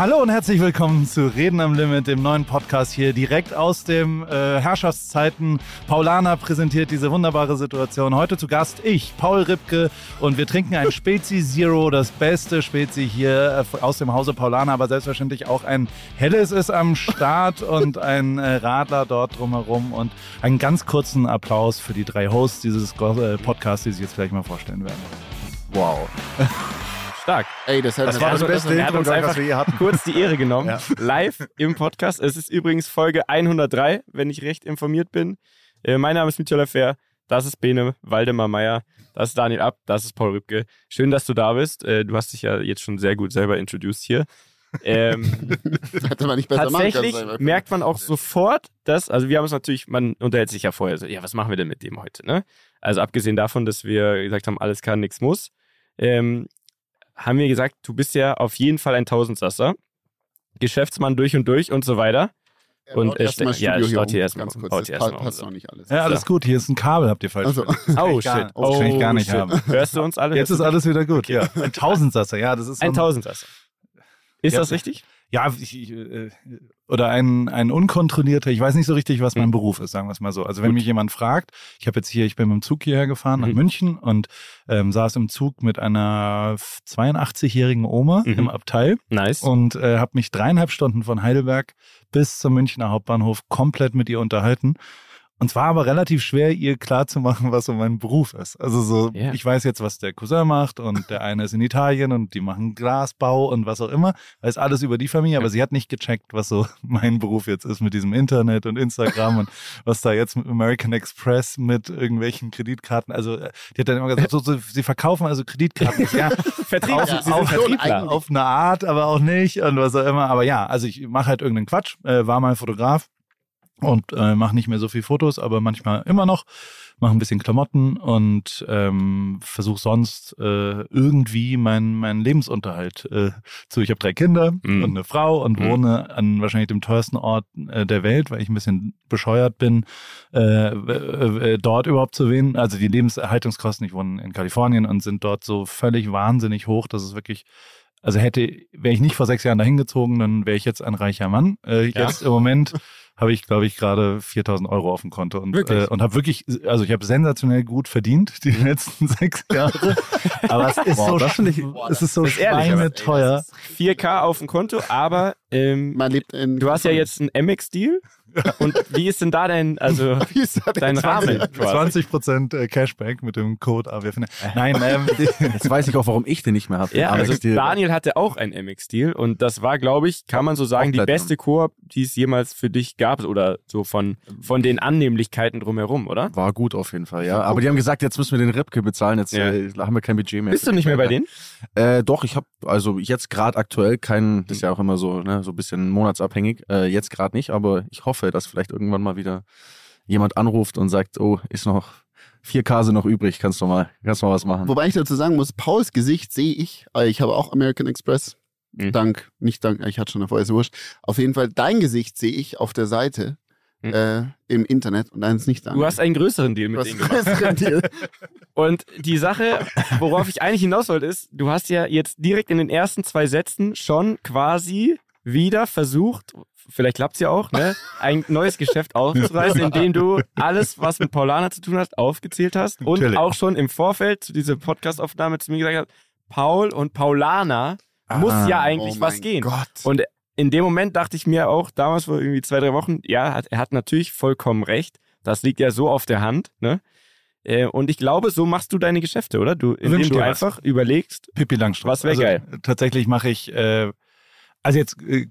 Hallo und herzlich willkommen zu Reden am Limit, dem neuen Podcast hier direkt aus dem äh, Herrschaftszeiten. Paulana präsentiert diese wunderbare Situation. Heute zu Gast ich, Paul Ripke, und wir trinken ein Spezi Zero, das beste Spezi hier äh, aus dem Hause Paulana, aber selbstverständlich auch ein helles ist am Start und ein äh, Radler dort drumherum und einen ganz kurzen Applaus für die drei Hosts dieses äh, Podcasts, die sich jetzt vielleicht mal vorstellen werden. Wow. Stark. Ey, das, das war das beste hat uns einfach wir hatten. kurz die Ehre genommen. ja. Live im Podcast. Es ist übrigens Folge 103, wenn ich recht informiert bin. Äh, mein Name ist Mitchell Fair. Das ist Bene Waldemar Meyer. Das ist Daniel Ab. Das ist Paul Rübke. Schön, dass du da bist. Äh, du hast dich ja jetzt schon sehr gut selber introduced hier. Ähm, Hätte man nicht besser tatsächlich machen können, merkt man auch sofort, dass, also wir haben es natürlich, man unterhält sich ja vorher so, ja, was machen wir denn mit dem heute, ne? Also abgesehen davon, dass wir gesagt haben, alles kann, nichts muss, ähm, haben wir gesagt, du bist ja auf jeden Fall ein Tausendsasser, Geschäftsmann durch und durch und so weiter. Ja, und äh, erstmal ja, staut hier hier erstmal ganz kurz. Das hier passt unser- noch nicht alles. Ja, alles gut, hier ist ein Kabel, habt ihr falsch Also, verstanden. Oh ich shit. gar- das kann ich gar nicht shit. haben. Hörst du uns alle? Jetzt ist alles wieder gut. Ja. Ein Tausendsasser, ja, das ist so ein Tausendsasser. Ist Ja. das richtig? Ja, ich, ich, äh, oder ein, ein unkontrollierter, ich weiß nicht so richtig, was mein Mhm. Beruf ist, sagen wir es mal so. Also wenn mich jemand fragt, ich habe jetzt hier, ich bin mit dem Zug hierher gefahren nach Mhm. München und ähm, saß im Zug mit einer 82-jährigen Oma Mhm. im Abteil Nice. und äh, habe mich dreieinhalb Stunden von Heidelberg bis zum Münchner Hauptbahnhof komplett mit ihr unterhalten. Und zwar aber relativ schwer, ihr klarzumachen, was so mein Beruf ist. Also so, Ja. ich weiß jetzt, was der Cousin macht und der eine ist in Italien und die machen Glasbau und was auch immer. Weiß alles über die Familie, aber sie hat nicht gecheckt, was so mein Beruf jetzt ist mit diesem Internet und Instagram und was da jetzt mit American Express mit irgendwelchen Kreditkarten. Also äh, die hat dann immer gesagt, so, so, sie verkaufen also Kreditkarten. ja, Vertrieb. auf, auf, Vertriebler. auf eine Art, aber auch nicht und was auch immer. Aber ja, also ich mache halt irgendeinen Quatsch, äh, war mal Fotograf und äh, mache nicht mehr so viel Fotos, aber manchmal immer noch, mache ein bisschen Klamotten und ähm, versuche sonst äh, irgendwie meinen meinen Lebensunterhalt äh, zu. Ich habe drei Kinder Mhm. und eine Frau und Mhm. wohne an wahrscheinlich dem teuersten Ort äh, der Welt, weil ich ein bisschen bescheuert bin, äh, äh, äh, dort überhaupt zu wählen. Also die Lebenserhaltungskosten, ich wohne in Kalifornien und sind dort so völlig wahnsinnig hoch, dass es wirklich also hätte, wäre ich nicht vor sechs Jahren dahin gezogen, dann wäre ich jetzt ein reicher Mann. Äh, Ja. Jetzt im Moment habe ich, glaube ich, gerade 4000 Euro auf dem Konto und, Wirklich? äh, und habe wirklich, also ich habe sensationell gut verdient die letzten sechs Jahre. Aber es ist Wow, so, das sch- es ist so Das ist ehrlich, aber- schweineteuer. 4K auf dem Konto, aber ähm, Man lebt in. du hast ja jetzt einen MX-Deal. Und wie ist denn da dein, also Wie ist das dein jetzt? Rahmen? quasi? 20 Prozent äh, Cashback mit dem Code AWF. Nein, ähm, Jetzt weiß ich auch, warum ich den nicht mehr habe. Ja, also Daniel hatte auch einen MX-Deal und das war, glaube ich, kann man so sagen, die beste Koop, die es jemals für dich gab oder so von, von den Annehmlichkeiten drumherum, oder? War gut auf jeden Fall, ja. Aber die haben gesagt, jetzt müssen wir den Ripke bezahlen, jetzt Ja. äh, haben wir kein Budget mehr. Bist du nicht mehr bei denen? Äh, doch, ich habe also jetzt gerade aktuell keinen, das ist ja auch immer so, ne, so ein bisschen monatsabhängig. Äh, jetzt gerade nicht, aber ich hoffe, dass vielleicht irgendwann mal wieder jemand anruft und sagt, oh, ist noch 4K sind noch übrig, kannst du mal, kannst du mal was machen. Wobei ich dazu sagen muss, Pauls Gesicht sehe ich. äh, Ich habe auch American Express. Mhm. Dank, nicht dank, ich hatte schon davor, ist wurscht. Auf jeden Fall, dein Gesicht sehe ich auf der Seite Mhm. äh, im Internet und deins nicht Du hast einen größeren Deal Du mit hast denen einen gemacht. größeren Deal. Und die Sache, worauf ich eigentlich hinaus wollte, ist, du hast ja jetzt direkt in den ersten zwei Sätzen schon quasi wieder versucht, vielleicht klappt es ja auch, ne, ein neues Geschäft aufzureißen, indem du alles, was mit Paulana zu tun hat, aufgezählt hast und Natürlich. auch schon im Vorfeld zu dieser Podcastaufnahme zu mir gesagt hast, Paul und Paulana muss Ah, ja eigentlich oh was gehen. Gott. Und in dem Moment dachte ich mir auch, damals vor irgendwie zwei, drei Wochen, ja, hat, er hat natürlich vollkommen recht. Das liegt ja so auf der Hand, ne? Äh, Und ich glaube, so machst du deine Geschäfte, oder? Du, indem Wünsch du dir was. einfach überlegst, Pippi Langstrumpf. Was wär also, geil? Tatsächlich mache ich, äh, also jetzt äh,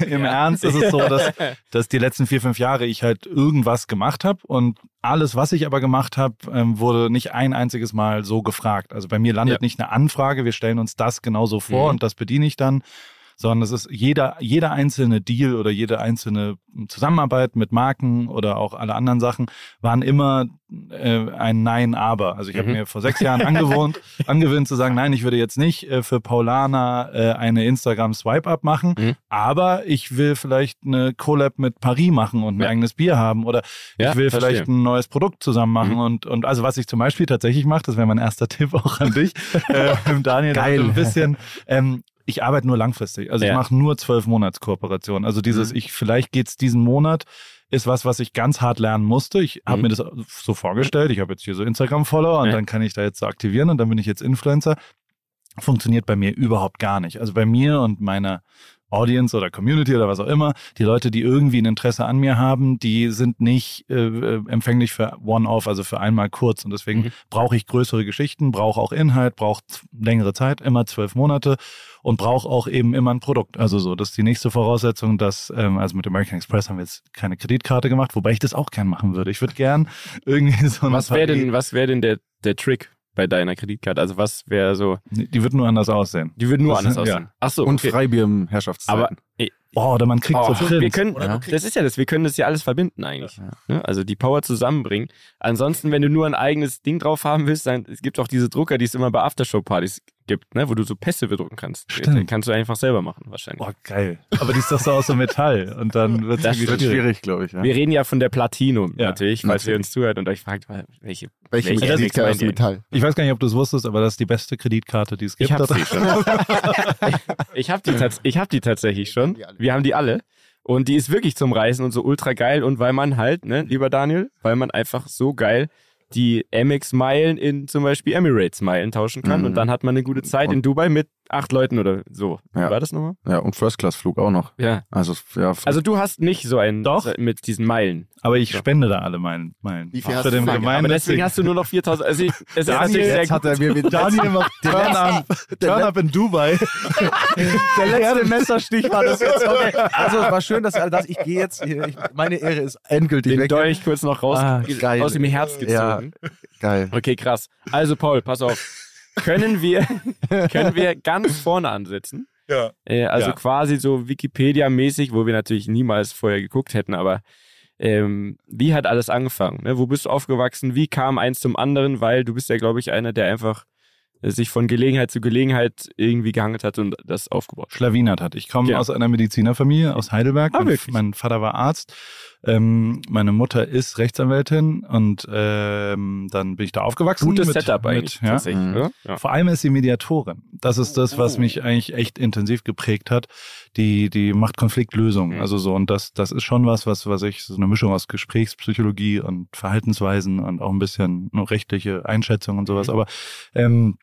im Ja. Ernst ist es so, dass, dass die letzten vier, fünf Jahre ich halt irgendwas gemacht habe und alles, was ich aber gemacht habe, ähm, wurde nicht ein einziges Mal so gefragt. Also bei mir landet Ja. nicht eine Anfrage, wir stellen uns das genauso vor Mhm. und das bediene ich dann, sondern es ist jeder, jeder einzelne Deal oder jede einzelne Zusammenarbeit mit Marken oder auch alle anderen Sachen waren immer äh, ein Nein, aber. Also ich habe Mhm. mir vor sechs Jahren angewohnt, angewöhnt zu sagen, nein, ich würde jetzt nicht äh, für Paulana äh, eine Instagram Swipe-Up machen, Mhm. aber ich will vielleicht eine Collab mit Paris machen und ein Ja. eigenes Bier haben oder Ja, ich will verstehe. vielleicht ein neues Produkt zusammen machen Mhm. und, und also was ich zum Beispiel tatsächlich mache, das wäre mein erster Tipp auch an dich, äh, Daniel, Geil. Geil. ein bisschen, ähm, ich arbeite nur langfristig. Also ich Ja. mache nur zwölf Monatskooperationen. Also dieses, Mhm. ich vielleicht geht's diesen Monat, ist was, was ich ganz hart lernen musste. Ich habe Mhm. mir das so vorgestellt. Ich habe jetzt hier so Instagram-Follower und Ja. dann kann ich da jetzt so aktivieren und dann bin ich jetzt Influencer. Funktioniert bei mir überhaupt gar nicht. Also bei mir und meiner Audience oder Community oder was auch immer, die Leute, die irgendwie ein Interesse an mir haben, die sind nicht äh, äh, empfänglich für One-Off, also für einmal kurz. Und deswegen Mhm. brauche ich größere Geschichten, brauche auch Inhalt, brauche längere Zeit, immer zwölf Monate und brauche auch eben immer ein Produkt. Also so, das ist die nächste Voraussetzung, dass, ähm, also mit American Express haben wir jetzt keine Kreditkarte gemacht, wobei ich das auch gern machen würde. Ich würde gern irgendwie so eine Was wäre denn, was wäre denn der, der Trick bei deiner Kreditkarte? Also was wäre so, Die wird nur anders aussehen. die würde nur Das- anders ja. aussehen. Ach so, Und okay. Freibier im Herrschaftszeiten. Aber Oh, oder man kriegt oh, so wir Prints. können, kriegst- das ist ja das, wir können das ja alles verbinden eigentlich. Ne? Also die Power zusammenbringen. Ansonsten, wenn du nur ein eigenes Ding drauf haben willst, dann es gibt auch diese Drucker, die es immer bei Aftershow-Partys gibt, ne? wo du so Pässe bedrucken kannst. Stimmt. Den kannst du einfach selber machen wahrscheinlich. Oh, geil. Aber die ist doch so aus so Metall. Und dann wird Das es wird schwierig, glaube ich. Ja. Wir reden ja von der Platinum Ja, natürlich, falls ihr uns zuhört und euch fragt, welche. Welche Welche Kreditkarte aus ihr? Metall? Ich weiß gar nicht, ob du es wusstest, aber das ist die beste Kreditkarte, die es gibt. Ich habe schon. ich habe die, tats ich hab die tatsächlich schon. Wir haben die alle. Und die ist wirklich zum Reisen und so ultra geil. Und weil man halt, ne, lieber Daniel, weil man einfach so geil die Amex-Meilen in zum Beispiel Emirates-Meilen tauschen kann. Mhm. Und dann hat man eine gute Zeit in Dubai mit acht Leuten oder so. Wie Ja. war das nochmal? ja, und First-Class-Flug auch noch. Ja. Also, ja, Also du hast nicht so einen Doch. mit diesen Meilen. Aber ich Ja. spende da alle meinen. meinen. Wie viel hast du den denn? Aber deswegen hast du nur noch 4000. Also ich, es ist natürlich sehr jetzt hat er mir wieder Daniel macht Turn-up Turn up in Dubai. der letzte Messerstich war das jetzt. Okay. Also es war schön, dass all das. Ich gehe jetzt. hier, Ich, meine Ehre ist endgültig den weg. Dolch kurz noch raus Ah, geil. aus dem Herz Ja. gezogen. Geil. Okay, krass. Also Paul, pass auf. Können wir, können wir ganz vorne ansetzen? Ja. Äh, also Ja. quasi so Wikipedia-mäßig, wo wir natürlich niemals vorher geguckt hätten, aber ähm, wie hat alles angefangen? Ne? Wo bist du aufgewachsen? Wie kam eins zum anderen? Weil du bist ja, glaube ich, einer, der einfach äh, sich von Gelegenheit zu Gelegenheit irgendwie gehangelt hat und das aufgebaut. Schlawinert hat. Ich komme Ja. aus einer Medizinerfamilie aus Heidelberg. Ah, mein, wirklich? mein Vater war Arzt. Ähm, meine Mutter ist Rechtsanwältin und ähm, dann bin ich da aufgewachsen. Gutes mit- Setup mit, eigentlich, ja. tatsächlich, Mhm. Ja. Vor allem ist sie Mediatorin. Das ist das, was mich eigentlich echt intensiv geprägt hat. Die, die macht Konfliktlösungen. Mhm. Also so, und das, das ist schon was, was, was ich, so eine Mischung aus Gesprächspsychologie und Verhaltensweisen und auch ein bisschen nur rechtliche Einschätzung und sowas. Mhm. Aber ähm,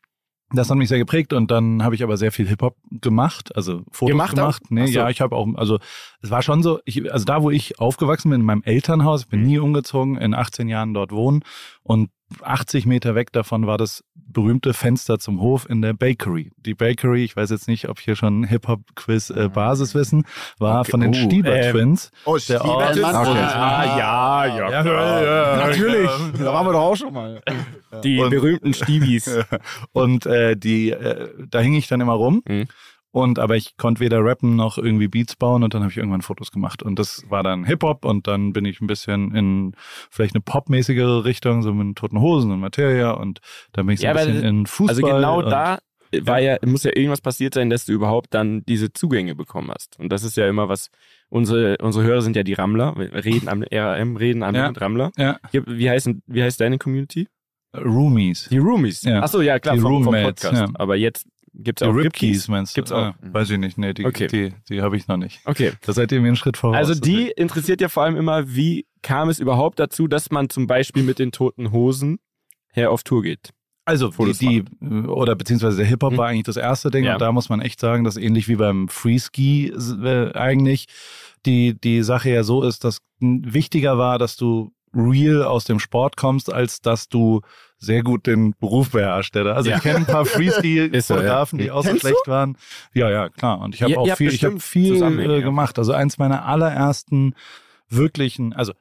das hat mich sehr geprägt und dann habe ich aber sehr viel Hip-Hop gemacht, also Fotos Gemacht gemacht. auch? Nee, so. ja, ich habe auch, also es war schon so, ich, also da, wo ich aufgewachsen bin, in meinem Elternhaus, ich bin Mhm. nie umgezogen, in 18 Jahren dort wohnen und 80 Meter weg davon war das berühmte Fenster zum Hof in der Bakery. Die Bakery, ich weiß jetzt nicht, ob hier schon Hip-Hop-Quiz äh, Basiswissen, war Okay. von den Oh, Stieber ähm, Twins. Oh, Der Stieber Twins. Okay. Ah, ja, ja, klar. Natürlich. Da waren wir doch auch schon mal. Die Und- berühmten Stiebis. Und äh, die, äh, da hing ich dann immer rum. Mhm. Und aber ich konnte weder rappen noch irgendwie Beats bauen und dann habe ich irgendwann Fotos gemacht. Und das war dann Hip-Hop und dann bin ich ein bisschen in vielleicht eine popmäßigere Richtung, so mit Toten Hosen und Materia und dann bin ich so Ja, ein bisschen in Fußball. Also genau da war ja, muss ja irgendwas passiert sein, dass du überhaupt dann diese Zugänge bekommen hast. Und das ist ja immer was, unsere, unsere Hörer sind ja die Rammler, reden am RAM, reden am Ja. Rammler. Ja, Wie, heißen, wie heißt deine Community? Roomies. Die Roomies. Ja. Achso, ja klar, Die vom, vom Podcast. ja. Aber jetzt gibt's auch Ripkeys meinst du? Gibt's auch. Ah, weiß ich nicht, nee, die, Okay. die, die habe ich noch nicht. Okay. Da seid ihr mir einen Schritt voraus. Also die interessiert ja vor allem immer, wie kam es überhaupt dazu, dass man zum Beispiel mit den toten Hosen her auf Tour geht? Also die, Fotos die oder beziehungsweise der Hip-Hop Mhm. war eigentlich das erste Ding Ja. und da muss man echt sagen, dass ähnlich wie beim Freeski äh, eigentlich die, die Sache ja so ist, dass wichtiger war, dass du real aus dem Sport kommst, als dass du sehr gut den Beruf beherrscht. Also Ja. ich kenne ein paar so, ja. Die auch so Kennst du? schlecht waren. Ja, ja, klar. Und ich habe Ihr- auch viel, ich bestimmt viel äh, ja. gemacht. Also eins meiner allerersten wirklichen, also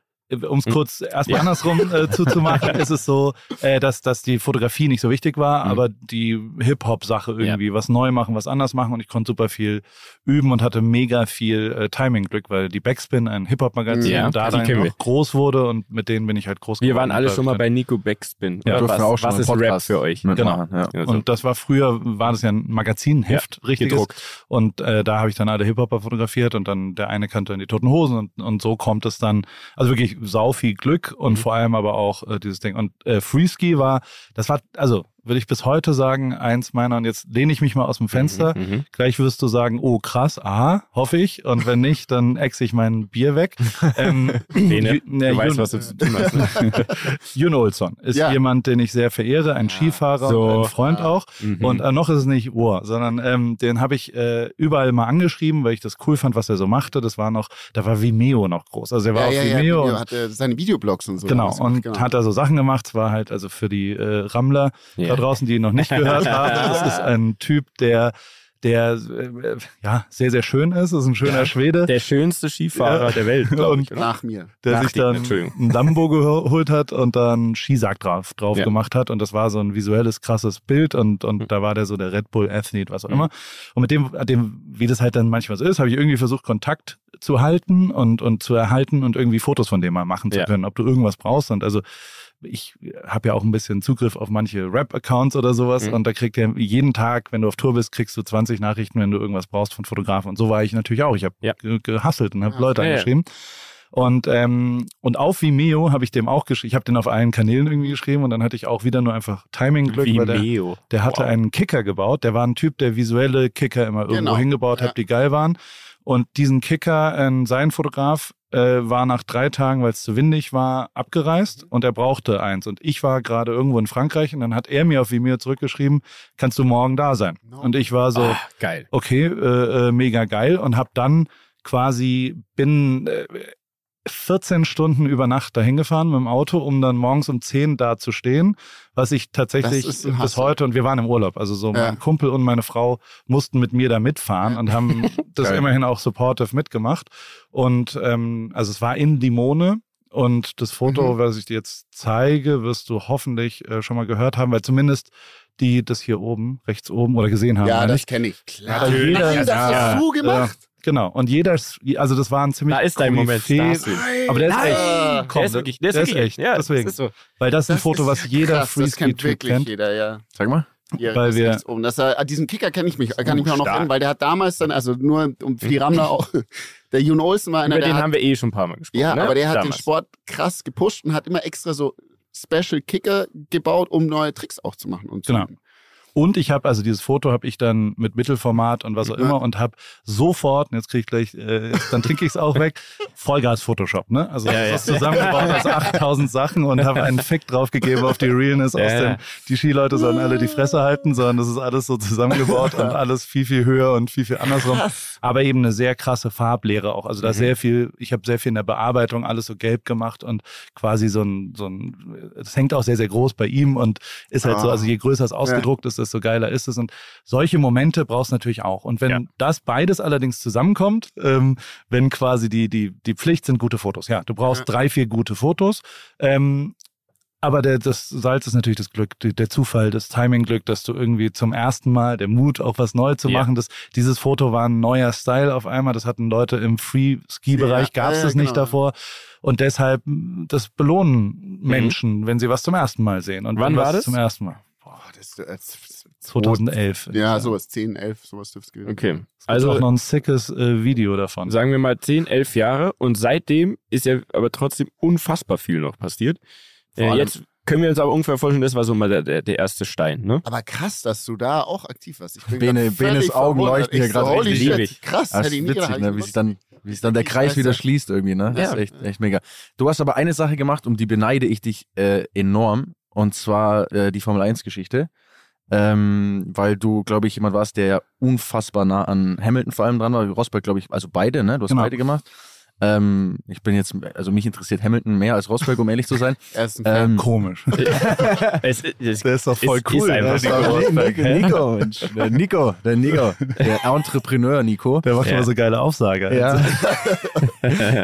um es Mhm. kurz erstmal Ja. andersrum äh, zuzumachen, ist es so, äh, dass, dass die Fotografie nicht so wichtig war, Mhm. aber die Hip-Hop-Sache irgendwie, was neu machen, was anders machen und ich konnte super viel üben und hatte mega viel äh, Timing-Glück, weil die Backspin, ein Hip-Hop-Magazin, Ja, da die dann wir. auch groß wurde und mit denen bin ich halt groß Wir geworden. waren alle schon mal bei Nico Backspin. Ja, was, wir auch schon was ist Rap für euch? mitmachen, Ja. Also, Und das war früher, war das ja ein Magazinheft, richtiges. gedruckt. Und äh, da habe ich dann alle Hip-Hopper fotografiert und dann der eine kannte dann die Toten Hosen und, und so kommt es dann, also wirklich sau viel Glück und Mhm. vor allem aber auch äh, dieses Ding. Und äh, Freeski war, das war, also würde ich bis heute sagen, eins meiner, und jetzt lehne ich mich mal aus dem Fenster, Mhm, mhm. gleich wirst du sagen, oh krass, aha, hoffe ich. Und wenn nicht, dann exe ich mein Bier weg. Ähm, Bene, Ju- ne, du weißt, Jun- was du zu tun hast. Ne? Jun Olsson ist Ja. jemand, den ich sehr verehre, ein Skifahrer So. und ein Freund Ja. auch. Mhm. Und äh, noch ist es nicht Ohr, sondern ähm, den habe ich äh, überall mal angeschrieben, weil ich das cool fand, was er so machte. Das war noch, da war Vimeo noch groß. Also er war ja, auf ja, ja, Vimeo. Und, hatte seine Videoblogs und so. genau, gemacht, und genau. hat da so Sachen gemacht. Es war halt also für die äh, Rammler Ja. Draußen, die ihn noch nicht gehört haben. Das ist ein Typ, der der äh, ja sehr, sehr schön ist. Das ist ein schöner Schwede. Der schönste Skifahrer Ja. der Welt, glaube Und- ich. Oder? Nach mir. der Nach sich dann ein Lambo geholt hat und dann Skisack drauf, drauf Ja. gemacht hat. Und das war so ein visuelles, krasses Bild und, und Mhm. da war der so der Red Bull Athlete, was auch Mhm. immer. Und mit dem, dem, wie das halt dann manchmal so ist, habe ich irgendwie versucht, Kontakt zu halten und, und zu erhalten und irgendwie Fotos von dem mal machen zu Ja. können, ob du irgendwas brauchst. Und also ich habe ja auch ein bisschen Zugriff auf manche Rap-Accounts oder sowas Mhm. und da kriegt er jeden Tag, wenn du auf Tour bist, kriegst du 20 Nachrichten, wenn du irgendwas brauchst von Fotografen. Und so war ich natürlich auch. Ich habe Ja. ge gehasselt und habe Ja. Leute Ja, ja. angeschrieben. Und, ähm, und auf Vimeo habe ich dem auch geschrieben. Ich habe den auf allen Kanälen irgendwie geschrieben und dann hatte ich auch wieder nur einfach Timing-Glück, weil der, Vimeo. der hatte Wow. einen Kicker gebaut. Der war ein Typ, der visuelle Kicker immer irgendwo Genau. hingebaut Ja. hat, die geil waren. Und diesen Kicker, äh, sein Fotograf, äh, war nach drei Tagen, weil es zu windig war, abgereist und er brauchte eins. Und ich war gerade irgendwo in Frankreich und dann hat er mir auf Vimeo zurückgeschrieben, kannst du morgen da sein? No. Und ich war so, Ah, geil. okay, äh, äh, mega geil und habe dann quasi bin äh, 14 Stunden über Nacht dahin gefahren mit dem Auto, um dann morgens um 10 da zu stehen, was ich tatsächlich bis heute und wir waren im Urlaub, also so Ja. mein Kumpel und meine Frau mussten mit mir da mitfahren Ja. und haben das immerhin auch supportive mitgemacht und ähm, also es war in Limone und das Foto, Mhm. was ich dir jetzt zeige, wirst du hoffentlich äh, schon mal gehört haben, weil zumindest die das hier oben, rechts oben oder gesehen haben, Ja, das kenne ich. Klar. Natürlich. Nein, das Ja. hast du gemacht. Genau. Und jeder, also das war ein ziemlich Da ist dein Moment. Aber der ist Nein. echt. Der Komm, ist wirklich, der ist, der ist echt. Ja, Deswegen. Das ist so. Weil das ist ein Das Foto, ist was ja jeder krass, Das kennt wirklich kennt. jeder, ja. Sag mal. Hier, Weil wir- oben. Das, äh, an diesen Kicker kenne ich mich, kann ich mich auch noch erinnern, weil der hat damals dann, also nur um für die Rammler auch, der Jun Olsen war einer, Über der den hat, haben wir eh schon ein paar Mal gesprochen. ja, ne? aber der hat den Damals. Sport krass gepusht und hat immer extra so Special Kicker gebaut, um neue Tricks auch zu machen. Und zu Genau. Und ich habe, also dieses Foto habe ich dann mit Mittelformat und was auch Ja. immer und habe sofort, und jetzt kriege ich gleich, äh, jetzt- dann trinke ich es auch weg, Vollgas Photoshop, ne? Also Ja, ja. das ist zusammengebaut aus 8000 Sachen und habe einen Fick draufgegeben auf die Realness aus Ja, ja. dem, die Skileute sollen alle die Fresse halten, sondern das ist alles so zusammengebaut und alles viel, viel höher und viel, viel andersrum. Aber eben eine sehr krasse Farblehre auch. Also da Mhm. sehr viel, ich habe sehr viel in der Bearbeitung alles so gelb gemacht und quasi so ein, so ein, das hängt auch sehr, sehr groß bei ihm und ist halt so, Ah. also je größer es ausgedruckt ist, desto geiler ist es. Und solche Momente brauchst du natürlich auch. Und wenn Ja. das beides allerdings zusammenkommt, ähm, wenn quasi die, die, die Pflicht sind gute Fotos. Ja, du brauchst Ja. drei, vier gute Fotos. Ähm, aber der, das Salz ist natürlich das Glück, der Zufall, das Timing-Glück, dass du irgendwie zum ersten Mal der Mut, auch was neu zu Ja. machen. Das, dieses Foto war ein neuer Style auf einmal. Das hatten Leute im Free-Ski-Bereich, Ja, gab es ja, das nicht genau. davor. Und deshalb, das belohnen Menschen, wenn sie was zum ersten Mal sehen. Und Mhm. Wann war das? Zum ersten Mal. Boah, das, das, 2011. ja, sowas, 10, 11, sowas dürfte es gewesen Okay. Also Also auch noch ein sickes äh, Video davon. sagen wir mal 10, 11 Jahre und seitdem ist ja aber trotzdem unfassbar viel noch passiert. Äh, jetzt können wir uns aber ungefähr vorstellen, das war so mal der, der, der erste Stein, ne? Aber krass, dass du da auch aktiv warst. Ich bin Bene- Benes Augen leuchten hier gerade holy richtig. shit. Krass, Das hätte ist ich nie gedacht. witzig, ne? wie sich dann, wie sich dann der Kreis wieder schließt irgendwie, ne? Das Ja. ist echt, echt mega. Du hast aber eine Sache gemacht, um die beneide ich dich äh, enorm, und zwar äh, die Formel 1 Geschichte. Ähm, weil du, glaube ich, jemand warst, der ja unfassbar nah an Hamilton vor allem dran war. Rosberg, glaube ich, also beide, ne? Du hast Genau. beide gemacht. Ähm, ich bin jetzt, also mich interessiert Hamilton mehr als Rosberg, um ehrlich zu sein. Er ist ein. Ähm, Komisch. es, es, Der ist doch voll Ist- cool. ist einfach so. Der Rosberg. Nico, Nico, Mensch. Der Nico, der Nico, der Entrepreneur Nico. Der macht Ja. immer so geile Aufsager. Ja.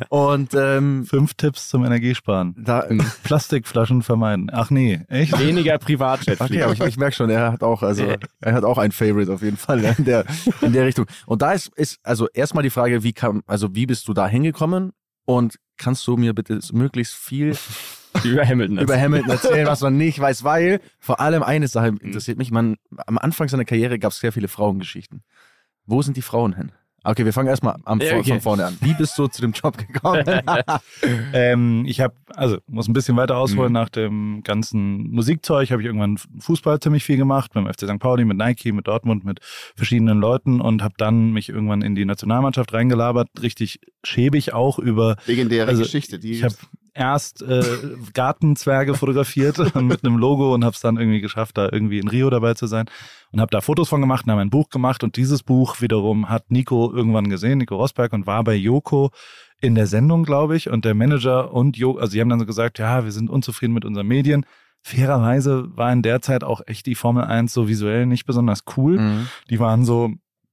Und ähm, Fünf Tipps zum Energiesparen. da, Plastikflaschen vermeiden. Ach nee, echt? weniger Privatjet Okay, aber ich, ich merke schon, er hat auch, also er hat auch ein Favorite auf jeden Fall in der, in der Richtung. Und da ist, ist also erstmal die Frage, wie kam, also wie bist du da hingekommen? Und kannst du mir bitte möglichst viel über Hamilton. über Hamilton erzählen, was man nicht weiß, weil vor allem eine Sache interessiert mich. Man, am Anfang seiner Karriere gab es sehr viele Frauengeschichten. Wo sind die Frauen hin? Okay, wir fangen erstmal am- okay. von vorne an. Wie bist du zu dem Job gekommen? Ähm, ich habe, also muss ein bisschen weiter ausholen. Mhm. Nach dem ganzen Musikzeug habe ich irgendwann Fußball ziemlich viel gemacht, beim FC St. Pauli, mit Nike, mit Dortmund, mit verschiedenen Leuten und habe dann mich irgendwann in die Nationalmannschaft reingelabert, richtig schäbig auch über Legendäre Also, Geschichte. Die Ich habe erst äh, Gartenzwerge fotografiert mit einem Logo und habe es dann irgendwie geschafft, da irgendwie in Rio dabei zu sein und habe da Fotos von gemacht und habe ein Buch gemacht und dieses Buch wiederum hat Nico irgendwann gesehen, Nico Rosberg und war bei Joko in der Sendung, glaube ich, und der Manager und Joko, also die haben dann so gesagt, ja, wir sind unzufrieden mit unseren Medien. Fairerweise war in der Zeit auch echt die Formel 1 so visuell nicht besonders cool. Mhm. Die waren so,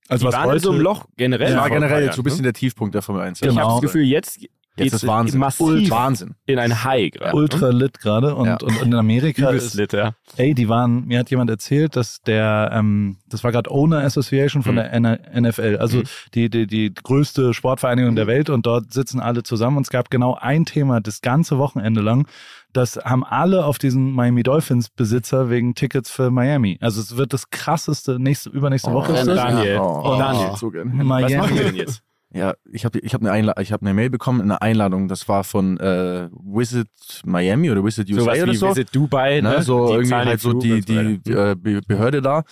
also die was waren in heute so einem Loch generell. Das war generell Jahren, so ein bisschen der Tiefpunkt der Formel 1. ne? Ich Genau. habe das Gefühl, jetzt Jetzt ist Wahnsinn. massiv Wahnsinn. in ein High gerade. ultra lit gerade und, Ja. und, und in Amerika ist lit, ja. Ey, die waren, mir hat jemand erzählt, dass der, ähm, das war gerade Owner Association von Mhm. der NFL, also Mhm. die, die, die größte Sportvereinigung der Welt und dort sitzen alle zusammen und es gab genau ein Thema das ganze Wochenende lang. Das haben alle auf diesen Miami Dolphins Besitzer wegen Tickets für Miami. Also es wird das krasseste nächste, übernächste Woche ist das. Daniel. Oh, Daniel. Gerne. Was Miami. machen wir denn jetzt? Ja, ich habe ich hab eine, Einla ich hab eine Mail bekommen, eine Einladung. Das war von äh, Visit Miami oder Visit USA Sowas oder wie so. Visit Dubai, ne? ne? So Die irgendwie zahlen halt so die, so die, äh, Be Behörde da.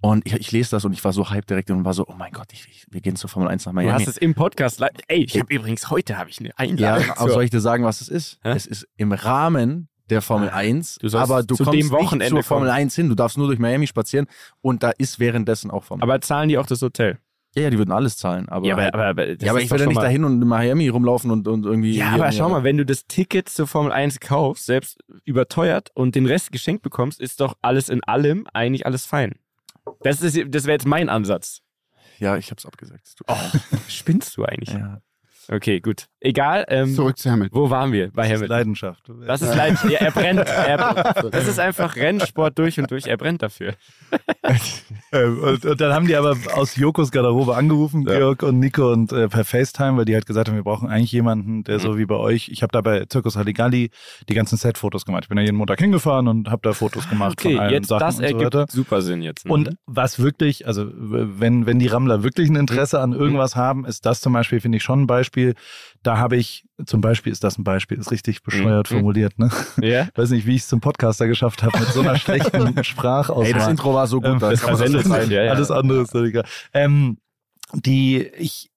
Und ich, ich lese das und ich war so hyped direkt und war so, oh mein Gott, ich, ich, wir gehen zur Formel 1 nach Du Miami. hast es im Podcast. Ey, ich habe übrigens heute habe ich eine ja, Einladung. aber soll ich dir sagen, was es ist? Hä? Es ist im Rahmen der Formel 1, Du sollst aber du zu kommst dem nicht Wochenende zur Formel kommen. 1 hin. Du darfst nur durch Miami spazieren und da ist währenddessen auch Formel aber zahlen die auch das Hotel? Ja, ja, die würden alles zahlen. Aber, ja, aber, halt- aber, aber, das ja, aber ich will ja nicht dahin und in Miami rumlaufen und, und irgendwie. Ja, aber schau mal, wenn du das Ticket zur Formel 1 kaufst, selbst überteuert und den Rest geschenkt bekommst, ist doch alles in allem eigentlich alles fein. Das, ist- das wäre jetzt mein Ansatz. Ja, ich hab's abgesagt. Oh, spinnst du eigentlich? Ja. Okay, gut. Egal. Ähm, zurück zu Hamilton. wo waren wir? Bei Das ist Hamilton. Leidenschaft. Das ist leid. Ja, er brennt. Er, das ist einfach Rennsport durch und durch. Er brennt dafür. Ähm, und, und dann haben die aber aus Jokos Garderobe angerufen, Ja. Georg und Nico, und äh, per FaceTime, weil die halt gesagt haben, wir brauchen eigentlich jemanden, der Mhm. so wie bei euch, ich habe da bei Zirkus Halligalli die ganzen Set-Fotos gemacht. Ich bin da jeden Montag hingefahren und habe da Fotos gemacht Okay, von allen jetzt Sachen das und so ergibt weiter. super Sinn jetzt. ne? Und was wirklich, also wenn, wenn die Rammler wirklich ein Interesse an irgendwas haben, ist das zum Beispiel, finde ich, schon ein Beispiel. Da habe ich, zum Beispiel ist das ein Beispiel, ist richtig bescheuert Mhm. formuliert, ne? ja? Weiß nicht, wie ich es zum Podcaster geschafft habe mit so einer schlechten Sprachauswahl. Ey, das Intro war so gut, Ähm, da das kann man sich, rein. ja, ja. Alles andere ist egal. Ähm, die, ich,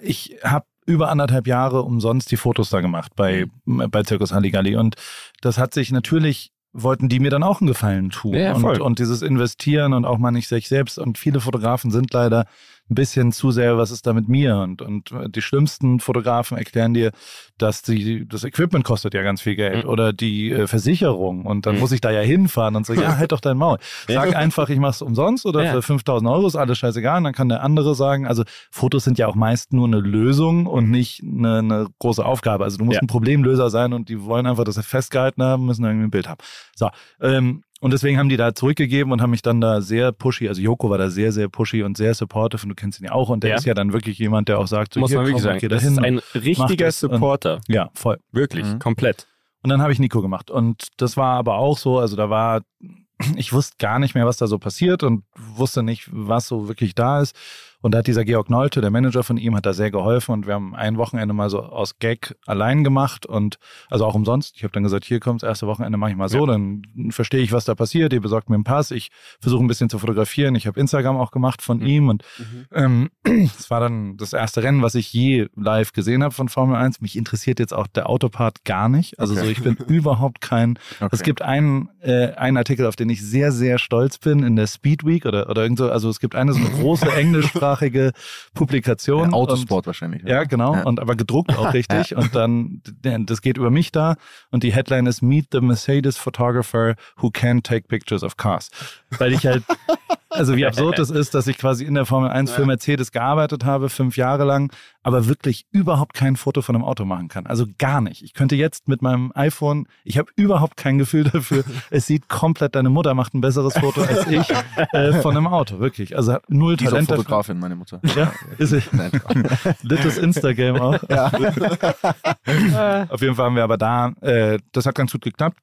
ich habe über anderthalb Jahre umsonst die Fotos da gemacht bei, Mhm. bei Zirkus Halligalli. Und das hat sich natürlich, wollten die mir dann auch einen Gefallen tun. Ja, und, und dieses Investieren und auch mal nicht sich selbst. Und viele Fotografen sind leider ein bisschen zu sehr, was ist da mit mir? Und, und die schlimmsten Fotografen erklären dir, dass die, das Equipment kostet ja ganz viel Geld Mhm. oder die äh, Versicherung und dann Mhm. muss ich da ja hinfahren und so, ja, halt doch dein Maul. Sag einfach, ich mach's umsonst oder Ja. für 5000 Euro ist alles scheißegal. Und dann kann der andere sagen, also Fotos sind ja auch meist nur eine Lösung und nicht eine, eine große Aufgabe. Also du musst Ja. ein Problemlöser sein und die wollen einfach, dass sie festgehalten haben, müssen irgendwie ein Bild haben. So, ähm, und deswegen haben die da zurückgegeben und haben mich dann da sehr pushy, also Joko war da sehr, sehr pushy und sehr supportive und du kennst ihn ja auch und der Ja. ist ja dann wirklich jemand, der auch sagt, so, Muss hier, man wirklich komm, sagen. Das dahin. ist ein richtiger das und- Supporter. ja, voll. Wirklich, Mhm. komplett. Und dann habe ich Nico gemacht. Und das war aber auch so, also da war, ich wusste gar nicht mehr, was da so passiert und wusste nicht, was so wirklich da ist. Und da hat dieser Georg Nolte, der Manager von ihm, hat da sehr geholfen und wir haben ein Wochenende mal so aus Gag allein gemacht und also auch umsonst. Ich habe dann gesagt, hier kommt das erste Wochenende, mache ich mal so, Ja. dann verstehe ich, was da passiert. Ihr besorgt mir einen Pass, ich versuche ein bisschen zu fotografieren. Ich habe Instagram auch gemacht von Mhm. ihm und ähm, es war dann das erste Rennen, was ich je live gesehen habe von Formel 1. Mich interessiert jetzt auch der Autopart gar nicht. Also Okay. so, ich bin überhaupt kein. Okay. Es gibt einen, äh, einen Artikel, auf den ich sehr, sehr stolz bin in der Speed Week oder, oder irgend so. Also es gibt eine so eine große englischsprachige Publikation. Ja, Autosport wahrscheinlich. Und, ja, genau. Ja. Und aber gedruckt auch richtig. Und dann, das geht über mich da. Und die Headline ist Meet the Mercedes Photographer who can take pictures of cars. Weil ich halt, also wie absurd es ist, dass ich quasi in der Formel 1 für Mercedes gearbeitet habe, fünf Jahre lang, aber wirklich überhaupt kein Foto von einem Auto machen kann. Also gar nicht. Ich könnte jetzt mit meinem iPhone, ich habe überhaupt kein Gefühl dafür. Es sieht komplett, deine Mutter macht ein besseres Foto als ich äh, von einem Auto. Wirklich. Also hat null Die ist auch Talent dafür. Fotografin, meine Mutter. Ja, ist sie. Nein, Littes Instagram auch. Auf jeden Fall haben wir aber da, äh, das hat ganz gut geklappt.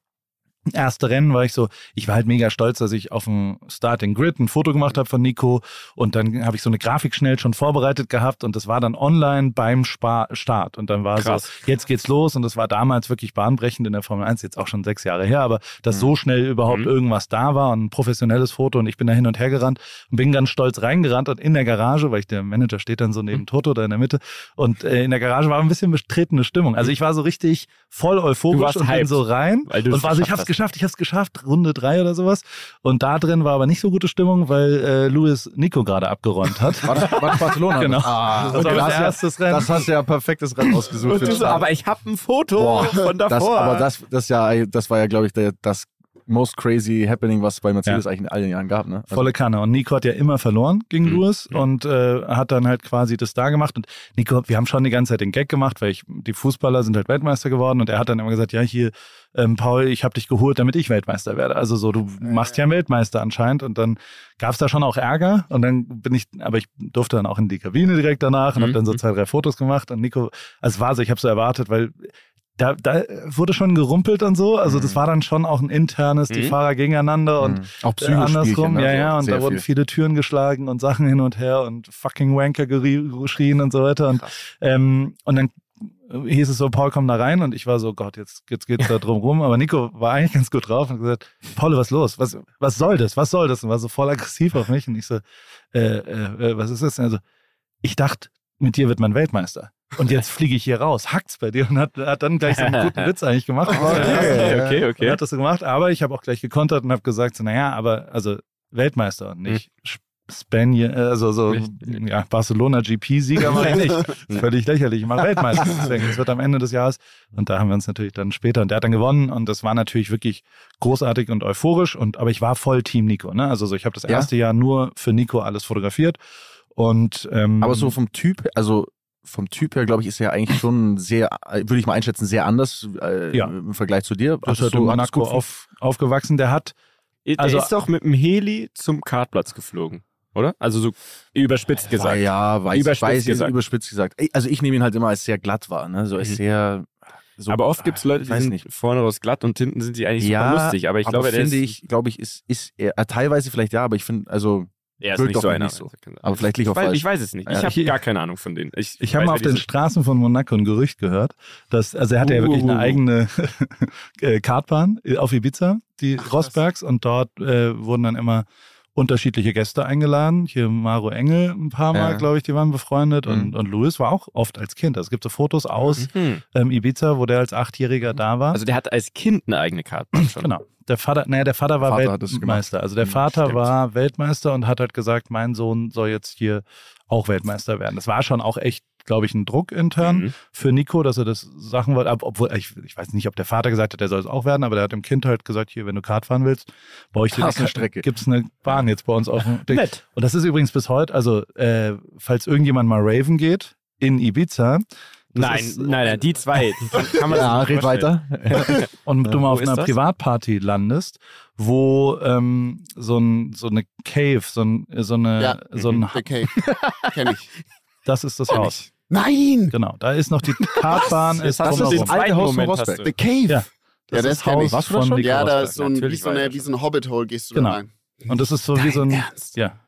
Erste Rennen war ich so, ich war halt mega stolz, dass ich auf dem Starting Grid ein Foto gemacht habe von Nico und dann habe ich so eine Grafik schnell schon vorbereitet gehabt und das war dann online beim Spa Start und dann war Krass. so, jetzt geht's los und das war damals wirklich bahnbrechend in der Formel 1, jetzt auch schon sechs Jahre her, aber dass so schnell überhaupt Mhm. irgendwas da war und ein professionelles Foto und ich bin da hin und her gerannt und bin ganz stolz reingerannt und in der Garage, weil ich der Manager steht dann so neben Mhm. Toto da in der Mitte und äh, in der Garage war ein bisschen betretene Stimmung. Also ich war so richtig voll euphorisch und bin hyped, so rein und war so, ich geschafft hab's hast. Geschafft, ich hab's geschafft, Runde drei oder sowas. Und da drin war aber nicht so gute Stimmung, weil äh, Louis Nico gerade abgeräumt hat. War das, war das Barcelona? Genau. Ah, Das war das hast ja- erstes Rennen. Das hast du ja perfektes Rennen ausgesucht. So, aber ich habe ein Foto Boah, von davor. Das, aber das, das, ja, das war ja, glaube ich, der, das most crazy happening, was es bei Mercedes eigentlich in all den Jahren gab. Ne? Also, Volle Kanne. Und Nico hat ja immer verloren gegen Mhm. Louis und äh, hat dann halt quasi das da gemacht. Und Nico, wir haben schon die ganze Zeit den Gag gemacht, weil ich, die Fußballer sind halt Weltmeister geworden und er hat dann immer gesagt, ja hier, ähm, Paul, ich habe dich geholt, damit ich Weltmeister werde. Also so, du machst ja einen Weltmeister anscheinend. Und dann gab's da schon auch Ärger und dann bin ich, aber ich durfte dann auch in die Kabine direkt danach und habe dann so Mhm. zwei, drei Fotos gemacht. Und Nico, also es war so, ich habe so erwartet, weil da, da wurde schon gerumpelt und so. Also das war dann schon auch ein internes, die Mhm. Fahrer gegeneinander und Mhm. auch äh, andersrum, ne? ja, ja, und da wurden viel. viele Türen geschlagen und Sachen hin und her und fucking Wanker geschrien und so weiter. Und, ähm, und dann hieß es so, Paul, komm da rein und ich war so, Gott, jetzt, jetzt geht's da drum rum. Aber Nico war eigentlich ganz gut drauf und hat gesagt, Paul, was los? Was, was soll das? Was soll das? Und war so voll aggressiv auf mich und ich so, äh, äh, äh, was ist das? Also, ich dachte, mit dir wird man Weltmeister. Und jetzt fliege ich hier raus. Hackt's bei dir und hat, hat dann gleich so einen guten Witz eigentlich gemacht. okay, okay, Und okay. hat das so gemacht, aber ich habe auch gleich gekontert und habe gesagt, so, naja, aber also Weltmeister und nicht Hm. Spanier, äh, also so ja, Barcelona GP-Sieger mache ich nicht. Das ist völlig lächerlich. Ich mache Weltmeister. Deswegen, es wird am Ende des Jahres. Und da haben wir uns natürlich dann später, und der hat dann gewonnen und das war natürlich wirklich großartig und euphorisch. Und aber ich war voll Team Nico. Ne? Also so, ich habe das Ja. erste Jahr nur für Nico alles fotografiert. Und ähm, Aber so vom Typ, also vom Typ her, glaube ich, ist er ja eigentlich schon sehr, würde ich mal einschätzen, sehr anders äh, Ja. im Vergleich zu dir. das in du- Monaco gut- auf, aufgewachsen. Der hat Der Also- ist doch mit dem Heli zum Kartplatz geflogen, oder? Also so überspitzt gesagt. ja, weiß, Überspitzt weiß ich, gesagt. überspitzt gesagt. Also ich nehme ihn halt immer als sehr glatt wahr, ne? So als Mhm. sehr. So, aber oft gibt es Leute, ich die sind nicht. vorne raus glatt und hinten sind sie eigentlich Ja, super lustig. Aber ich glaube, der finde ist, ich, glaube ich, ist, ist er, teilweise vielleicht ja, aber ich finde, also, er ist wirkt nicht so einer. nicht so. aber vielleicht liegt ich, auch weiß, falsch. ich weiß es nicht. Ja, Ich habe ich- gar keine Ahnung von denen. Ich, Ich habe mal auf den. Straßen von Monaco ein Gerücht gehört, dass, also er hatte ja wirklich eine Uh. eigene äh, Kartbahn auf Ibiza, die Rossbergs, und dort äh, wurden dann immer unterschiedliche Gäste eingeladen. Hier Maro Engel ein paar Mal, Ja. glaube ich, die waren befreundet und, Mhm. und Louis war auch oft als Kind. Also es gibt so Fotos aus Mhm. ähm, Ibiza, wo der als Achtjähriger da war. Also der hat als Kind eine eigene Karte schon. Genau. Der Vater, naja, der Vater war Vater Weltmeister. Also der Hm, Vater stimmt. war Weltmeister und hat halt gesagt, mein Sohn soll jetzt hier auch Weltmeister werden. Das war schon auch echt, glaube ich, ein Druck intern Mhm. für Nico, dass er das Sachen wollte. Ob- Obwohl, ich, ich weiß nicht, ob der Vater gesagt hat, der soll es auch werden, aber der hat dem Kind halt gesagt, hier, wenn du Kart fahren willst, baue ich dir eine Strecke. Gibt es eine Bahn jetzt bei uns auf dem Ding. Nett. Und das ist übrigens bis heute, also äh, falls irgendjemand mal Raven geht in Ibiza. das Nein, ist, nein, nein, die zwei. Die kann, man ja, red weiter. und du mal auf einer das? Privatparty landest, wo ähm, so, ein, so eine Cave, so, ein, so eine, Ja. so ein, The Cave. Kenn ich. das ist das Haus. Nein! Genau, da ist noch die Kartbahn, ist hast du drumherum. den das alte Haus von Rosberg. The. Cave. Ja. Ja, das ist. Haus Warst du da von schon? Nico Ja, da ist so ein, wie so, eine, wie da so ein Hobbit-Hole gehst du Genau. da rein. Und das ist so wie so ein, Ernst? ja,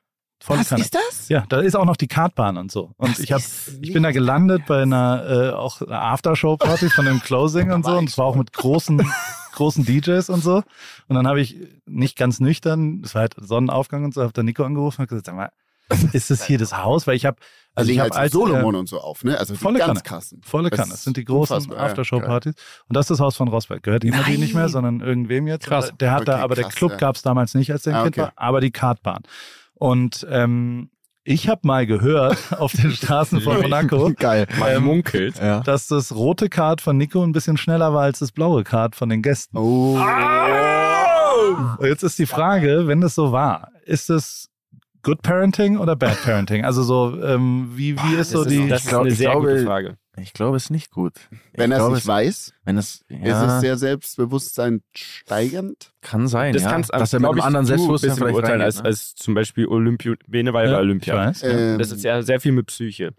voll Was Kanne. ist das? Ja, da ist auch noch die Kartbahn und so. Und Das ich hab, ist ich bin da gelandet bei einer äh, auch einer Aftershow-Party von dem Closing und so. Und es war auch mit großen, großen DJs und so. Und dann habe ich nicht ganz nüchtern, es war halt Sonnenaufgang und so, habe dann Nico angerufen und gesagt, sag mal, ist das hier das Haus? Weil ich habe, also ich halt habe so als Solomon und so auf, ne? Also die volle ganz Kanne. krassen. Volle Das Kanne. Das sind die großen ja. Aftershow-Partys. Und das ist das Haus von Rosberg. Gehört ihm natürlich nicht mehr, sondern irgendwem jetzt. Krass. Der hat da, Okay, aber der krass, Club ja. gab es damals nicht, als der Ah, Kind okay. war, aber die Kartbahn. Und ähm, ich habe mal gehört auf den Straßen von Monaco, Geil. Man Ähm, munkelt. Ja. dass das rote Kart von Nico ein bisschen schneller war als das blaue Kart von den Gästen. Oh. Und jetzt ist die Frage, wenn das so war, ist es Good Parenting oder Bad Parenting? Also so, ähm, wie, wie ist so das die... ist, das ich ist glaub- eine sehr glaube- gute Frage. Ich glaube, es ist nicht gut. Wenn er es nicht weiß, Wenn es, ist ja, es sehr Selbstbewusstsein steigernd. kann sein, Das ja. kannst dass er mit einem anderen Selbstbewusstsein vielleicht beurteilen reingeht, als, ne? als zum Beispiel Olympio. Bene war ja Olympia. Ich weiß. ja. Ähm, Das ist ja sehr viel mit Psyche.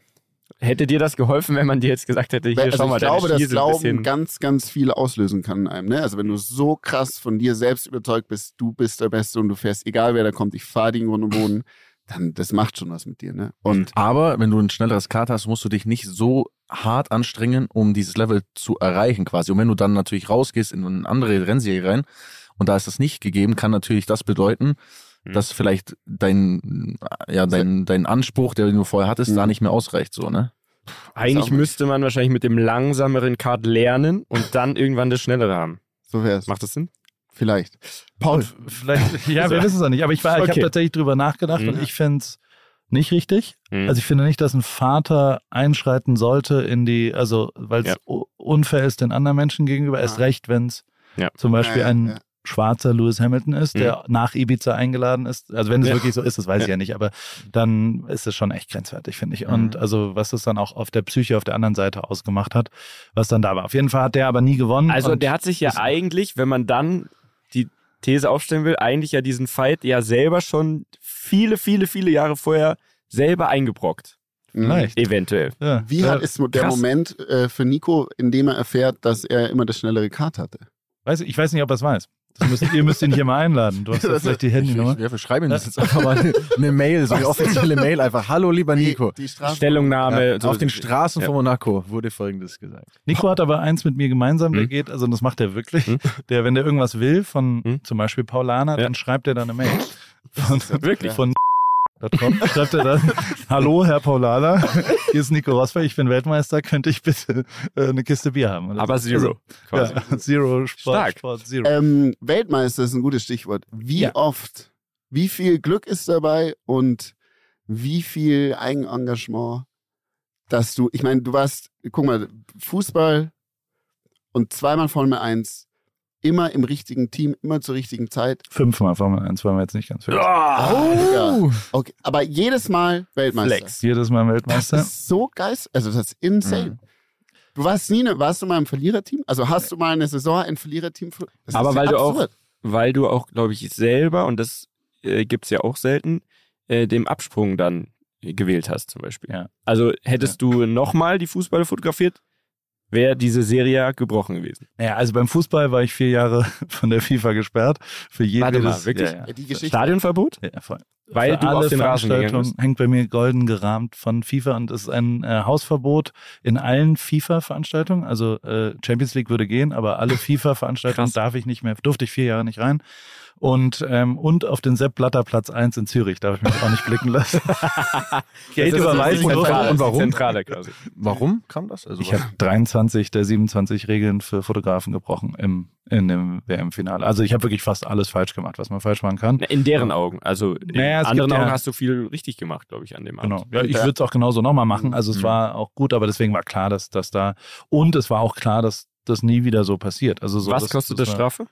Hätte dir das geholfen, wenn man dir jetzt gesagt hätte, hier, also schau mal, ich glaube, dass Glauben bisschen... ganz, ganz viel auslösen kann in einem. Ne? Also wenn du so krass von dir selbst überzeugt bist, du bist der Beste und du fährst, egal wer da kommt, ich fahre den Grund und Boden, dann das macht schon was mit dir. Ne? Und Aber wenn du ein schnelleres Kart hast, musst du dich nicht so hart anstrengen, um dieses Level zu erreichen quasi. Und wenn du dann natürlich rausgehst in eine andere Rennserie rein und da ist das nicht gegeben, kann natürlich das bedeuten, Mhm. dass vielleicht dein, ja, dein, dein Anspruch, den du vorher hattest, Mhm. da nicht mehr ausreicht, so, ne? Eigentlich müsste man wahrscheinlich mit dem langsameren Kart lernen und dann irgendwann das schnellere haben. so wär's. Macht das Sinn? Vielleicht. Paul, Vielleicht, ja, wir wissen es auch nicht. Aber ich, war- ich Okay. habe tatsächlich drüber nachgedacht Mhm. und ich finde es nicht richtig. Mhm. Also ich finde nicht, dass ein Vater einschreiten sollte in die, also weil es Ja. unfair ist den anderen Menschen gegenüber, erst Ja. recht, wenn es Ja. zum Beispiel Ja, ja, ein. Schwarzer Lewis Hamilton ist, der nach Ibiza eingeladen ist. Also wenn es Ja. wirklich so ist, das weiß ich Ja. ja nicht, aber dann ist es schon echt grenzwertig, finde ich. Und Mhm. also was es dann auch auf der Psyche auf der anderen Seite ausgemacht hat, was dann da war. Auf jeden Fall hat der aber nie gewonnen. Also der hat sich ja das- eigentlich, wenn man dann die These aufstellen will, eigentlich ja diesen Fight ja selber schon viele, viele, viele Jahre vorher selber eingebrockt. Mhm. Vielleicht. Eventuell. Ja. Wie ja, hart ist der krass. Moment äh, für Nico, in dem er erfährt, dass er immer das schnellere Kart hatte? weiß, ich weiß nicht, ob er es weiß. Das müsst, ihr müsst ihn hier mal einladen. Du hast ja vielleicht die Handynummer. Ja, wir schreiben ihm das jetzt einfach mal eine, eine Mail, so eine offizielle Mail einfach. Hallo, lieber Nico. Die, die. Stellungnahme. Ja, so- auf den Straßen Ja. von Monaco wurde Folgendes gesagt. Nico hat aber eins mit mir gemeinsam, der Hm. geht, also das macht er wirklich. Hm. Der, wenn der irgendwas will von Hm. zum Beispiel Paulana, Ja. dann schreibt er dann eine Mail. Von, Wirklich? Von .com schreibt er dann, hallo Herr Paulana, hier ist Nico Rosberg, ich bin Weltmeister, könnte ich bitte äh, eine Kiste Bier haben? Oder Aber so. Zero. quasi. Also, ja, Zero Sport, Stark. Sport Zero. Ähm, Weltmeister ist ein gutes Stichwort. Wie Ja. oft, wie viel Glück ist dabei und wie viel Eigenengagement, dass du, ich meine, du warst, guck mal, Fußball und zweimal Formel 1, immer im richtigen Team, immer zur richtigen Zeit. Fünfmal Formel 1 waren wir jetzt nicht ganz fit. Ja. Okay, aber jedes Mal Weltmeister. Flex. Jedes Mal Das Weltmeister. ist so geil. Also das ist insane. Mhm. Du warst nie, ne, warst du mal im Verliererteam? Also hast du mal eine Saison ein Verliererteam? Das Aber ist weil ja du auch- absurd. Weil du auch, glaube ich, selber, und das äh, gibt es ja auch selten, äh, dem Absprung dann gewählt hast, zum Beispiel. Ja. Also hättest du nochmal die Fußballer fotografiert, wäre diese Serie ja gebrochen gewesen. Naja, also beim Fußball war ich vier Jahre von der FIFA gesperrt. Für jedes, Warte mal, wirklich? Ja, ja. Ja, die Geschichte. Stadionverbot? Ja, voll. Weil Für du alle auf den Rasen gegangen Veranstaltungen bist. hängt bei mir golden gerahmt von FIFA und es ist ein äh, Hausverbot in allen FIFA-Veranstaltungen. Also äh, Champions League würde gehen, aber alle FIFA-Veranstaltungen darf ich nicht mehr, durfte ich vier Jahre nicht rein. Und, ähm, und auf den Sepp Blatter Platz 1 in Zürich darf ich mich auch nicht blicken lassen. Geld Das ist überweisen die durfte Zentrale, Und warum? die Zentrale quasi. Warum kam das? Also Ich habe 23 der 27 Regeln für Fotografen gebrochen im, in dem WM-Finale. Also ich habe wirklich fast alles falsch gemacht, was man falsch machen kann. Na, In deren Augen. Also in Naja, anderen gibt ja- Augen hast du viel richtig gemacht, glaube ich, an dem Abend. Genau. Ja, ich würde es auch genauso nochmal machen. Also es Mhm. war auch gut, aber deswegen war klar, dass das da und es war auch klar, dass das nie wieder so passiert. Also so, Was das, kostet das das war- Strafe?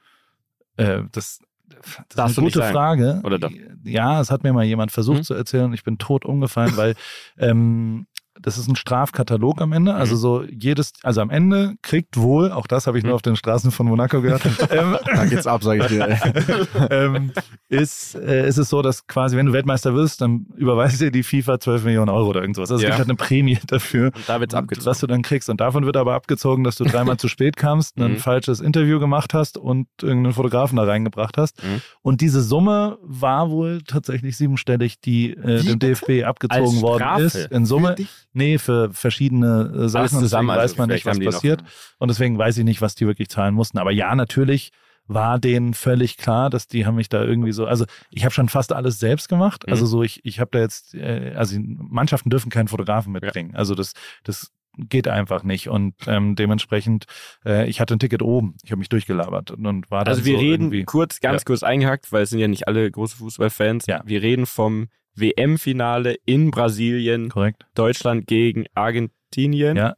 Äh, das das Darfst ist eine gute. Frage. Oder doch? Ja, es hat mir mal jemand versucht Mhm. zu erzählen. Ich bin tot umgefallen, weil ähm, das ist ein Strafkatalog am Ende. Also Mhm. so jedes, also am Ende kriegt wohl, auch das habe ich nur Mhm. auf den Straßen von Monaco gehört, ähm, da geht's ab, sage ich dir. ähm, ist, äh, ist es so, dass quasi, wenn du Weltmeister wirst, dann überweist dir die FIFA 12 Millionen Euro oder irgendwas. Also es Ja. gibt halt eine Prämie dafür, Und da wird's abgezogen. was du dann kriegst. Und davon wird aber abgezogen, dass du dreimal zu spät kamst, ein Mhm. falsches Interview gemacht hast und irgendeinen Fotografen da reingebracht hast. Mhm. Und diese Summe war wohl tatsächlich siebenstellig, die äh, dem? DFB abgezogen worden ist. In Summe, dich? Nee, für verschiedene äh, Sachen. Alles Und zusammen, also weiß man nicht, vielleicht was noch- passiert. Und deswegen weiß ich nicht, was die wirklich zahlen mussten. Aber ja, natürlich war denen völlig klar, dass die haben mich da irgendwie so, also ich habe schon fast alles selbst gemacht. Mhm. Also so, ich, ich habe da jetzt, äh, also Mannschaften dürfen keinen Fotografen mitbringen. Also das, das geht einfach nicht. Und ähm, dementsprechend, äh, ich hatte ein Ticket oben. Ich habe mich durchgelabert und, und war dann Also wir so reden irgendwie, kurz, ganz Ja. kurz eingehackt, weil es sind ja nicht alle große Fußballfans. Ja. Wir reden vom WM-Finale in Brasilien, korrekt. Deutschland gegen Argentinien. Ja.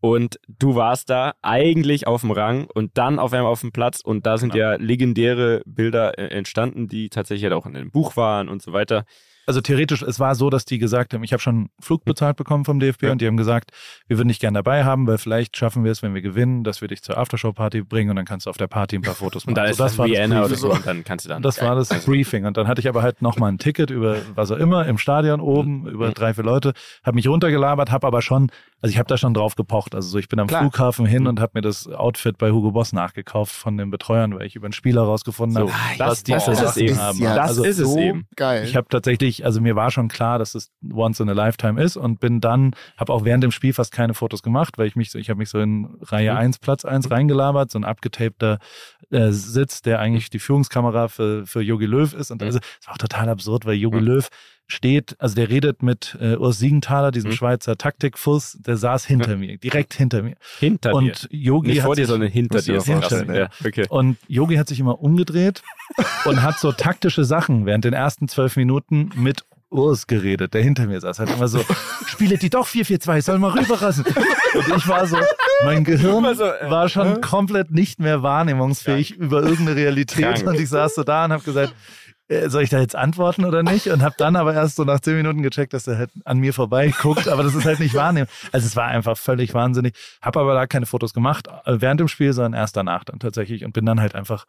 Und du warst da eigentlich auf dem Rang und dann auf einmal auf dem Platz und da sind Genau. ja legendäre Bilder äh, entstanden, die tatsächlich halt auch in einem Buch waren und so weiter. Also theoretisch, es war so, dass die gesagt haben, ich habe schon einen Flug bezahlt bekommen vom DFB Ja. und die haben gesagt, wir würden dich gerne dabei haben, weil vielleicht schaffen wir es, wenn wir gewinnen, dass wir dich zur Aftershow-Party bringen und dann kannst du auf der Party ein paar Fotos machen. Und da So, ist das war das Vienna oder Briefing. so und dann kannst du dann. Das war das Briefing. Und dann hatte ich aber halt nochmal ein Ticket über was auch immer im Stadion oben, über Mhm. drei, vier Leute, habe mich runtergelabert, habe aber schon, also ich habe da schon drauf gepocht. Also so, ich bin am Klar. Flughafen hin Mhm. und habe mir das Outfit bei Hugo Boss nachgekauft von den Betreuern, weil ich über einen Spieler rausgefunden So, habe, das, was die das ist es eben. haben. ja das also ist es so eben. geil. ich habe tatsächlich, also mir war schon klar, dass es once in a lifetime ist und bin dann, habe auch während dem Spiel fast keine Fotos gemacht, weil ich mich so, ich habe mich so in Reihe Mhm. 1, Platz 1 reingelabert, so ein abgetapter äh, Sitz, der eigentlich die Führungskamera für für Jogi Löw ist und Mhm. also war auch total absurd, weil Jogi Mhm. Löw steht, also der redet mit äh, Urs Siegenthaler, diesem Mhm. Schweizer Taktikfuss, der saß hinter mir, direkt hinter mir. Hinter dir. Und Yogi Nicht hat vor dir, sich- sondern hinter dir. Ist vorstellen, Ja, okay. und Yogi hat sich immer umgedreht und hat so taktische Sachen während den ersten zwölf Minuten mit Urs geredet, der hinter mir saß. Hat immer so, spiele die doch 4-4-2, soll mal rüberrassen. Und ich war so, mein Gehirn so, äh, war schon äh? komplett nicht mehr wahrnehmungsfähig über irgendeine Realität. Krank. Und ich saß so da und habe gesagt, äh, soll ich da jetzt antworten oder nicht? Und habe dann aber erst so nach zehn Minuten gecheckt, dass er halt an mir vorbei guckt, aber das ist halt nicht wahrnehmen. Also es war einfach völlig wahnsinnig. Habe aber da keine Fotos gemacht äh, während dem Spiel, sondern erst danach dann tatsächlich und bin dann halt einfach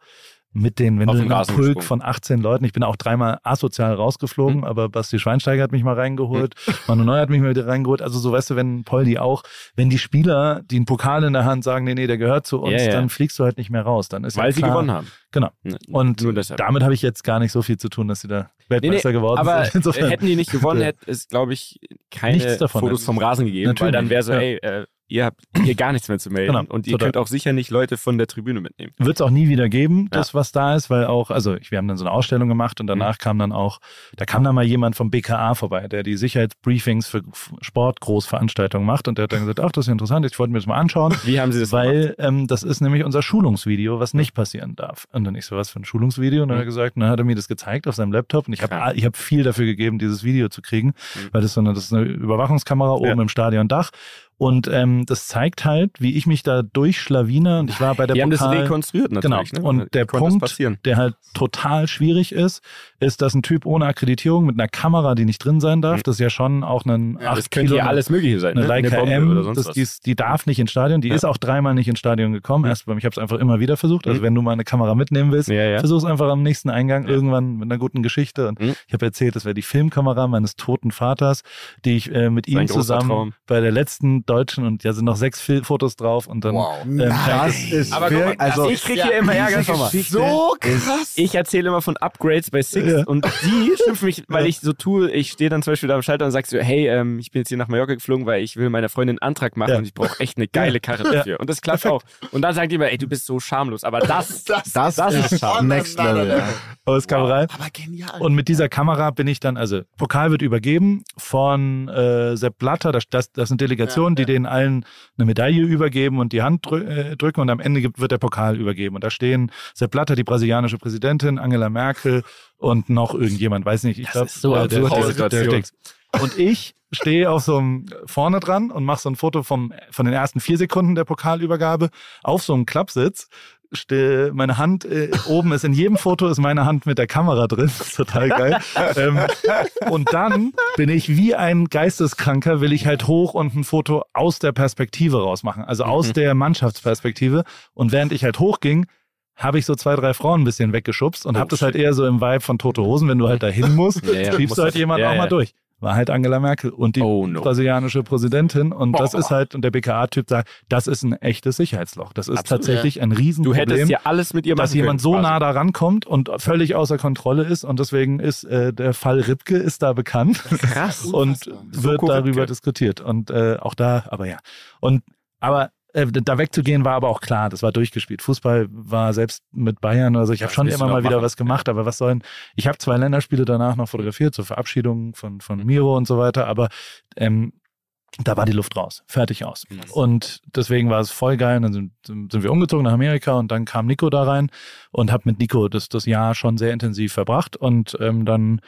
mit den, wenn Auf du in einem Pulk von 18 Leuten, ich bin auch dreimal asozial rausgeflogen, Mhm. aber Basti Schweinsteiger hat mich mal reingeholt, Manu Neuer hat mich mal wieder reingeholt, also so weißt du, wenn Poldi auch, wenn die Spieler, die einen Pokal in der Hand sagen, nee, nee, der gehört zu uns, Ja, ja. dann fliegst du halt nicht mehr raus, dann ist Weil ja sie klar, gewonnen haben. Genau. N- Und damit habe ich jetzt gar nicht so viel zu tun, dass sie da Weltmeister geworden aber sind. Insofern. hätten die nicht gewonnen, hätte es, glaube ich, keine Fotos hätten vom Rasen gegeben, weil Natürlich, dann wäre so, ja. ey, äh, ihr habt hier gar nichts mehr zu melden Genau, und ihr total. könnt auch sicher nicht Leute von der Tribüne mitnehmen. wird es auch nie wieder geben, das was da ist, weil auch, also wir haben dann so eine Ausstellung gemacht und danach kam dann auch, da kam dann mal jemand vom BKA vorbei, der die Sicherheitsbriefings für Sportgroßveranstaltungen macht und der hat dann gesagt, ach, das ist interessant, ich wollte mir das mal anschauen. Wie haben sie das gemacht? Weil ähm, das ist nämlich unser Schulungsvideo, was nicht passieren darf. Und dann ich so, was für ein Schulungsvideo? Und dann hat er gesagt, dann hat er mir das gezeigt auf seinem Laptop und ich habe ich hab viel dafür gegeben, dieses Video zu kriegen, Mhm. weil das so eine, das ist eine Überwachungskamera oben Ja. im Stadiondach. Und ähm, das zeigt halt, wie ich mich da durchschlawine. Und ich war bei der die haben das Pokal, rekonstruiert natürlich. Genau. Ne? Und der Punkt, der halt total schwierig ist, ist, dass ein Typ ohne Akkreditierung mit einer Kamera, die nicht drin sein darf, Mhm. das ist ja schon auch ein Ja, 8 Das könnte Kilo, ja alles Mögliche sein. eine ne? Leica Bombe M, oder sonst das, was. die, die darf nicht ins Stadion. Die Ja. ist auch dreimal nicht ins Stadion gekommen. Erst, ich habe es einfach immer wieder versucht. Also Mhm. wenn du mal eine Kamera mitnehmen willst, Ja, ja. versuch es einfach am nächsten Eingang irgendwann mit einer guten Geschichte. Und Mhm. ich habe erzählt, das wäre die Filmkamera meines toten Vaters, die ich äh, mit Sein ihm zusammen Traum. bei der letzten deutschen und ja sind noch sechs Fil Fotos drauf und dann Wow. ähm, Das ist Aber guck mal, wirklich, also ich kriege hier immer Ärger. So krass. Ich erzähle immer von Upgrades bei Six Ja. und die schimpfen mich, weil ich so tue, ich stehe dann zum Beispiel da am Schalter und sag so, hey, ähm, ich bin jetzt hier nach Mallorca geflogen, weil ich will meiner Freundin einen Antrag machen Ja. und ich brauche echt eine geile Karre Ja. dafür. Und das klappt auch. Und dann sagt die immer, ey, du bist so schamlos. Aber das, das, das, Das ist schon Next Level. Ja. Aber es kam rein. Aber genial. Und mit dieser Kamera bin ich dann, also Pokal wird übergeben von äh, Sepp Blatter, das, das, das sind Delegationen, Ja, ja. Die denen allen eine Medaille übergeben und die Hand drü äh, drücken und am Ende wird der Pokal übergeben. Und da stehen Sepp Blatter, die brasilianische Präsidentin, Angela Merkel und noch irgendjemand, weiß nicht. Ich Das glaube, ist so absurd, die Situation. Und ich stehe auf so einem vorne dran und mache so ein Foto vom, von den ersten vier Sekunden der Pokalübergabe auf so einem Klappsitz. Meine Hand äh, oben ist in jedem Foto ist meine Hand mit der Kamera drin. Das ist total geil. ähm, und dann bin ich wie ein Geisteskranker, will ich halt hoch und ein Foto aus der Perspektive rausmachen, also aus Mhm. der Mannschaftsperspektive. Und während ich halt hochging, habe ich so zwei, drei Frauen ein bisschen weggeschubst und Oh, habe das halt eher so im Vibe von Tote Hosen, wenn du halt dahin musst, Ja, ja. schiebst du halt jemanden Ja, auch mal durch. War halt Angela Merkel und die Oh, no. brasilianische Präsidentin. Und das Boah. ist halt, und der BKA-Typ sagt, das ist ein echtes Sicherheitsloch. Das ist Absolut. tatsächlich ein du Riesenproblem. hättest ja alles mit ihr dass jemand so können, nah quasi. da rankommt und völlig außer Kontrolle ist und deswegen ist äh, der Fall Ripke ist da bekannt Krass. und Unfassbar. wird darüber Ripke. diskutiert und äh, auch da, aber ja und aber äh, da wegzugehen war aber auch klar, das war durchgespielt. Fußball war selbst mit Bayern, also ich habe schon immer mal wieder machen? was gemacht, aber was sollen? Ich habe zwei Länderspiele danach noch fotografiert zur Verabschiedung von von Miro und so weiter, aber ähm, da war die Luft raus, fertig aus. Mhm. Und deswegen war es voll geil. Und dann sind, sind wir umgezogen nach Amerika und dann kam Nico da rein und habe mit Nico das, das Jahr schon sehr intensiv verbracht. Und ähm, dann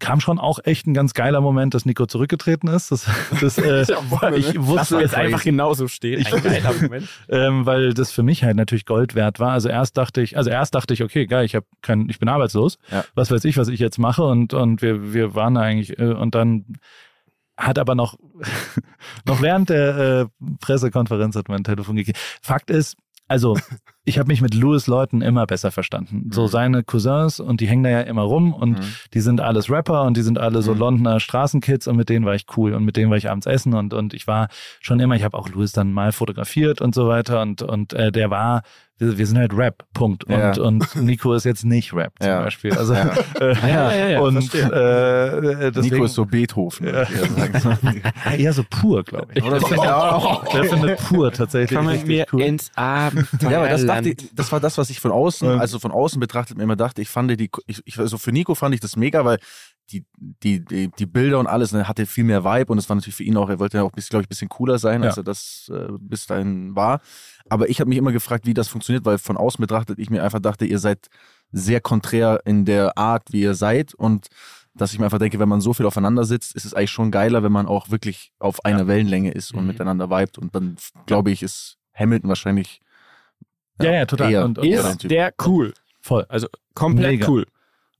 kam schon auch echt ein ganz geiler Moment, dass Nico zurückgetreten ist. Das, das, äh, ich wusste jetzt einfach genauso stehen. Ein geiler Moment. ähm, weil das für mich halt natürlich Gold wert war. Also erst dachte ich, also erst dachte ich, okay, geil, ich habe kein, ich bin arbeitslos. Ja. Was weiß ich, was ich jetzt mache und und wir wir waren eigentlich äh, und dann hat aber noch noch während der äh, Pressekonferenz hat mein Telefon gekriegt. Fakt ist, also ich habe mich mit Louis Leuten immer besser verstanden. So Mhm. seine Cousins und die hängen da ja immer rum und Mhm. die sind alles Rapper und die sind alle so Mhm. Londoner Straßenkids und mit denen war ich cool und mit denen war ich abends essen und und ich war schon immer, ich habe auch Louis dann mal fotografiert und so weiter und und äh, der war wir, wir sind halt Rap, Punkt. Und, Ja. und Nico ist jetzt nicht Rap zum Ja. Beispiel. Also, Ja. Äh, Ja, ja, ja, und verstehe. äh, deswegen, Nico ist so Beethoven. Ja. würde ich eher sagen. Ja, eher so pur, glaube ich. Oder so. Der findet pur tatsächlich mit richtig mir cool. ins Abenteuerland. Ja, aber das, dachte ich, das war das, was ich von außen, Ja. also von außen betrachtet mir immer dachte, ich fand die, ich, ich, also für Nico fand ich das mega, weil die, die, die, die Bilder und alles, ne, hatte viel mehr Vibe und es war natürlich für ihn auch, er wollte ja auch, glaube ich, ein bisschen cooler sein, als Ja. er das äh, bis dahin war. Aber ich habe mich immer gefragt, wie das funktioniert, weil von außen betrachtet ich mir einfach dachte, ihr seid sehr konträr in der Art, wie ihr seid und dass ich mir einfach denke, wenn man so viel aufeinander sitzt, ist es eigentlich schon geiler, wenn man auch wirklich auf einer Wellenlänge ist und Mhm. miteinander vibet und dann glaube ich, ist Hamilton wahrscheinlich Ja, ja, total. Und, und, Ist dein Typ. der cool. voll. Also komplett Mega. cool.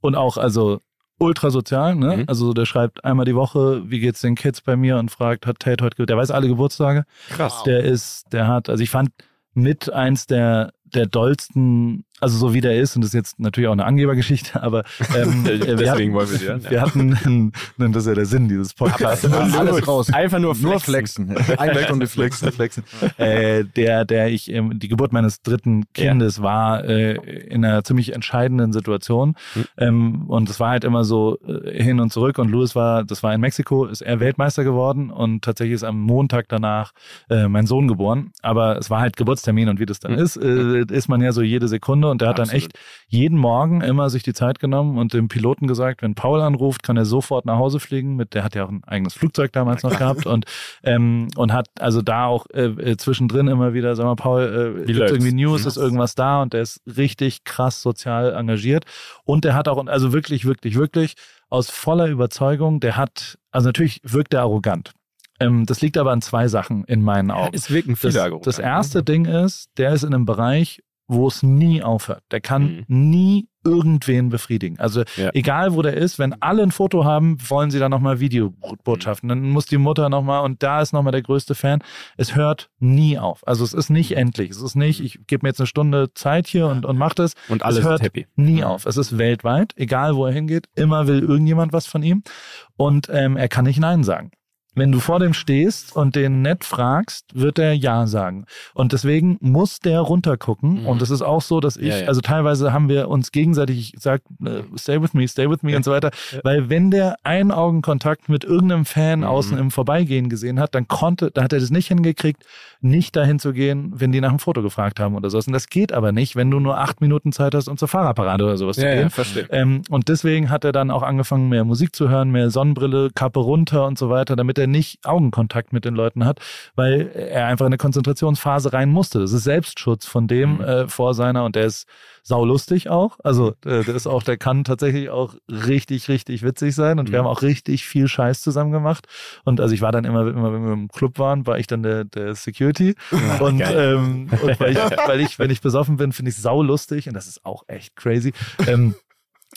Und auch, also ultra sozial, ne? Mhm. Also der schreibt einmal die Woche, wie geht's den Kids bei mir und fragt, hat Tate heute, der weiß alle Geburtstage. Krass. Der ist, der hat, also ich fand mit eins der, der dollsten, also so wie der ist, und das ist jetzt natürlich auch eine Angebergeschichte, aber ähm, wir Deswegen hatten, wollen wir sie hören. wir hatten, einen, das ist ja der Sinn dieses Podcasts. Alles raus. Einfach nur Nur flexen. flexen. Eine Stunde flexen. flexen. äh, der, der ich, ähm, die Geburt meines dritten Kindes war äh, in einer ziemlich entscheidenden Situation. Mhm. Ähm, und es war halt immer so äh, hin und zurück. Und Louis war, das war in Mexiko, ist er Weltmeister geworden und tatsächlich ist am Montag danach äh, mein Sohn geboren. Aber es war halt Geburtstermin und wie das dann Mhm. ist, äh, ist man ja so jede Sekunde. Und der hat dann Absolut. echt jeden Morgen immer sich die Zeit genommen und dem Piloten gesagt, wenn Paul anruft, kann er sofort nach Hause fliegen. Mit, der hat ja auch ein eigenes Flugzeug damals noch gehabt und ähm, und hat also da auch äh, äh, zwischendrin immer wieder, sag mal, Paul, äh, irgendwie News, Mhm. ist irgendwas da und der ist richtig krass sozial engagiert und der hat auch, also wirklich, wirklich, wirklich aus voller Überzeugung, der hat, also natürlich wirkt er arrogant. Ähm, das liegt aber an zwei Sachen in meinen Augen. Es wirken Das, viele Argumente. das erste Ding ist, der ist in einem Bereich, wo es nie aufhört. Der kann Mhm. nie irgendwen befriedigen. Also Ja. egal wo der ist, wenn alle ein Foto haben, wollen sie dann nochmal Videobotschaften. Dann muss die Mutter nochmal und da ist nochmal der größte Fan. Es hört nie auf. Also es ist nicht endlich. Es ist nicht, ich gebe mir jetzt eine Stunde Zeit hier und, und mach das. Und alle es hört happy. nie auf. Es ist weltweit, egal wo er hingeht, immer will irgendjemand was von ihm und ähm, er kann nicht Nein sagen. Wenn du vor dem stehst und den nett fragst, wird er Ja sagen. Und deswegen muss der runtergucken. Mhm. Und es ist auch so, dass ich, Ja, ja. also teilweise haben wir uns gegenseitig gesagt, äh, stay with me, stay with me und so weiter. Weil wenn der einen Augenkontakt mit irgendeinem Fan Mhm. außen im Vorbeigehen gesehen hat, dann konnte, da hat er das nicht hingekriegt, nicht dahin zu gehen, wenn die nach dem Foto gefragt haben oder sowas. Und das geht aber nicht, wenn du nur acht Minuten Zeit hast, um zur Fahrerparade oder sowas zu Ja, gehen. ja, verstehe. Ähm, und deswegen hat er dann auch angefangen, mehr Musik zu hören, mehr Sonnenbrille, Kappe runter und so weiter, damit er nicht Augenkontakt mit den Leuten hat, weil er einfach in eine Konzentrationsphase rein musste. Das ist Selbstschutz von dem Mhm. äh, vor seiner und der ist saulustig auch. Also äh, der ist auch, der kann tatsächlich auch richtig, richtig witzig sein und wir Mhm. haben auch richtig viel Scheiß zusammen gemacht. Und also ich war dann immer, immer wenn wir im Club waren, war ich dann der, der Security. und ähm, und weil, ich, weil ich, wenn ich besoffen bin, finde ich saulustig und das ist auch echt crazy. Ähm,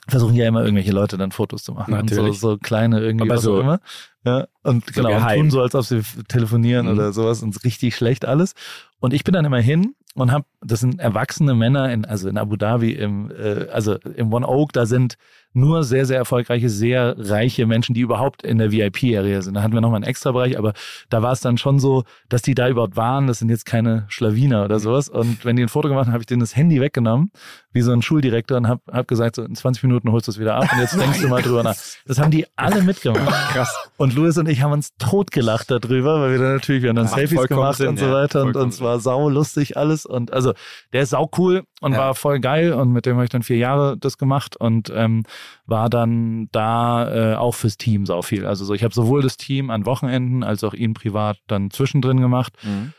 versuchen ja immer irgendwelche Leute dann Fotos zu machen. Und Natürlich. so, so kleine irgendwie, Aber was so- auch immer. Ja, und so genau, und tun so, als ob sie telefonieren Mhm. oder sowas und richtig schlecht alles. Und ich bin dann immer hin und hab, das sind erwachsene Männer in, also in Abu Dhabi, im, äh, also im One Oak, da sind nur sehr, sehr erfolgreiche, sehr reiche Menschen, die überhaupt in der VIP-Area sind. Da hatten wir nochmal einen extra Bereich, aber da war es dann schon so, dass die da überhaupt waren. Das sind jetzt keine Schlawiner oder sowas. Und wenn die ein Foto gemacht haben, habe ich denen das Handy weggenommen, wie so ein Schuldirektor, und habe hab gesagt, so in 20 Minuten holst du es wieder ab und jetzt denkst du mal drüber nach. Das haben die alle mitgemacht. Krass. Und Louis und ich haben uns totgelacht darüber, weil wir dann natürlich, wir haben dann Macht Selfies gemacht Sinn, und so ja. weiter und, Vollkommen und es war sau lustig alles und also der ist sau cool und Ja. war voll geil und mit dem habe ich dann vier Jahre das gemacht und ähm, war dann da äh, auch fürs Team sau viel. Also so, ich habe sowohl das Team an Wochenenden als auch ihn privat dann zwischendrin gemacht Mhm.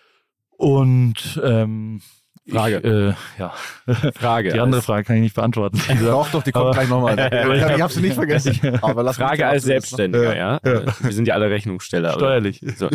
und ähm, Frage. Ich, äh, ja. Frage. Die andere als, Frage kann ich nicht beantworten. Doch, doch, die kommt Aber- gleich nochmal. Ich, hab- ich hab's nicht vergessen. Aber lass mich Frage als. Selbstständiger, ja. Wir sind ja alle Rechnungssteller. Steuerlich. So.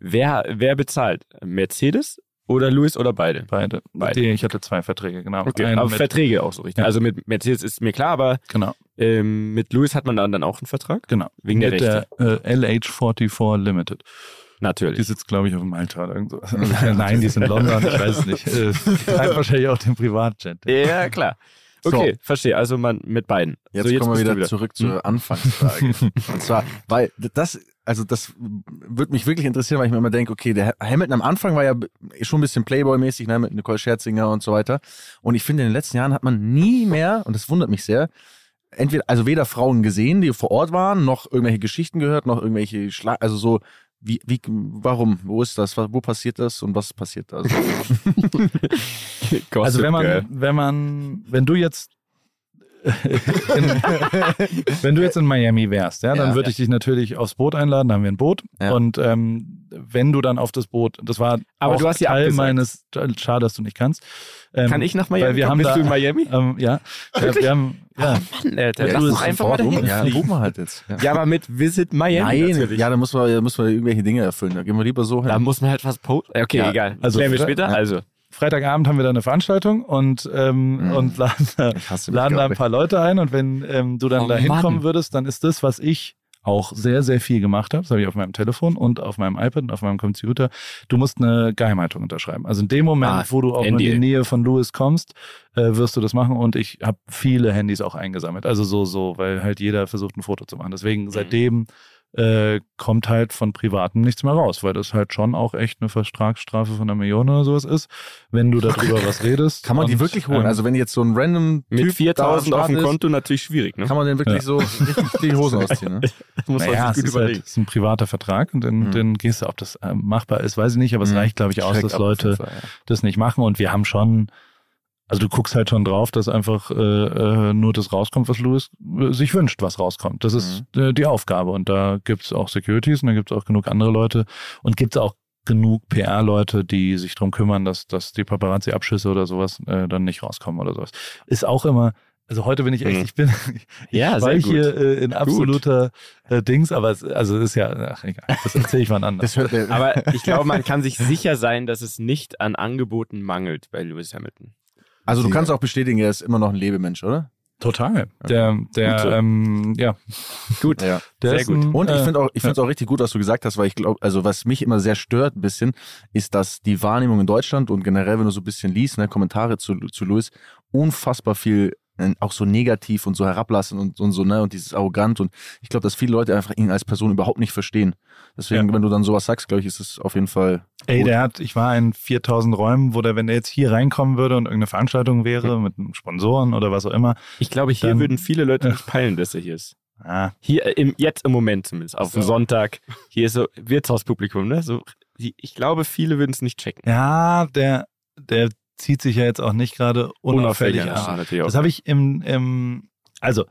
Wer, wer bezahlt? Mercedes oder Louis oder beide? Beide. Beide. Die- Ich hatte zwei Verträge, genau. Okay, Einen aber mit, Verträge auch so richtig. Ja. Also mit Mercedes ist mir klar, aber genau, ähm, mit Louis hat man dann, dann auch einen Vertrag? genau. Wegen der mit Rechte. der äh, LH44 Limited. Die Natürlich. sitzt, glaube ich, auf Malta oder irgend so. Nein, die ist in London, ich weiß es nicht. Äh, wahrscheinlich auch den Privatjet. Ja, klar. Okay, verstehe. Also man mit beiden. Jetzt, so, kommen wir du wieder, zurück zur Anfangsfrage. Und zwar, weil das, also das würde mich wirklich interessieren, weil ich mir immer denke, okay, der Hamilton am Anfang war ja schon ein bisschen Playboy-mäßig, ne, mit Nicole Scherzinger und so weiter. Und ich finde, in den letzten Jahren hat man nie mehr, und das wundert mich sehr, entweder, also weder Frauen gesehen, die vor Ort waren, noch irgendwelche Geschichten gehört, noch irgendwelche Schlag, also so, wie, wie, warum, wo ist das, wo passiert das und was passiert da? Also, Also wenn man, wenn man, wenn du jetzt wenn du jetzt in Miami wärst, ja, dann Ja. würde ich dich natürlich aufs Boot einladen, da haben wir ein Boot. Ja. Und ähm, wenn du dann auf das Boot, das war Aber auch du hast ja Teil meines, schade, dass du nicht kannst. Ähm, Kann ich nach Miami? weil wir kommen? haben Bist da- du in Miami? Ähm, ja, ja, wir haben, ja, Mann, Alter, ja, lass uns einfach mal dahin. Ja, fliegen. buchen wir halt jetzt. Ja. Ja, aber mit Visit Miami Nein, natürlich. ja, da muss man, da muss man irgendwelche Dinge erfüllen. Da gehen wir lieber so hin. Da muss man halt was posten. Okay, Ja, egal. also- Klären wir später. Ja. Also, Freitagabend haben wir da eine Veranstaltung und, ähm, Mhm. und laden, laden da ein paar Leute ein und wenn ähm, du dann Oh da hinkommen würdest, dann ist das, was ich auch sehr, sehr viel gemacht habe, das habe ich auf meinem Telefon und auf meinem iPad und auf meinem Computer, du musst eine Geheimhaltung unterschreiben. Also in dem Moment, Ah, wo du auch in die Nähe von Louis kommst, äh, wirst du das machen und ich habe viele Handys auch eingesammelt. Also so, so, weil halt jeder versucht ein Foto zu machen. Deswegen Mhm. seitdem äh, kommt halt von Privaten nichts mehr raus, weil das halt schon auch echt eine Vertragsstrafe von einer Million oder sowas ist, wenn du darüber was redest. Kann man die wirklich holen? ähm, Also wenn jetzt so ein random mit Typ 4000 da auf dem Konto natürlich schwierig, ne? kann man den wirklich Ja. so richtig die Hosen ausziehen. Ne? Das muss man naja, sich es gut ist, halt, überlegen. es ist ein privater Vertrag und dann, Mhm. dann gehst du, ob das äh, machbar ist, weiß ich nicht, aber es Mhm. reicht, glaube ich, aus, Check dass Leute Fall, ja. das nicht machen und wir haben schon, also du guckst halt schon drauf, dass einfach äh, äh, nur das rauskommt, was Louis äh, sich wünscht, was rauskommt. Das ist Mhm. äh, die Aufgabe und da gibt's auch Securities und da gibt's auch genug andere Leute und gibt's auch genug PR-Leute, die sich drum kümmern, dass, dass die Paparazzi-Abschüsse oder sowas äh, dann nicht rauskommen oder sowas. Ist auch immer, also heute bin ich echt, Mhm. ich bin, Ja, ich sehr war gut. hier äh, in absoluter äh, Dings, aber es, also es ist ja, ach egal, das erzähle ich wann anders. Aber ich glaube, man kann sich sicher sein, dass es nicht an Angeboten mangelt bei Lewis Hamilton. Also du kannst auch bestätigen, er ist immer noch ein Lebemensch, oder? Total. Der, der, Gut so. ähm, ja, Gut. Ja. der Sehr gut. Ein, Und ich äh, finde auch, ich finde es auch richtig gut, was du gesagt hast, weil ich glaube, also was mich immer sehr stört ein bisschen, ist, dass die Wahrnehmung in Deutschland und generell, wenn du so ein bisschen liest, ne, Kommentare zu, zu Louis, unfassbar viel äh, auch so negativ und so herablassen und, und so, ne, und dieses arrogant und ich glaube, dass viele Leute einfach ihn als Person überhaupt nicht verstehen. Deswegen, Ja. wenn du dann sowas sagst, glaube ich, ist es auf jeden Fall Ey, gut. der hat, ich war in 4000 Räumen, wo der, wenn der jetzt hier reinkommen würde und irgendeine Veranstaltung wäre mit einem Sponsoren oder was auch immer, Ich glaube, hier Dann- würden viele Leute nicht peilen, dass er hier ist. ah, Hier, äh, im, jetzt im Moment zumindest, auf dem So. Sonntag. Hier ist so Wirtshauspublikum, ne? So, ich glaube, viele würden es nicht checken. ja, der, der zieht sich ja jetzt auch nicht gerade unauffällig ja, an. auch. Das habe ich im, im also,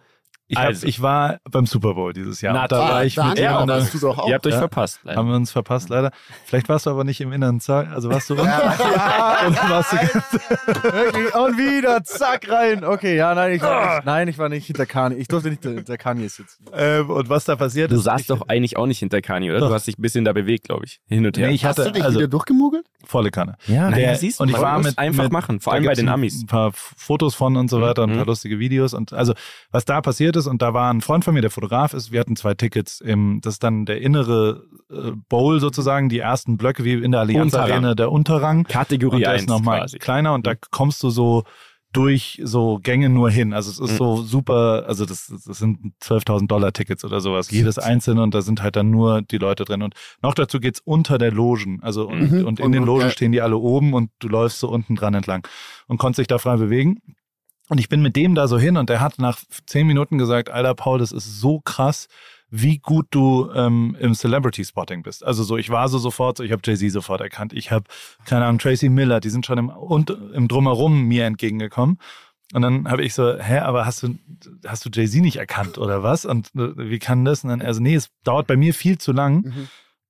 ich, hab, Also. ich war beim Super Bowl dieses Jahr. Na, Und da war ich mit Ja, du doch auch. Ihr habt euch Ja. verpasst. leider. Haben wir uns verpasst, leider. Vielleicht warst du aber nicht im inneren Saal. Also warst du unten. Oder warst du und wieder, zack, rein. Okay, ja, nein, ich war nicht, nein, ich war nicht hinter Kanye. Ich durfte nicht hinter Kanye sitzen. ähm, und was da passiert Du ist. saßt ich, doch eigentlich auch nicht hinter Kani, oder? Doch. Du hast dich ein bisschen da bewegt, glaube ich. Hin und her. Nee, ich Hast du hatte dich also wieder durchgemogelt? volle Kanne. Ja, Der- siehst du, und ich war mit, einfach mit, machen, vor allem bei den Amis. Ein paar Fotos von und so weiter und ein paar Mhm. lustige Videos. Und also, was da passiert ist, und da war ein Freund von mir, der Fotograf ist, wir hatten zwei Tickets im, das ist dann der innere äh, Bowl sozusagen, die ersten Blöcke wie in der Allianz Unterrang. Arena, der Unterrang. Kategorie und der 1 ist nochmal kleiner und da kommst du so durch so Gänge nur hin. Also es ist Mhm. so super, also das, das sind 12.000 Dollar Tickets oder sowas, jedes einzelne und da sind halt dann nur die Leute drin. Und noch dazu geht's unter der Logen. Also und, Mhm. und in Und- den Logen ja. stehen die alle oben und du läufst so unten dran entlang und konntest dich da frei bewegen. Und ich bin mit dem da so hin und der hat nach zehn Minuten gesagt, Alter Paul, das ist so krass, wie gut du ähm, im Celebrity Spotting bist. Also so, ich war so sofort, so, ich habe Jay-Z sofort erkannt, ich habe, keine Ahnung, Tracy Miller, die sind schon im, und, im Drumherum mir entgegengekommen. Und dann habe ich so, hä, aber hast du, hast du Jay-Z nicht erkannt oder was? Und äh, wie kann das? Und dann, also nee, es dauert bei mir viel zu lang. Mhm.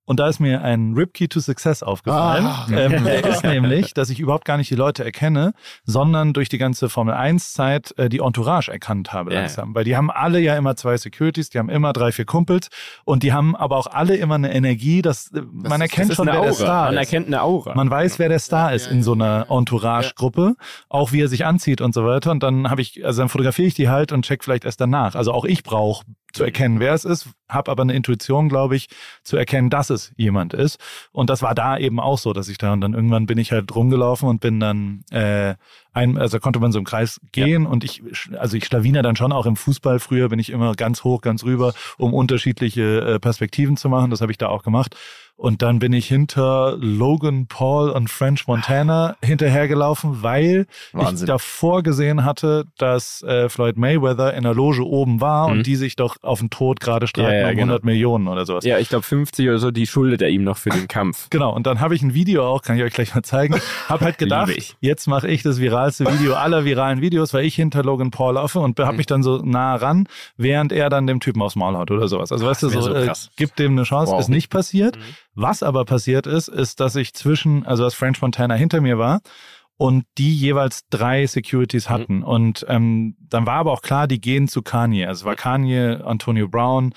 Und da ist mir ein Ripkey to Success aufgefallen. Ah. Ähm, der ist nämlich, dass ich überhaupt gar nicht die Leute erkenne, sondern durch die ganze Formel 1-Zeit äh, die Entourage erkannt habe Ja. langsam. Weil die haben alle ja immer zwei Securities, die haben immer drei, vier Kumpels und die haben aber auch alle immer eine Energie, dass äh, man ist- erkennt Das schon, wer der Aura. Star Man ist. erkennt eine Aura. Man weiß, wer der Star ist ja, in so ja, einer ja. Entourage-Gruppe, auch wie er sich anzieht und so weiter. Und dann habe ich, also dann fotografiere ich die halt und check vielleicht erst danach. Also auch ich brauche zu erkennen, wer es ist, habe aber eine Intuition, glaube ich, zu erkennen, dass es jemand ist. Und das war da eben auch so, dass ich da und dann irgendwann bin ich halt rumgelaufen und bin dann äh, ein, also konnte man so im Kreis gehen und ich, also ich schlawiner dann schon auch im Fußball. Früher bin ich immer ganz hoch, ganz rüber, um unterschiedliche äh, Perspektiven zu machen. Das habe ich da auch gemacht. Und dann bin ich hinter Logan Paul und French Montana hinterhergelaufen, weil ich Wahnsinn. davor gesehen hatte, dass äh, Floyd Mayweather in der Loge oben war Mhm. und die sich doch auf den Tod gerade streiten Ja, ja, um genau. 100 Millionen oder sowas. ja, ich glaube 50 oder so, die schuldet er ihm noch für den Kampf. Genau, und dann habe ich ein Video auch, kann ich euch gleich mal zeigen. Hab halt gedacht, ich. jetzt mache ich das viralste Video aller viralen Videos, weil ich hinter Logan Paul laufe und Mhm. habe mich dann so nah ran, während er dann dem Typen aufs Maul haut oder sowas. Also weißt du, so, so äh, gibt dem eine Chance, Wow. ist nicht passiert. Mhm. Was aber passiert ist, ist, dass ich zwischen, also dass French Montana hinter mir war und die jeweils drei Securities Mhm. hatten. Und ähm, dann war aber auch klar, die gehen zu Kanye. Also es war Kanye, Antonio Brown,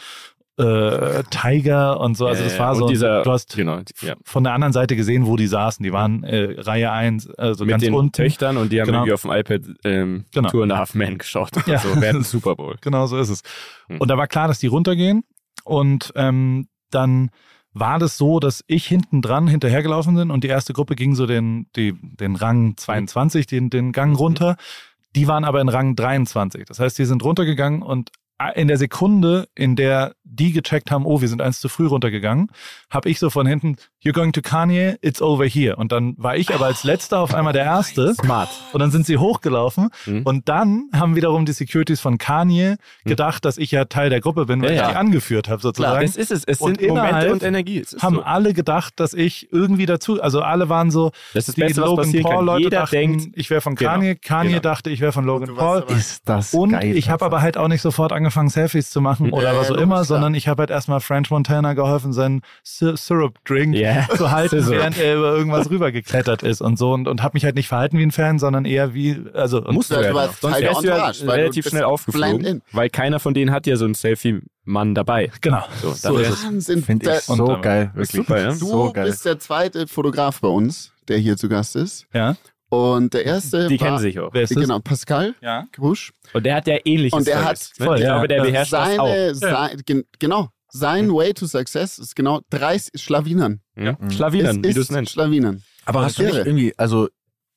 äh, Tiger und so. Also das war und so, dieser- du hast genau, ja. von der anderen Seite gesehen, wo die saßen. Die waren äh, Reihe 1, also Mit ganz den unten. Töchtern und die haben Genau. irgendwie auf dem iPad ähm, Genau. Tour and a Half Man geschaut. Ja. So dem Super Bowl. Genau so ist es. Hm. Und da war klar, dass die runtergehen. Und ähm, dann war das so, dass ich hinten dran hinterhergelaufen bin und die erste Gruppe ging so den, die, den Rang 22, den, den Gang runter. Die waren aber in Rang 23. Das heißt, die sind runtergegangen und in der Sekunde, in der die gecheckt haben, oh, wir sind eins zu früh runtergegangen, habe ich so von hinten, you're going to Kanye, it's over here. Und dann war ich aber als letzter auf einmal der Erste. Smart. Und dann sind sie hochgelaufen. Mhm. Und dann haben wiederum die Securities von Kanye gedacht, dass ich ja Teil der Gruppe bin, weil Ja, ich ja. die angeführt habe sozusagen. Das ist es. Es Und sind Momente und Energie. Es ist haben so. alle gedacht, dass ich irgendwie dazu, also alle waren so, Das ist die Beste, was Logan. Paul-Leute Jeder dachten, denkt, ich wäre von Genau, Kanye, Kanye genau. dachte, ich wäre von Logan du Paul. Ist das Und geil. ich habe aber halt auch nicht sofort angefangen, Selfies zu machen oder Ja, was ja, auch immer, klar. sondern ich habe halt erstmal French Montana geholfen, seinen Sy- Syrup-Drink Ja. zu halten, während er über irgendwas rübergeklettert ist und so und, und habe mich halt nicht verhalten wie ein Fan, sondern eher wie, also und, Musst du Ja, ja du noch. warst Sonst wärst du ja Entourage, weil du relativ schnell aufgeflogen, weil keiner von denen hat ja so einen Selfie-Mann dabei. genau, So, so, ist. Wahnsinn. Finde Da- ich so geil, ist wirklich. super, ja? Du So geil. bist der zweite Fotograf bei uns, der hier zu Gast ist. Ja, Und der erste Die war, kennen sich auch. wer ist das? Genau, Pascal Ja. Krusch. Und der hat ja ähnliches. Und der hat- ne? Voll, Ich ja. glaube, der Ja. beherrscht das auch. Seine, sein, gen, genau, sein Hm. Way to Success ist genau 30 Schlawinern. Ja? Mhm. Schlawinern, wie du es nennst. Schlawinern. Aber hast du nicht Irre. irgendwie, also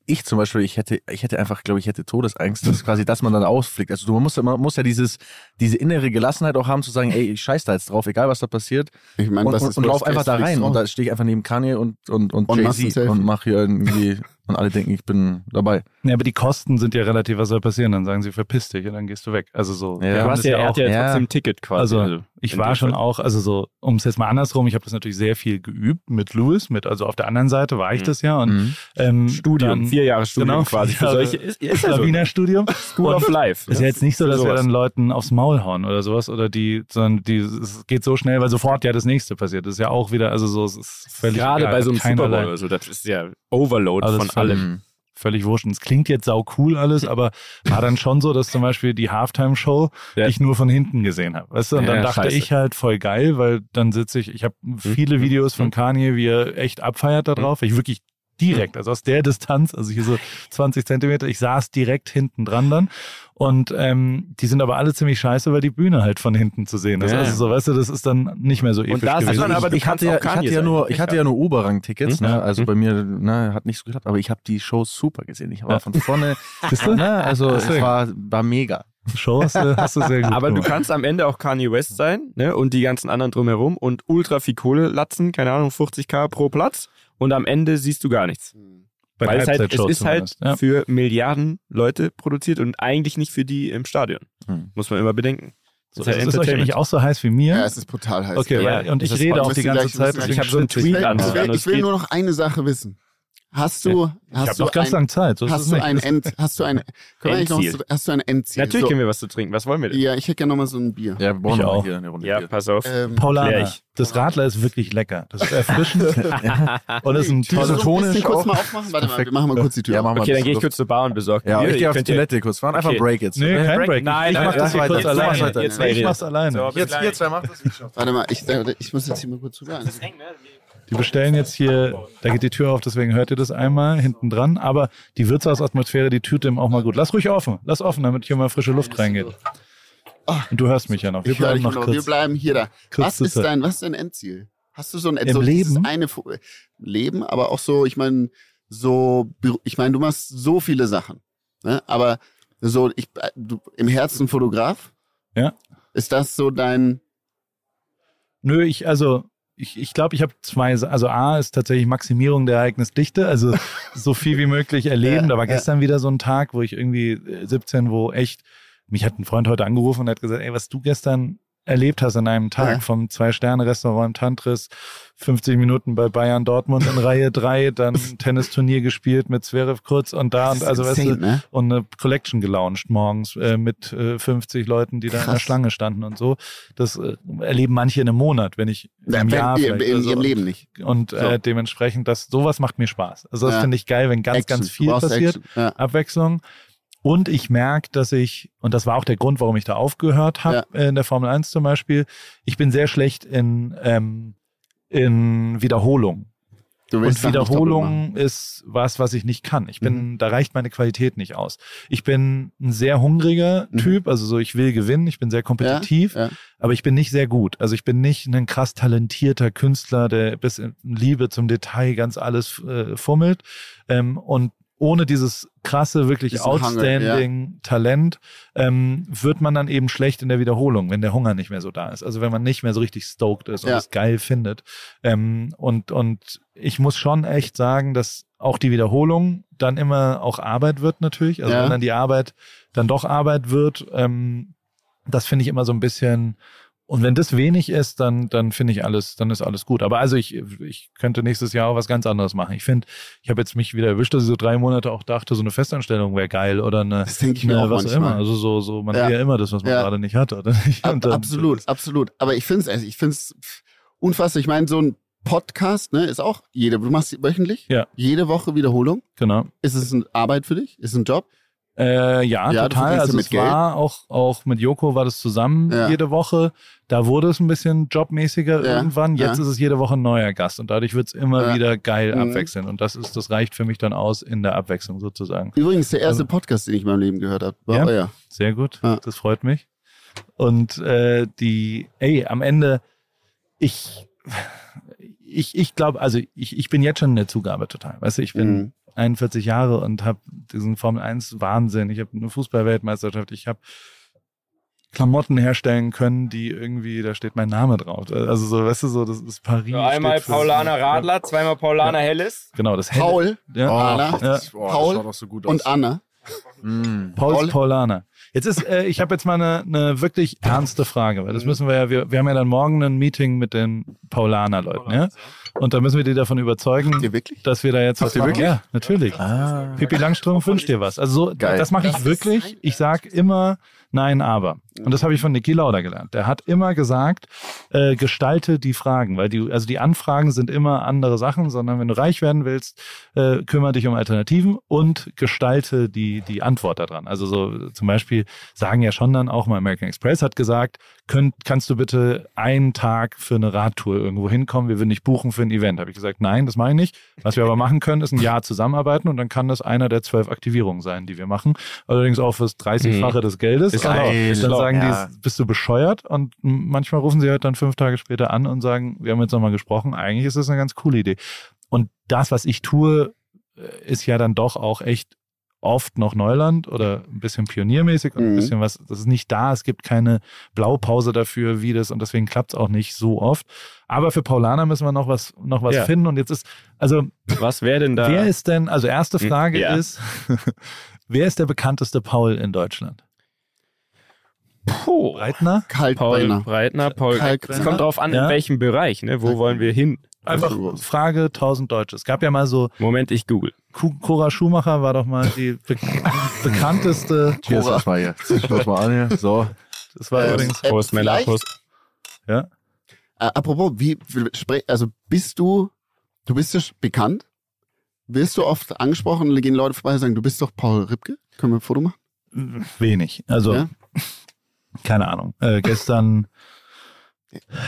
ich zum Beispiel, ich hätte, ich hätte einfach, glaube ich, hätte Todesangst, dass quasi, dass man dann ausfliegt. Also du man muss, ja- man muss ja dieses, diese innere Gelassenheit auch haben, zu sagen, ey, ich scheiß da jetzt drauf, egal was da passiert. Ich meine, Und, was und, ist und lauf einfach da rein. Und da stehe ich einfach neben Kanye und, und, und, Und Jay-Z und mach hier irgendwie, und alle denken, ich bin dabei. Ja, aber die Kosten sind ja relativ, was soll passieren? Dann sagen sie, verpiss dich und dann gehst du weg. Also so. Ja. wir Du hast ja, er hat ja, ja. trotzdem ein Ticket quasi. Also, ich in war schon Fall. auch, also so, um es jetzt mal andersrum, ich habe das natürlich sehr viel geübt mit Louis, mit, also auf der anderen Seite war ich Mhm. das ja und Mhm. ähm, Studium, dann, vier Jahre Studium genau, quasi. Für solche ist, ist ja so. Wiener Studium. School of Life. Ist ja jetzt nicht so, dass wir sowas. dann Leuten aufs Maul hauen oder sowas oder die, sondern die, es geht so schnell, weil sofort ja das nächste passiert. Das ist ja auch wieder, also so, es ist völlig Gerade egal, bei so einem Super Bowl oder so, das ist ja Overload Alles von völlig- allem. Mhm. völlig wurscht. Und Es klingt jetzt sau cool alles, aber war dann schon so, dass zum Beispiel die Halftime-Show Ja. ich nur von hinten gesehen habe. Weißt du? Und Ja, dann dachte scheiße. ich halt voll geil, weil dann sitze ich, ich habe viele Mhm. Videos von Mhm. Kanye, wie er echt abfeiert da drauf. Ich wirklich direkt, also aus der Distanz, also hier so 20 Zentimeter, ich saß direkt hinten dran dann. Und ähm, die sind aber alle ziemlich scheiße, weil die Bühne halt von hinten zu sehen ist. Ja. Also so, weißt du, das ist dann nicht mehr so episch da sieht gewesen. man aber, du ich, ich hatte ja, ich hatte ja nur, ich hatte ja nur Oberrang-Tickets, Mhm. ne? Also Mhm. bei mir, ne, hat nicht so geklappt, aber ich habe die Shows super gesehen. Ich war Ja. von vorne, ne? Also es war, war mega. Show hast du, hast du sehr gut Aber du kannst am Ende auch Kanye West sein ne? und die ganzen anderen drumherum und ultra viel Kohle latzen, keine Ahnung, 50k pro Platz und am Ende siehst du gar nichts. Bei Weil es, halt, es ist halt ja. für Milliarden Leute produziert und eigentlich nicht für die im Stadion. Hm. Muss man immer bedenken. So, Das ist ist ja es euch eigentlich auch so heiß wie mir? Ja, es ist brutal heiß. Okay, Ja, und ich ist rede auch die ganze gleich- Zeit. Ich habe so einen Tweet Ich will, an. ich will, ich will nur noch eine Sache wissen. Hast du Ich habe Hast du noch ganz lange Zeit. So ist hast du ein End, hast du ein, wir noch, Endziel. was- hast du ein Endziel? Natürlich so, können wir was zu trinken. Was wollen wir denn? Ja, ich hätte gerne nochmal so ein Bier. Ja, wir brauchen Ich noch auch. hier eine Runde Ja, Bier. pass auf. Ähm, ich. Das Radler ist wirklich lecker. Das ist erfrischend. und ist ein tolles so kurz mal aufmachen? Warte mal, wir machen mal kurz die Tür Ja, wir Okay, dann das. gehe ich kurz zur Bar und besorge Ja, Bier. ich gehe Ihr auf ja- Toilette kurz. Wir machen einfach Break jetzt. Nee, kein Break-. Nein, ich mach das das hier weiter. kurz alleine. Ich mach's alleine. So, bis Jetzt, jetzt, wer macht das? Warte mal, ich, ich muss jetzt hier mal kurz rüber. Die bestellen jetzt hier, da geht die Tür auf, deswegen hört ihr das einmal hinten dran. Aber die Wirtshausatmosphäre, die tut dem auch mal gut. Lass ruhig offen. Lass offen, damit hier mal frische Luft reingeht. Und du hörst mich ja noch. Wir Wir bleiben, noch wir kurz. bleiben hier da. Was ist dein, was ist dein Endziel? Hast du so ein Im so Leben? eine Leben, aber auch so, ich meine, so, ich meine, du machst so viele Sachen, ne? Aber so, ich, äh, du, im Herzen Fotograf. Ja. Ist das so dein? Nö, ich, also, ich, ich glaube, ich habe zwei, also A ist tatsächlich Maximierung der Ereignisdichte, also so viel wie möglich erleben. Da war gestern wieder so ein Tag, wo ich irgendwie äh, 17, wo echt, mich hat ein Freund heute angerufen und hat gesagt, ey, was du gestern erlebt hast an einem Tag Ja. vom Zwei-Sterne-Restaurant im Tantris, 50 Minuten bei Bayern Dortmund in Reihe 3, dann Tennisturnier gespielt mit Zverev kurz und da und also weißt insane, du, ne? und eine Collection gelauncht morgens äh, mit äh, 50 Leuten, die da in der. Schlange standen und so. Das äh, erleben manche in einem Monat, wenn nicht im wenn, Jahr im, vielleicht. in oder ihrem so. Leben nicht. Und So. äh, dementsprechend, das sowas macht mir Spaß. Also das Ja. finde ich geil, wenn ganz, Action. ganz viel passiert. Ja. Abwechslung. Und ich merke, dass ich, und das war auch der Grund, warum ich da aufgehört habe, äh, in der Formel 1 zum Beispiel, ich bin sehr schlecht in, ähm, in Wiederholung. Du Und. Wiederholung ist was, was ich nicht kann. Ich bin, Mhm. da reicht meine Qualität nicht aus. Ich bin ein sehr hungriger Mhm. Typ, also so, ich will gewinnen, ich bin sehr kompetitiv, Ja. aber ich bin nicht sehr gut. Also ich bin nicht ein krass talentierter Künstler, der bis in Liebe zum Detail ganz alles äh, fummelt. Ähm, und ohne dieses krasse, wirklich Diesen outstanding Talent ähm, wird man dann eben schlecht in der Wiederholung, wenn der Hunger nicht mehr so da ist. Also wenn man nicht mehr so richtig stoked ist und Ja. es geil findet. Ähm, und, und ich muss schon echt sagen, dass auch die Wiederholung dann immer auch Arbeit wird natürlich. Also Ja. wenn dann die Arbeit dann doch Arbeit wird, ähm, das finde ich immer so ein bisschen. Und wenn das wenig ist, dann, dann finde ich alles, dann ist alles gut. Aber also ich, ich könnte nächstes Jahr auch was ganz anderes machen. Ich finde, ich habe jetzt mich wieder erwischt, dass ich so drei Monate auch dachte, so eine Festanstellung wäre geil oder eine, Das denke ich mir eine auch was auch manchmal. immer. Also so, so, man Ja. will ja immer das, was man Ja. gerade nicht hat, oder nicht? Ab, dann- absolut, absolut. Aber ich finde es, ich finde es unfassbar. Ich meine, so ein Podcast, ne, ist auch jede, du machst wöchentlich, Ja. jede Woche Wiederholung. Genau. Ist es eine Arbeit für dich? Ist es ein Job? Äh, ja, Ja, total. Also mit es war auch, auch mit Joko war das zusammen Ja. jede Woche. Da wurde es ein bisschen jobmäßiger Ja, irgendwann. Jetzt ist es jede Woche ein neuer Gast und dadurch wird es immer wieder geil Mhm. abwechseln. Und das ist, das reicht für mich dann aus in der Abwechslung sozusagen. Übrigens der erste Also- Podcast, den ich in meinem Leben gehört habe. War Ja? euer. Sehr gut. Das freut mich. Und äh, die, ey, am Ende, ich, ich, ich glaube, also ich, ich bin jetzt schon in der Zugabe total. Weißt du, ich bin Mhm. 41 Jahre und habe diesen Formel 1 Wahnsinn. Ich habe eine Fußballweltmeisterschaft. Ich habe Klamotten herstellen können, die irgendwie, da steht mein Name drauf. Also so, weißt du, so, das ist Paris. So, einmal Paulaner Radler, zweimal Paulaner Helles. Genau, das Helle- Paul Ja. Oh, Anna, das, oh, Paul das schaut auch so gut aus. und Anna. Mm. Paul Paul- Paulaner. Jetzt ist, äh, ich habe jetzt mal eine, eine wirklich ernste Frage, weil das Mhm. müssen wir ja, wir, wir haben ja dann morgen ein Meeting mit den Paulaner-Leuten, ja? Und da müssen wir die davon überzeugen, dass wir da jetzt was machen. wirklich? Ja, natürlich. Ah. Pippi Langstrumpf wünscht dir was. Also so, Geil. das mache ich wirklich. Ich sag immer nein, aber. Und das habe ich von Niki Lauda gelernt. Der hat immer gesagt, äh, gestalte die Fragen, weil die, also die Anfragen sind immer andere Sachen, sondern wenn du reich werden willst, äh, kümmere dich um Alternativen und gestalte die, die Antwort daran. Also so zum Beispiel sagen ja schon dann auch mal American Express hat gesagt, könnt, kannst du bitte einen Tag für eine Radtour irgendwo hinkommen? Wir würden dich buchen für ein Event. Habe ich gesagt, nein, das mache ich nicht. Was wir aber machen können, ist ein Jahr zusammenarbeiten und dann kann das einer der zwölf Aktivierungen sein, die wir machen. Allerdings auch fürs 30-fache des Geldes. Ist geil. dann sagen Ja. die, bist du bescheuert? Und manchmal rufen sie halt dann fünf Tage später an und sagen, wir haben jetzt nochmal gesprochen, eigentlich ist das eine ganz coole Idee. Und das, was ich tue, äh, ist ja dann doch auch echt oft noch Neuland oder ein bisschen pioniermäßig und ein Mhm. bisschen was, das ist nicht da, es gibt keine Blaupause dafür, wie das und deswegen klappt es auch nicht so oft. Aber für Paulaner müssen wir noch was, noch was Ja. finden und jetzt ist, also Was wäre denn da? wer ist denn, also erste Hm, Frage ja. ist, wer ist der bekannteste Paul in Deutschland? Puh. Breitner? Paul Kaltbeiner. Breitner, Paul. Es kommt drauf an, Ja. in welchem Bereich, ne? Wo wollen wir hin? Einfach Also, Frage 1000 Deutsche. Es gab ja mal so, Moment, ich google. Cora Schumacher war doch mal die be bekannteste. Cheers erstmal hier. Schluss mal an hier. So. Das war Ähm, übrigens. äh, Prost, Prost. Ja. Äh, apropos, wie, also bist du, du bist ja bekannt? Wirst du oft angesprochen, gehen Leute vorbei und sagen, du bist doch Paul Ripke? Können wir ein Foto machen? Wenig. Also, Ja? Keine Ahnung. Äh, gestern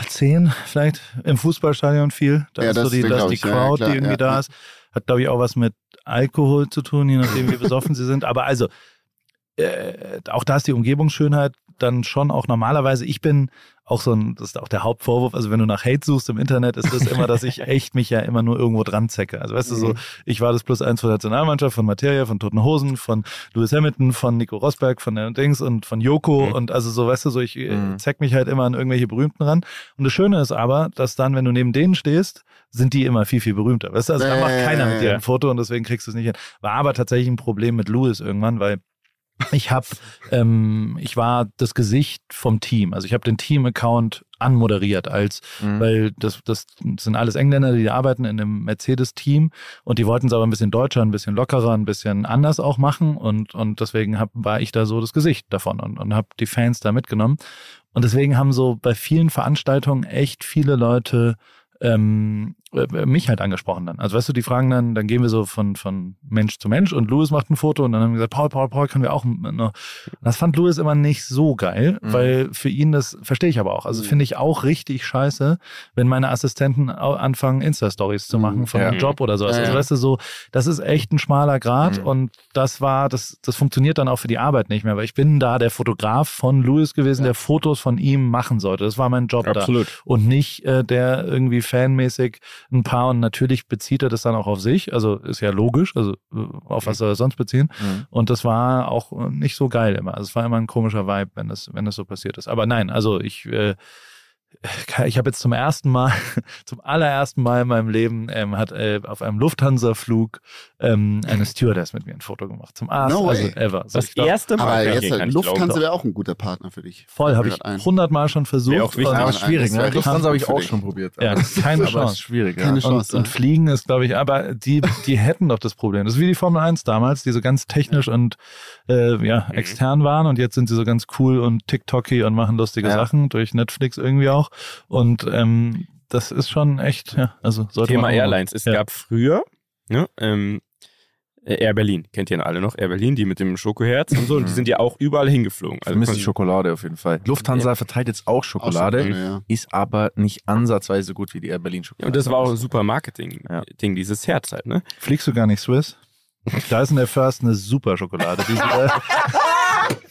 zehn vielleicht im Fußballstadion viel. Da Ja, ist so das die, glaub da ist die ich, ja, Crowd, klar, die irgendwie ja, da ist. Hat, glaube ich, auch was mit Alkohol zu tun, je nachdem, wie besoffen sie sind. Aber also, äh, auch da ist die Umgebungsschönheit dann schon auch normalerweise. Ich bin auch so ein, das ist auch der Hauptvorwurf, also wenn du nach Hate suchst im Internet, ist das immer, dass ich echt mich ja immer nur irgendwo dran zecke. Also weißt du so, ich war das Plus eins von der Nationalmannschaft, von Materia, von Toten Hosen, von Lewis Hamilton, von Nico Rosberg, von der Dings und von Joko Mhm. und also so, weißt du, so ich äh, Mhm. zeck mich halt immer an irgendwelche Berühmten ran. Und das Schöne ist aber, dass dann, wenn du neben denen stehst, sind die immer viel, viel berühmter. Weißt du, also da macht keiner mit dir ein Foto und deswegen kriegst du es nicht hin. War aber tatsächlich ein Problem mit Lewis irgendwann, weil ich habe, ähm, ich war das Gesicht vom Team. Also ich habe den Team-Account anmoderiert als, Mhm. weil das, das sind alles Engländer, die arbeiten in einem Mercedes-Team und die wollten es aber ein bisschen deutscher, ein bisschen lockerer, ein bisschen anders auch machen und, und deswegen hab, war ich da so das Gesicht davon und, und habe die Fans da mitgenommen. Und deswegen haben so bei vielen Veranstaltungen echt viele Leute ähm, äh, mich halt angesprochen dann. Also weißt du, die fragen dann, dann gehen wir so von, von Mensch zu Mensch und Louis macht ein Foto und dann haben wir gesagt, Paul, Paul, Paul, können wir auch noch. Das fand Louis immer nicht so geil, Mhm. weil für ihn das, verstehe ich aber auch, also Mhm. finde ich auch richtig scheiße, wenn meine Assistenten anfangen, Insta-Stories zu machen Mhm. von Ja. einem Job oder sowas. Ja, Also weißt du, so, das ist echt ein schmaler Grad Mhm. und das war, das, das funktioniert dann auch für die Arbeit nicht mehr, weil ich bin da der Fotograf von Louis gewesen, der Fotos von ihm machen sollte. Das war mein Job da Absolut. und nicht äh, der irgendwie fanmäßig ein paar und natürlich bezieht er das dann auch auf sich, also ist ja logisch, also äh, auf was soll er sonst beziehen? Mhm. und das war auch nicht so geil immer, also es war immer ein komischer Vibe, wenn das wenn das so passiert ist, aber nein, also ich äh, ich habe jetzt zum ersten Mal, zum allerersten Mal in meinem Leben ähm, hat äh, auf einem Lufthansa-Flug ähm, eine Stewardess mit mir ein Foto gemacht. Zum ersten, No also ever. So, Das erste Mal. Aber jetzt ich Lufthansa wäre auch ein guter Partner für dich. voll, habe ich hundertmal schon versucht. Wäre auch wichtig. und- Aber Ja, schwierig, ne? Lufthansa habe ich auch dich. schon probiert. Ja, keine Chance. ist schwierig, ja. Keine und, Chance, und ja. Fliegen ist, glaube ich, aber die, die hätten doch das Problem. Das ist wie die Formel 1 damals, die so ganz technisch und äh, ja, Mhm. extern waren und jetzt sind sie so ganz cool und TikToky und machen lustige Ja. Sachen durch Netflix irgendwie auch. Und ähm, das ist schon echt, ja, also sollte Thema man auch Airlines. Es ja. gab früher ne, ähm, äh, Air Berlin, kennt ihr alle noch? Air Berlin, die mit dem Schokoherz und so, und die sind ja auch überall hingeflogen. Also die Schokolade auf jeden Fall. Lufthansa verteilt jetzt auch Auch Schokolade, so, ja. ist aber nicht ansatzweise so gut wie die Air Berlin ja, Schokolade. und das war auch ein super Marketing-Ding, dieses Herz halt, ne? Fliegst du gar nicht Swiss? Da ist in der First eine super Schokolade. Die,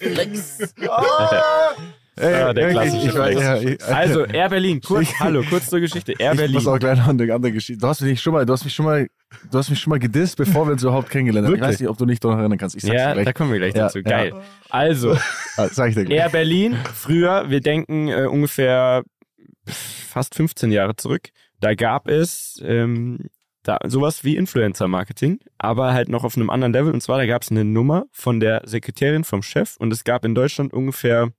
äh, Ey, Ja, der wirklich, klassische ich weiß, Flex. ja, ich, Also, Air Berlin, kurz, Ich- hallo, kurz zur Geschichte. Air ich Berlin. muss auch gleich noch eine andere Geschichte. Du hast mich schon mal, du hast mich schon mal, du hast mich schon mal gedisst, bevor wir uns überhaupt kennengelernt haben. Ich weiß nicht, ob du dich daran erinnern kannst. Ich sag's Ja, dir da gleich. kommen wir gleich Ja, dazu. ja. Geil. Also, Ah, sag ich dir gleich. Air Berlin, früher, wir denken äh, ungefähr fast 15 Jahre zurück, da gab es ähm, da sowas wie Influencer-Marketing, aber halt noch auf einem anderen Level. Und zwar, da gab es eine Nummer von der Sekretärin vom Chef und es gab in Deutschland ungefähr,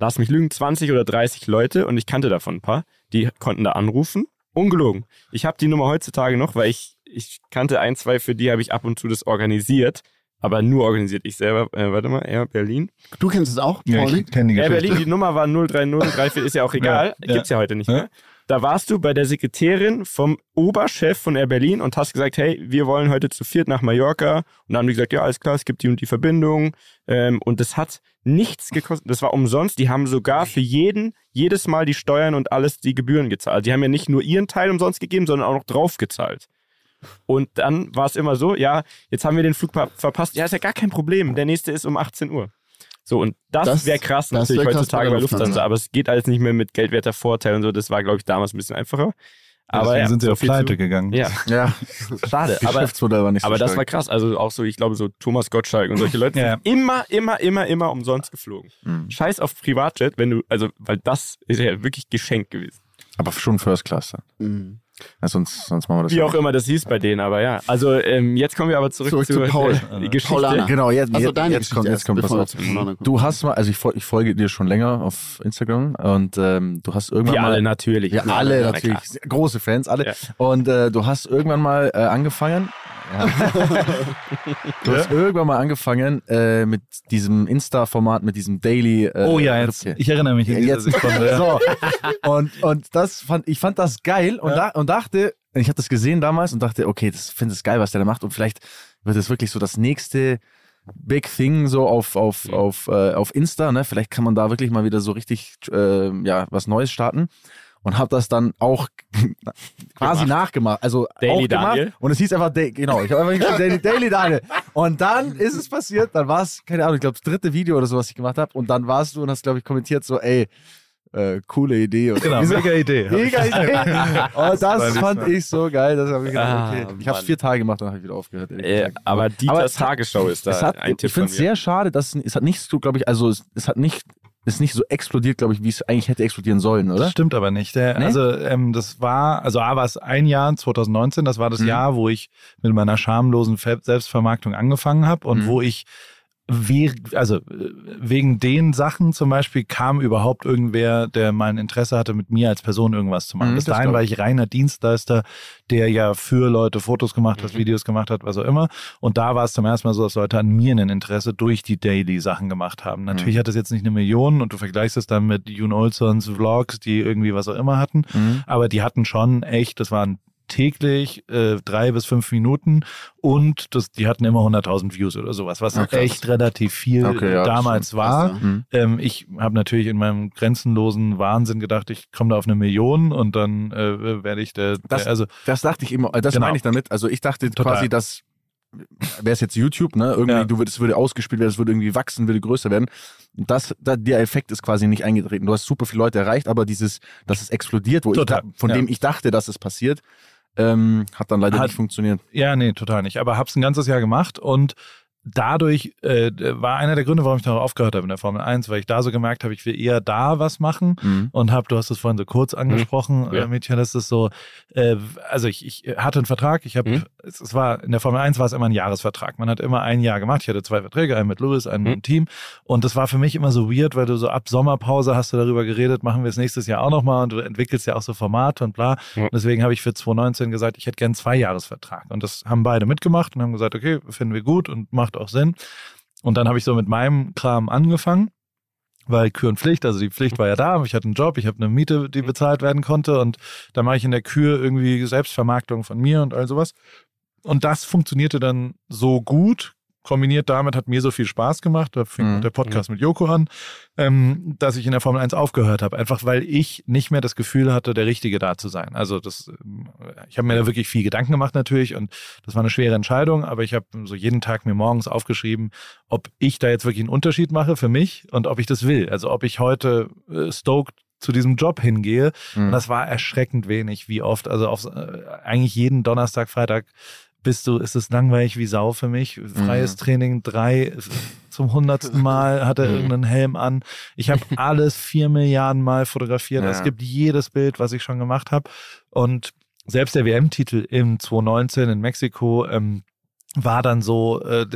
lass mich lügen, 20 oder 30 Leute und ich kannte davon ein paar, die konnten da anrufen. Ungelogen. Ich habe die Nummer heutzutage noch, weil ich, ich kannte ein, zwei, für die habe ich ab und zu das organisiert. Aber nur organisiert ich selber. Äh, warte mal, Air Berlin. Du kennst es auch, ja, Pauli? ich kenne die Air. Berlin, die Nummer war 03034, ist ja auch egal. Ja, ja. Gibt's ja heute nicht Ja. Da warst du bei der Sekretärin vom Oberchef von Air Berlin und hast gesagt, hey, wir wollen heute zu viert nach Mallorca. Und dann haben die gesagt, ja, alles klar, es gibt die und die Verbindung. Ähm, und das hat nichts gekostet. Das war umsonst. Die haben sogar für jeden, jedes Mal die Steuern und alles die Gebühren gezahlt. Die haben ja nicht nur ihren Teil umsonst gegeben, sondern auch noch drauf gezahlt. Und dann war es immer so, ja, jetzt haben wir den Flug ver- verpasst. Ja, ist ja gar kein Problem. Der nächste ist um 18 Uhr. So, und das, Das- wäre krass das natürlich wär krass heutzutage bei Lufthansa, Lufthansa. aber es geht alles nicht mehr mit geldwerter Vorteil und so. Das war, glaube ich, damals ein bisschen einfacher. Aber Deswegen ja, sind sie so auf viel Pleite zu- gegangen. Ja, Ja, schade. Aber, war nicht so aber das war krass. Also auch so, ich glaube, so Thomas Gottschalk und solche Leute Ja. sind immer, immer, immer, immer umsonst geflogen. Mhm. Scheiß auf Privatjet, wenn du, also, weil das ist ja wirklich geschenkt gewesen. Aber schon First Class dann. Mhm. Ja, sonst, sonst machen wir das Wie ja auch immer das hieß bei denen, aber ja. Also ähm, jetzt kommen wir aber zurück, Zurück zu, zu Paul. äh, die Geschichte. Paulaner. Genau, jetzt, Also jetzt, deine jetzt kommt, jetzt kommt was wir. Du hast mal, also ich, ich folge dir schon länger auf Instagram und ähm, du hast irgendwann Wir mal alle natürlich. Ja, alle Na natürlich. klar. Große Fans, alle. Ja. Und äh, du hast irgendwann mal äh, angefangen. Ja. du hast irgendwann mal angefangen äh, mit diesem Insta-Format, mit diesem Daily. Äh, Oh ja, jetzt, Rückkehr. ich erinnere mich Jetzt- Sekunde. Ja. So. Und, und das fand, ich fand das geil und, da, und dachte, ich habe das gesehen damals und dachte, okay, das finde es geil, was der da macht und vielleicht wird es wirklich so das nächste Big Thing so auf, auf, auf, äh, auf Insta, ne? Vielleicht kann man da wirklich mal wieder so richtig äh, ja, was Neues starten. Und habe das dann auch quasi nachgemacht. Also Daily auch gemacht. Daniel? Und es hieß einfach, Da- genau, ich habe einfach gesagt, Daily, Daily Daniel. Und dann ist es passiert, dann war es, keine Ahnung, ich glaube, das dritte Video oder so, was ich gemacht habe. Und dann warst du und hast, glaube ich, kommentiert so, ey, äh, coole Idee. Und Genau, Diese- mega Idee. Mega Idee. Und das fand ich so geil, dass hab ich gedacht, Ah, okay. Ich habe es vier Tage gemacht, dann habe ich wieder aufgehört. Äh, aber Dieters es Tagesschau ist da es hat, ein Tipp ich finde es sehr schade, dass es hat nicht so, glaube ich, also es, es hat nicht, ist nicht so explodiert, glaube ich, wie es eigentlich hätte explodieren sollen, oder? Das stimmt aber nicht. Der, Nee? Also ähm, das war, also A war es ein Jahr, 2019, das war das Mhm. Jahr, wo ich mit meiner schamlosen Selbstvermarktung angefangen habe und Mhm. wo ich we also äh, wegen den Sachen zum Beispiel kam überhaupt irgendwer, der mein Interesse hatte, mit mir als Person irgendwas zu machen. Mhm, Bis dahin war ich reiner Dienstleister, der ja für Leute Fotos gemacht hat, Mhm. Videos gemacht hat, was auch immer. Und da war es zum ersten Mal so, dass Leute an mir ein Interesse durch die Daily-Sachen gemacht haben. Natürlich Mhm. hat das jetzt nicht eine Million und du vergleichst es dann mit June Olsons Vlogs, die irgendwie was auch immer hatten. Mhm. Aber die hatten schon echt, das waren täglich äh, drei bis fünf Minuten und das, die hatten immer 100.000 Views oder sowas, was krass. echt relativ viel Okay, ja, damals war. Mhm. Ähm, ich habe natürlich in meinem grenzenlosen Wahnsinn gedacht, ich komme da auf eine Million und dann äh, werde ich der, Das- der also Das dachte ich immer, äh, das Genau. meine ich damit. Also ich dachte Total. quasi, dass wäre es jetzt YouTube, ne? Irgendwie, Ja. du würdest, es würde ausgespielt werden, es würde irgendwie wachsen, würde größer werden. Das, da, der Effekt ist quasi nicht eingetreten. Du hast super viele Leute erreicht, aber dieses, dass es explodiert, wo ich Total, von ja. dem ich dachte, dass es passiert, ähm, hat dann leider Hat- nicht funktioniert. Ja, nee, total nicht. Aber hab's ein ganzes Jahr gemacht und dadurch äh, war einer der Gründe, warum ich noch aufgehört habe in der Formel 1, weil ich da so gemerkt habe, ich will eher da was machen Mhm. und habe, du hast es vorhin so kurz angesprochen, Ja. äh, Mädchen, das ist so, äh, also ich, ich hatte einen Vertrag, ich habe, Mhm. es, es war, in der Formel 1 war es immer ein Jahresvertrag. Man hat immer ein Jahr gemacht. Ich hatte zwei Verträge, einen mit Lewis, einen mit Mhm. dem Team. Und das war für mich immer so weird, weil du so ab Sommerpause hast du darüber geredet, machen wir es nächstes Jahr auch nochmal und du entwickelst ja auch so Formate und bla. Und deswegen habe ich für 2019 gesagt, ich hätte gern einen Zweijahresvertrag. Und das haben beide mitgemacht und haben gesagt, okay, finden wir gut und macht auch Sinn. Und dann habe ich so mit meinem Kram angefangen, weil Kür und Pflicht, also die Pflicht war ja da, ich hatte einen Job, ich habe eine Miete, die bezahlt werden konnte und da mache ich in der Kür irgendwie Selbstvermarktung von mir und all sowas. Und das funktionierte dann so gut, kombiniert damit hat mir so viel Spaß gemacht, da fing Mhm. der Podcast mit Joko an, ähm, dass ich in der Formel 1 aufgehört habe, einfach weil ich nicht mehr das Gefühl hatte, der Richtige da zu sein. Also das, ähm, ich habe mir da wirklich viel Gedanken gemacht natürlich und das war eine schwere Entscheidung, aber ich habe so jeden Tag mir morgens aufgeschrieben, ob ich da jetzt wirklich einen Unterschied mache für mich und ob ich das will. Also ob ich heute äh, stoked zu diesem Job hingehe. Mhm. Und das war erschreckend wenig, wie oft. Also auf äh, eigentlich jeden Donnerstag, Freitag bist du, ist es langweilig wie Sau für mich. Freies Training drei zum hundertsten Mal hat er Mhm. irgendeinen Helm an. Ich habe alles vier Milliarden Mal fotografiert. Ja. Es gibt jedes Bild, was ich schon gemacht habe. Und selbst der WM-Titel im 2019 in Mexiko ähm, war dann so, äh,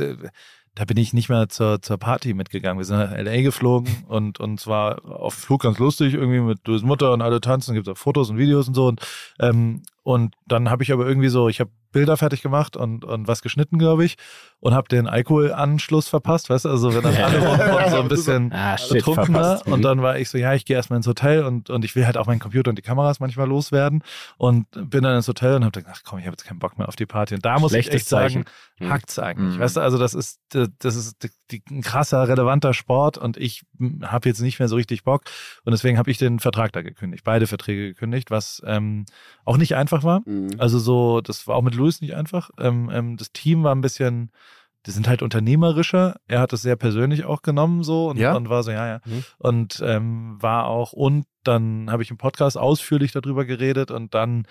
da bin ich nicht mehr zur, zur Party mitgegangen. Wir sind nach L.A. geflogen und, und zwar auf dem Flug ganz lustig, irgendwie mit Louis Mutter und alle tanzen, gibt auch Fotos und Videos und so. Und, ähm, und dann habe ich aber irgendwie so, ich habe Bilder fertig gemacht und, und was geschnitten, glaube ich, und habe den Alkoholanschluss verpasst, weißt du, also wenn dann alle rum so ein bisschen Ah, betrunkener und Mhm. dann war ich so, ja, ich gehe erstmal ins Hotel und, und ich will halt auch meinen Computer und die Kameras manchmal loswerden und bin dann ins Hotel und habe gedacht, ach komm, ich habe jetzt keinen Bock mehr auf die Party und da muss ich Schlechtes echt sagen, Zeichen. Mhm. hackt's eigentlich, Mhm. weißt du, also das ist das ist die, die, ein krasser, relevanter Sport und ich habe jetzt nicht mehr so richtig Bock und deswegen habe ich den Vertrag da gekündigt, beide Verträge gekündigt, was ähm, auch nicht einfach war, Mhm. also so, das war auch mit Louis nicht einfach. Ähm, ähm, das Team war ein bisschen, die sind halt unternehmerischer. Er hat es sehr persönlich auch genommen so und, Ja? und war so, ja, ja. Mhm. Und ähm, war auch, und dann habe ich im Podcast ausführlich darüber geredet und dann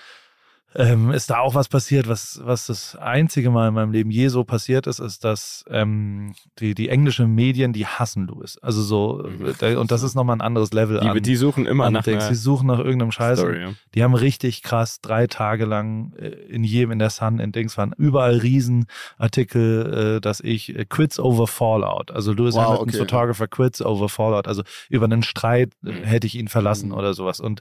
ähm, ist da auch was passiert, was, was das einzige Mal in meinem Leben je so passiert ist, ist, dass ähm, die, die englischen Medien, die hassen Louis. Also so, äh, und das ist nochmal ein anderes Level Die, an. die suchen immer nach Dings. Die suchen nach irgendeinem Scheiß. Story. Ja. Die haben richtig krass drei Tage lang äh, in jedem, in der Sun, in Dings waren überall Riesenartikel, äh, dass ich äh, Quits over Fallout. Also Lewis Wow, Hamilton, okay. Photographer Quits over Fallout. Also über einen Streit äh, Mhm. hätte ich ihn verlassen Mhm. oder sowas. Und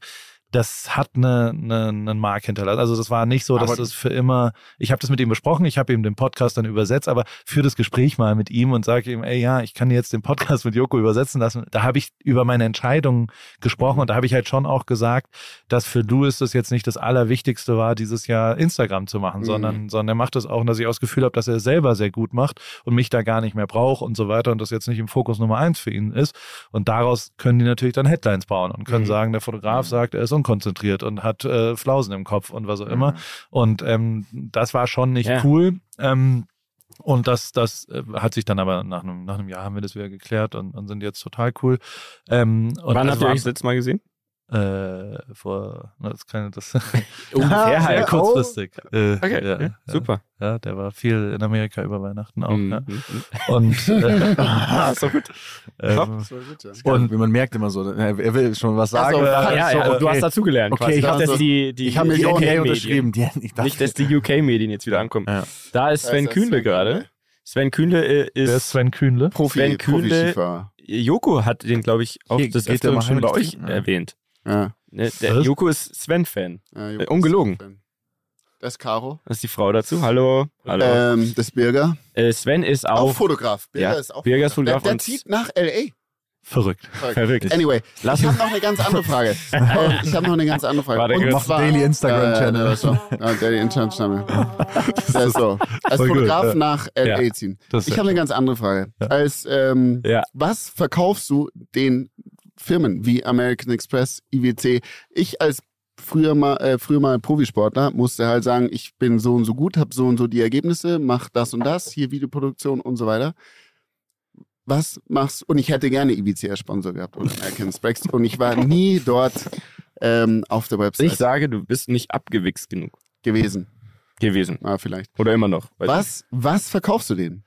das hat eine, eine, einen Mark hinterlassen. Also das war nicht so, dass Aber- das für immer, ich habe das mit ihm besprochen, ich habe ihm den Podcast dann übersetzt, aber für das Gespräch mal mit ihm und sage ihm, ey ja, ich kann jetzt den Podcast mit Joko übersetzen lassen. Da habe ich über meine Entscheidung gesprochen und da habe ich halt schon auch gesagt, dass für Louis das jetzt nicht das Allerwichtigste war, dieses Jahr Instagram zu machen, Mhm. sondern, sondern er macht das auch, und dass ich auch das Gefühl habe, dass er es selber sehr gut macht und mich da gar nicht mehr braucht und so weiter und das jetzt nicht im Fokus Nummer eins für ihn ist. Und daraus können die natürlich dann Headlines bauen und können Mhm. sagen, der Fotograf sagt, er ist unkonzentriert und hat äh, Flausen im Kopf und was auch immer. Und ähm, das war schon nicht Ja. cool. Ähm, und das, das äh, hat sich dann aber nach einem, nach einem Jahr haben wir das wieder geklärt und, und sind jetzt total cool. Ähm, und Wann habt ihr euch das letzte Mal gesehen? Äh, vor, na, das kann das Ungefähr sehr halt. kurzfristig. Äh, Okay, ja, ja, super. Ja, der war viel in Amerika über Weihnachten auch. Mhm. Ja. Mhm. Und, äh, Ah, so gut. ähm, Das war gut, ja. Und wie man merkt immer so, er er will schon was sagen. so, aber- Ja, so, ja, du okay. hast dazugelernt. Okay, quasi. ich Nicht, hab dass so- die, die ich hab die okay, UK unterschrieben. Die, ich Nicht, dass die UK-Medien jetzt wieder ankommen. Ja. Da ist Sven ist Kühnle gerade. Sven Kühnle äh, wer ist ist. Sven Kühnle? Profi, Sven Kühnle-. Joko hat den, glaube ich, auch Hier das mal schon bei euch ja. erwähnt. Ja. Ne, Der Was? Joko ist Sven-Fan. Ja, Äh, ungelogen. Das ist Caro. Das ist die Frau dazu. Hallo. Hallo. Ähm, das Birger. Äh, Sven ist Auch, auch Fotograf. Birger Ja, ist auch Birger ist Fotograf Der, der und- zieht nach L.A. Verrückt. verrückt. Anyway, Lass ich habe noch eine ganz andere Frage. äh, ich habe noch eine ganz andere Frage. Warte, Und mach zwar- Daily Instagram-Channel. Ja, ja, so. ja, Daily Instagram-Channel. Das ist so. Als Voll gut, Fotograf ja. nach L.A. Ja. ziehen. Das ist Ich habe eine ganz andere Frage. Als ähm, Ja. was verkaufst du den Firmen wie American Express, IWC? Ich als früher mal, äh, früher mal Profisportler musste halt sagen, ich bin so und so gut, habe so und so die Ergebnisse, mach das und das, hier Videoproduktion und so weiter. Was machst und ich hätte gerne IWC als Sponsor gehabt oder American Express und ich war nie dort ähm, auf der Website Ich sage, du bist nicht abgewichst genug gewesen. gewesen. Ah, vielleicht. Oder immer noch. Was, was verkaufst du denen?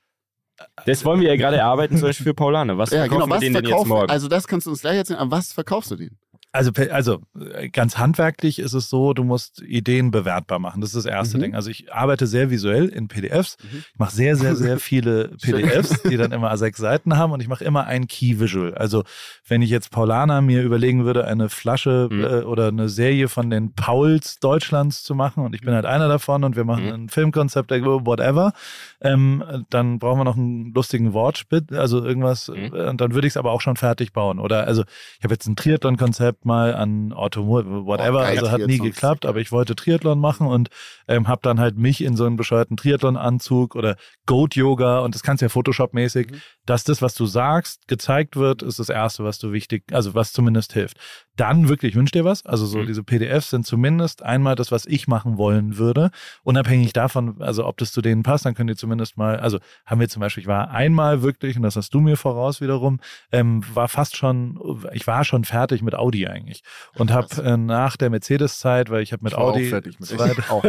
Das wollen wir ja gerade erarbeiten, zum Beispiel für Paulane. Was Ja, verkaufen genau, wir was denen denn jetzt morgen? Also das kannst du uns gleich erzählen, aber was verkaufst du denen? Also, also äh, ganz handwerklich ist es so, du musst Ideen bewertbar machen. Das ist das erste Mhm. Ding. Also ich arbeite sehr visuell in PDFs. Mhm. Ich mache sehr, sehr, sehr viele. PDFs, die dann immer sechs Seiten haben und ich mache immer ein Key Visual. Also wenn ich jetzt Paulana mir überlegen würde, eine Flasche Mhm. äh, oder eine Serie von den Pauls Deutschlands zu machen und ich bin halt einer davon und wir machen Mhm. ein Filmkonzept, whatever, ähm, dann brauchen wir noch einen lustigen Wortspit, also irgendwas Mhm. äh, und dann würde ich es aber auch schon fertig bauen. Oder also ich habe jetzt ein Triathlon-Konzept mal an Automobil, whatever, Oh, geil, also hat nie Triathlon. geklappt, aber ich wollte Triathlon machen und ähm, habe dann halt mich in so einen bescheuerten Triathlon-Anzug oder Goat-Yoga und das kannst du ja Photoshop-mäßig, Mhm. dass das, was du sagst, gezeigt wird, ist das Erste, was du wichtig, also was zumindest hilft. Dann wirklich wünsch dir was, also so Mhm. diese PDFs sind zumindest einmal das, was ich machen wollen würde, unabhängig davon, also ob das zu denen passt, dann könnt ihr zumindest mal, also haben wir zum Beispiel, ich war einmal wirklich, und das hast du mir voraus wiederum, ähm, war fast schon, ich war schon fertig mit Audi eigentlich und habe äh, nach der Mercedes-Zeit, weil ich habe mit Ich war auch Audi fertig mit zwei- auch.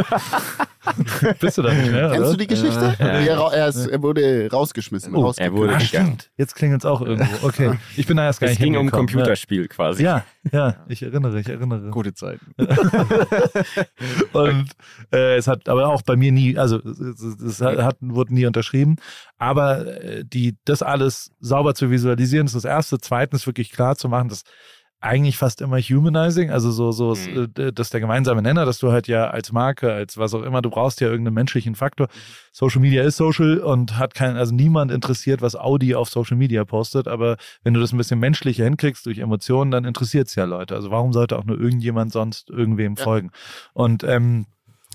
bist du da nicht mehr, Kennst oder? du die Geschichte? Ja. Ja, ra- er, ist, er wurde rausgeschmissen. Oh, er wurde- Ah, stimmt. Jetzt klingelt es auch irgendwo. Okay, ich bin da erst gar Es nicht ging um ein hingekommen. Computerspiel quasi. Ja, ja, ich erinnere, ich erinnere. Gute Zeiten. Und äh, es hat aber auch bei mir nie, also es, es, es hat, wurde nie unterschrieben. Aber äh, die, das alles sauber zu visualisieren, ist das Erste. Zweitens wirklich klar zu machen, dass eigentlich fast immer humanizing, also so, so, Mhm. äh, das ist der gemeinsame Nenner, dass du halt ja als Marke, als was auch immer, du brauchst ja irgendeinen menschlichen Faktor. Social Media ist Social und hat kein, also niemand interessiert, was Audi auf Social Media postet, aber wenn du das ein bisschen menschlicher hinkriegst durch Emotionen, dann interessiert es ja Leute. Also warum sollte auch nur irgendjemand sonst irgendwem Ja. folgen? Und ähm,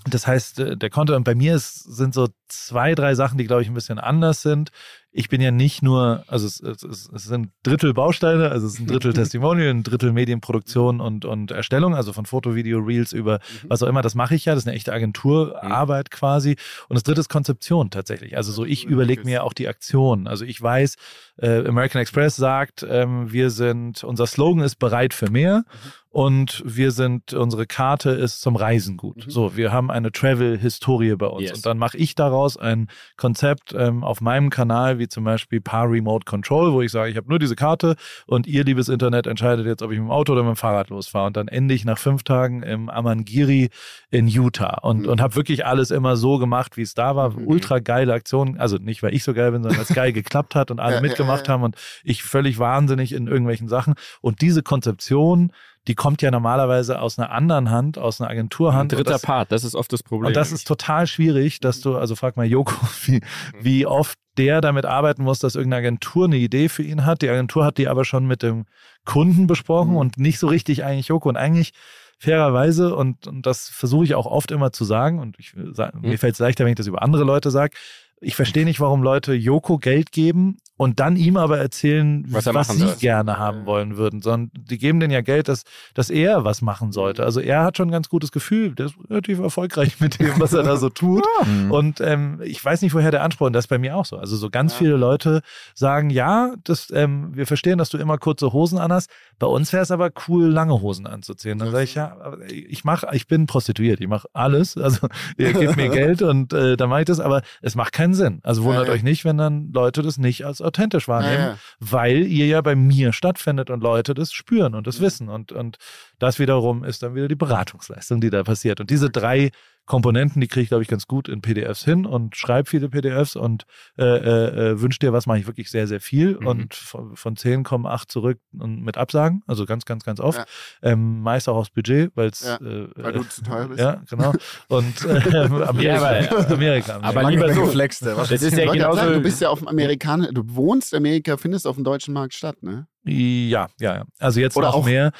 das heißt, äh, der Content bei mir ist, sind so zwei, drei Sachen, die, glaube ich, ein bisschen anders sind. ich bin ja nicht nur, also es, es, es sind Drittel Bausteine, also es ist ein Drittel Testimonial, ein Drittel Medienproduktion und, und Erstellung, also von Foto, Video, Reels über mhm. was auch immer, das mache ich ja, das ist eine echte Agenturarbeit mhm. quasi. Und das dritte ist Konzeption tatsächlich. Also so, ich überlege mir auch die Aktion. Also ich weiß, äh, American Express sagt, ähm, wir sind, unser Slogan ist bereit für mehr. Mhm und wir sind, unsere Karte ist zum Reisen gut. Mhm. So, wir haben eine Travel-Historie bei uns. Yes. Und dann mache ich daraus ein Konzept ähm, auf meinem Kanal, wie zum Beispiel Paar Remote Control, wo ich sage, ich habe nur diese Karte und ihr, liebes Internet, entscheidet jetzt, ob ich mit dem Auto oder mit dem Fahrrad losfahre. Und dann ende ich nach fünf Tagen im Amangiri in Utah und, mhm. und habe wirklich alles immer so gemacht, wie es da war. Mhm. Ultra geile Aktion. Also nicht, weil ich so geil bin, sondern weil es geil geklappt hat und alle ja, mitgemacht ja, ja. haben und ich völlig wahnsinnig in irgendwelchen Sachen. Und diese Konzeption, die kommt ja normalerweise aus einer anderen Hand, aus einer Agenturhand. Ein dritter das, Part, das ist oft das Problem. Und das ist total schwierig, dass du, also frag mal Joko, wie, wie oft der damit arbeiten muss, dass irgendeine Agentur eine Idee für ihn hat. Die Agentur hat die aber schon mit dem Kunden besprochen mhm. und nicht so richtig eigentlich Joko. Und eigentlich fairerweise, und, und das versuche ich auch oft immer zu sagen, und ich, mhm. mir fällt es leichter, wenn ich das über andere Leute sage, ich verstehe nicht, warum Leute Joko Geld geben und dann ihm aber erzählen, was, was sie soll. gerne haben wollen würden, sondern die geben denen ja Geld, dass, dass er was machen sollte. Mhm. Also er hat schon ein ganz gutes Gefühl, der ist relativ erfolgreich mit dem, was er da so tut. Mhm. Und ähm, ich weiß nicht, woher der Anspruch, und das ist bei mir auch so. Also so ganz ja. viele Leute sagen, ja, das, ähm, wir verstehen, dass du immer kurze Hosen anhast. Bei uns wäre es aber cool, lange Hosen anzuziehen. Dann sage ich, ja, ich mache, ich bin prostituiert, ich mache alles. Also ihr gebt mir Geld und äh, dann mache ich das, aber es macht keinen Sinn. Also wundert ja, euch nicht, wenn dann Leute das nicht als authentisch wahrnehmen, weil ihr ja bei mir stattfindet und Leute das spüren und das wissen. Und, und das wiederum ist dann wieder die Beratungsleistung, die da passiert. Und diese drei Komponenten, die kriege ich, glaube ich, ganz gut in PDFs hin und schreibe viele PDFs und äh, äh, äh, wünsche dir was, mache ich wirklich sehr, sehr viel. Mhm. Und von, von 10 kommen 8 zurück und mit Absagen, also ganz, ganz, ganz oft. Ja. Ähm, meist auch aufs Budget, weil es. Ja, äh, weil du zu teuer bist. Ja, genau. Und äh, Amerika. Ja, aber, Amerika, aber lieber so flexte. Das ist ja genauso. Sagen, du bist ja auf dem Amerikaner, du wohnst Amerika, findest auf dem deutschen Markt statt, ne? Ja, ja, ja. Also jetzt Oder noch mehr.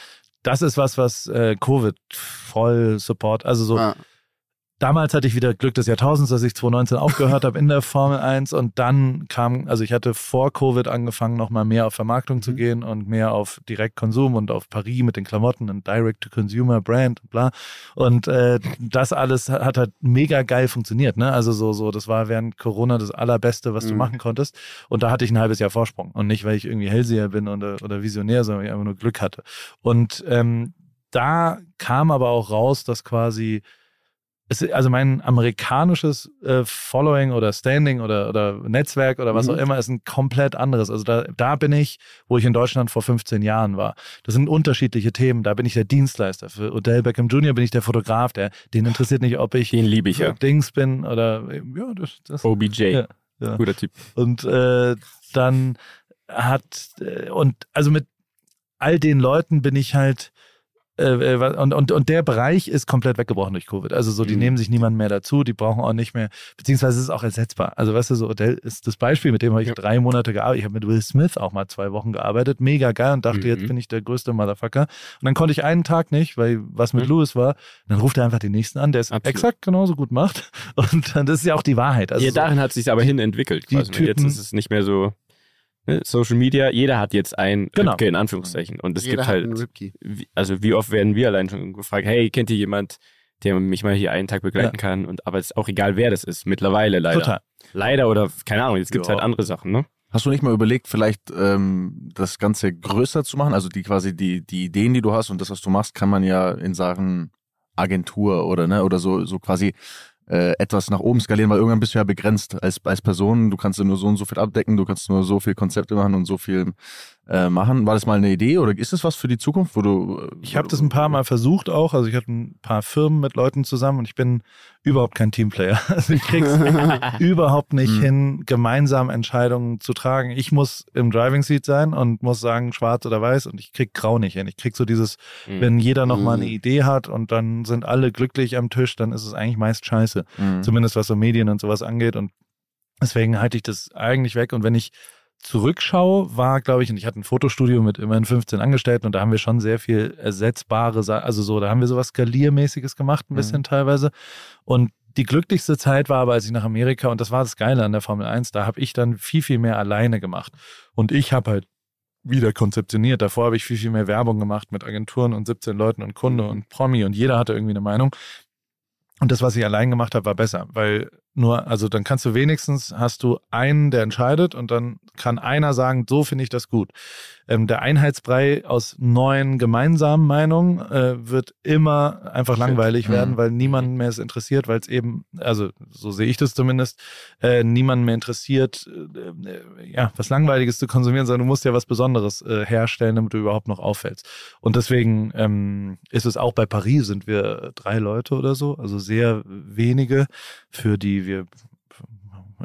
Das ist was, was äh, Covid voll Support, also so. Ah damals hatte ich wieder Glück des Jahrtausends, dass ich 2019 aufgehört habe in der Formel 1 und dann kam, also ich hatte vor Covid angefangen, nochmal mehr auf Vermarktung mhm. zu gehen und mehr auf Direktkonsum und auf Paris mit den Klamotten und Direct-to-Consumer Brand und bla. Und äh, das alles hat halt mega geil funktioniert, ne? Also so, so, das war während Corona das Allerbeste, was mhm. du machen konntest. Und da hatte ich ein halbes Jahr Vorsprung. Und nicht, weil ich irgendwie Hellseher bin oder, oder Visionär, sondern weil ich einfach nur Glück hatte. Und ähm, da kam aber auch raus, dass quasi es, also mein amerikanisches äh, Following oder Standing oder, oder Netzwerk oder was mhm. auch immer ist ein komplett anderes. Also da, da bin ich, wo ich in Deutschland vor 15 Jahren war. Das sind unterschiedliche Themen. Da bin ich der Dienstleister. Für Odell Beckham Jr. bin ich der Fotograf. Der, den interessiert nicht, ob ich den liebe ich ja. Dings bin oder ja, das, das OBJ. Ja, ja. Guter Typ. Und äh, dann hat äh, und also mit all den Leuten bin ich halt äh, äh, und, und, und der Bereich ist komplett weggebrochen durch Covid. Also so, die mhm. nehmen sich niemand mehr dazu, die brauchen auch nicht mehr, beziehungsweise es ist auch ersetzbar. Also weißt du, so Odell ist das Beispiel, mit dem habe ich ja. drei Monate gearbeitet. Ich habe mit Will Smith auch mal zwei Wochen gearbeitet, mega geil und dachte, mhm. jetzt bin ich der größte Motherfucker. Und dann konnte ich einen Tag nicht, weil was mit mhm. Louis war, dann ruft er einfach den nächsten an, der es exakt genauso gut macht. Und das ist ja auch die Wahrheit. Also ja, darin so, hat sich aber hin entwickelt. Quasi. Typen, jetzt ist es nicht mehr so Ne, Social Media, jeder hat jetzt ein genau. Ripke in Anführungszeichen. Und es jeder gibt halt, also wie oft werden wir allein schon gefragt, hey, kennt ihr jemand, der mich mal hier einen Tag begleiten ja. kann? Und aber es ist auch egal, wer das ist, mittlerweile leider. Total. Leider oder keine Ahnung, jetzt gibt es halt andere Sachen, ne? Hast du nicht mal überlegt, vielleicht ähm, das Ganze größer zu machen? Also die quasi die, die Ideen, die du hast und das, was du machst, kann man ja in Sachen Agentur oder ne oder so so quasi äh, etwas nach oben skalieren, weil irgendwann bist du ja begrenzt als, als Person. Du kannst nur so und so viel abdecken, du kannst nur so viel Konzepte machen und so viel äh, machen. War das mal eine Idee oder ist das was für die Zukunft, wo du? Äh, ich habe das ein paar Mal versucht auch. Also ich hatte ein paar Firmen mit Leuten zusammen und ich bin überhaupt kein Teamplayer. Also ich krieg's überhaupt nicht mhm. hin, gemeinsam Entscheidungen zu tragen. Ich muss im Driving Seat sein und muss sagen, schwarz oder weiß und ich krieg grau nicht hin. Ich krieg so dieses, mhm. wenn jeder noch mal eine mhm. Idee hat und dann sind alle glücklich am Tisch, dann ist es eigentlich meist scheiße. Zumindest was so Medien und sowas angeht und deswegen halte ich das eigentlich weg und wenn ich zurückschaue, war, glaube ich, und ich hatte ein Fotostudio mit immerhin 15 Angestellten und da haben wir schon sehr viel ersetzbare, also so, da haben wir sowas Skaliermäßiges gemacht, ein bisschen mhm. teilweise. Und die glücklichste Zeit war aber, als ich nach Amerika, und das war das Geile an der Formel 1, da habe ich dann viel, viel mehr alleine gemacht. Und ich habe halt wieder konzeptioniert. Davor habe ich viel, viel mehr Werbung gemacht mit Agenturen und 17 Leuten und Kunde und Promi und jeder hatte irgendwie eine Meinung. Und das, was ich allein gemacht habe, war besser, weil nur, also dann kannst du wenigstens, hast du einen, der entscheidet und dann kann einer sagen, so finde ich das gut. Ähm, der Einheitsbrei aus neuen gemeinsamen Meinungen äh, wird immer einfach langweilig Mhm. werden, weil niemanden mehr es interessiert, weil es eben, also so sehe ich das zumindest, äh, niemanden mehr interessiert, äh, ja, was Langweiliges zu konsumieren, sondern du musst ja was Besonderes äh, herstellen, damit du überhaupt noch auffällst. Und deswegen ähm, ist es auch bei Paris sind wir drei Leute oder so, also sehr wenige, für die wir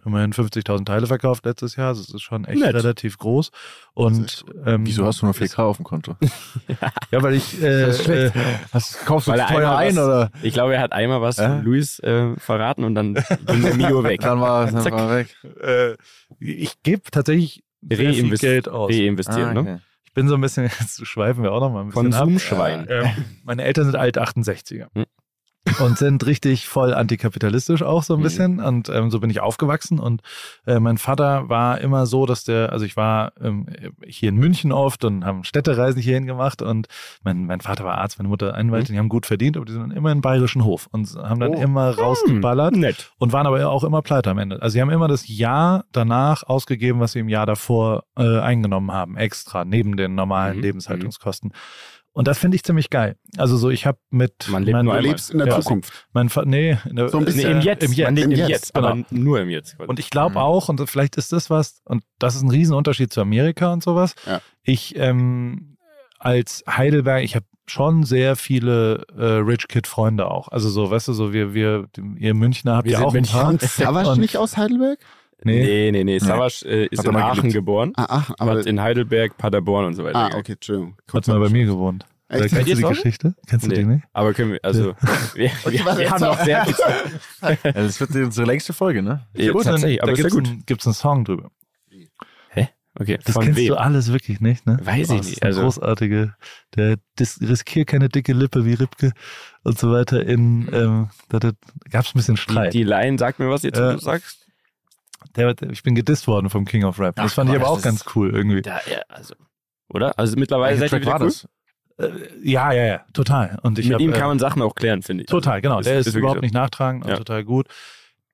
immerhin 50.000 Teile verkauft letztes Jahr. Also es ist schon echt Nett. relativ groß. Und ähm, Wieso hast du nur 4K auf dem Konto? Ja, weil ich äh, Das ist schlecht. äh, Hast, kaufst du Weil er teuer einmal ein was- oder? Ich glaube, er hat einmal was von Luis äh, verraten und dann ging der Mio weg. Dann war, dann Zack. war er weg. äh, ich gebe tatsächlich sehr viel Geld aus. Reinvestieren, Ah, ne? okay. Ich bin so ein bisschen, jetzt schweifen wir auch noch mal ein bisschen ab. Konsumschwein. Ähm, meine Eltern sind alt 68er. Hm. Und sind richtig voll antikapitalistisch auch so ein Mhm. bisschen. Und ähm, so bin ich aufgewachsen. Und äh, mein Vater war immer so, dass der, also ich war ähm, hier in München oft und haben Städtereisen hierhin gemacht. Und mein, mein Vater war Arzt, meine Mutter Anwältin, die haben gut verdient, aber die sind immer im bayerischen Hof und haben dann Oh. immer rausgeballert Nett. und waren aber auch immer pleite am Ende. Also sie haben immer das Jahr danach ausgegeben, was sie im Jahr davor äh, eingenommen haben, extra, neben den normalen Mhm, Lebenshaltungskosten. Und das finde ich ziemlich geil. Also so, ich habe mit Man lebt mein, nur einmal. lebst in der Ja. Zukunft. mein nee, in der, So ein bisschen Nee, im Jetzt. Im Jetzt. Man lebt Im Jetzt, Jetzt, aber genau. nur im Jetzt. Und ich glaube Mhm. auch, und vielleicht ist das was, und das ist ein Riesenunterschied zu Amerika und sowas. Ja. Ich ähm, als Heidelberg, ich habe schon sehr viele äh, Rich Kid Freunde auch. Also so, weißt du, so wir, wir, ihr Münchner habt Wir ja auch ein Münchner. paar. Savas nicht aus Heidelberg? Nee. nee, nee, nee. Savas äh, ist Hat in Aachen geliebt. geboren, Ah, ach, aber. hat in Heidelberg, Paderborn und so weiter. Ah, okay, Entschuldigung. Hat mal bei mir gewohnt. Echt? Kennst du die Hause? Geschichte? Kennst du Nee. die nicht? Aber können wir, also, wir, wir, wir haben noch sehr viel Zeit. Ja, das wird unsere längste Folge, ne? Ja, Gut, tatsächlich, aber da gibt's gut. Ein, gibt's einen Song drüber. Okay, Das kennst wem? du alles wirklich nicht, ne? Weiß Oh, ich nicht, also- großartige, der dis, riskier keine dicke Lippe wie Ripke und so weiter. In, ähm, da, da gab's ein bisschen Die, Streit. die Line sagt mir was jetzt, Äh, du sagst. Der, der, ich bin gedisst worden vom King of Rap. Das Ach, fand ich Gott, aber auch das ganz ist- cool irgendwie. Da, ja, also, oder? Also mittlerweile Welcher seid ihr wieder cool. das? Äh, ja, ja, ja, total. Und ich Mit hab, ihm äh, kann man Sachen auch klären, finde ich. Total, genau. Also, der ist, wirklich überhaupt so. nicht nachtragend und Ja. total gut.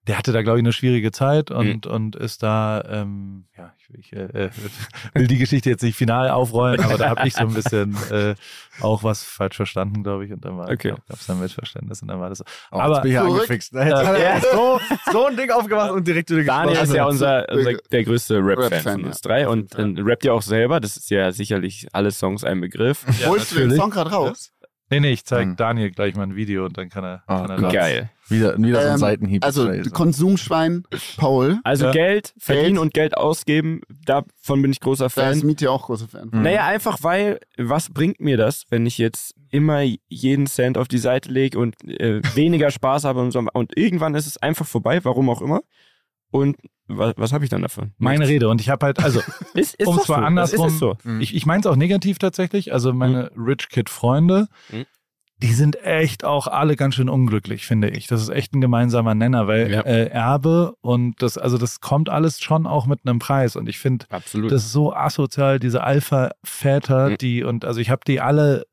Der hatte da, glaube ich, eine schwierige Zeit Mhm. und, und ist da, ähm, ja, ich, ich äh, äh, will die Geschichte jetzt nicht final aufrollen, aber da habe ich so ein bisschen äh, auch was falsch verstanden, glaube ich. Und dann war Okay. gab es ein Missverständnis und dann war das so. Oh, Aber- jetzt bin ich ja Zurück. angefixt. Jetzt hat er so, so ein Ding aufgemacht und direkt wieder Daniel ist ja unser, Also, unser der größte Rap-Fan Rap-Fan, von ja. uns drei und äh, rappt ja auch selber. Das ist ja sicherlich alle Songs ein Begriff. Ja, Holst du den. Song gerade raus? Nee, nee, ich zeige. Daniel gleich mal ein Video und dann kann er. Oh kann er Geil. Wieder, wieder so ein Ähm, Seitenhieb. Also. Konsumschwein, Paul. Also Ja. Geld verdienen Geld. und Geld ausgeben, davon bin ich großer Da ist Fan. Mietje auch großer Fan. Mhm. Naja, einfach weil, was bringt mir das, wenn ich jetzt immer jeden Cent auf die Seite lege und äh, weniger Spaß habe und so. Und irgendwann ist es einfach vorbei, warum auch immer. Und was, was habe ich dann davon? Meine Rede. Und ich habe halt, also, Ist, ist Um zwar so. andersrum- ist so. Mhm. ich, ich meine es auch negativ tatsächlich. Also, meine Rich Kid Freunde, Mhm. die sind echt auch alle ganz schön unglücklich, finde ich. Das ist echt ein gemeinsamer Nenner, weil Ja. äh, Erbe und das, also das kommt alles schon auch mit einem Preis. Und ich finde, Absolut. das ist so asozial, diese Alpha-Väter, Mhm. die, und also ich habe die alle,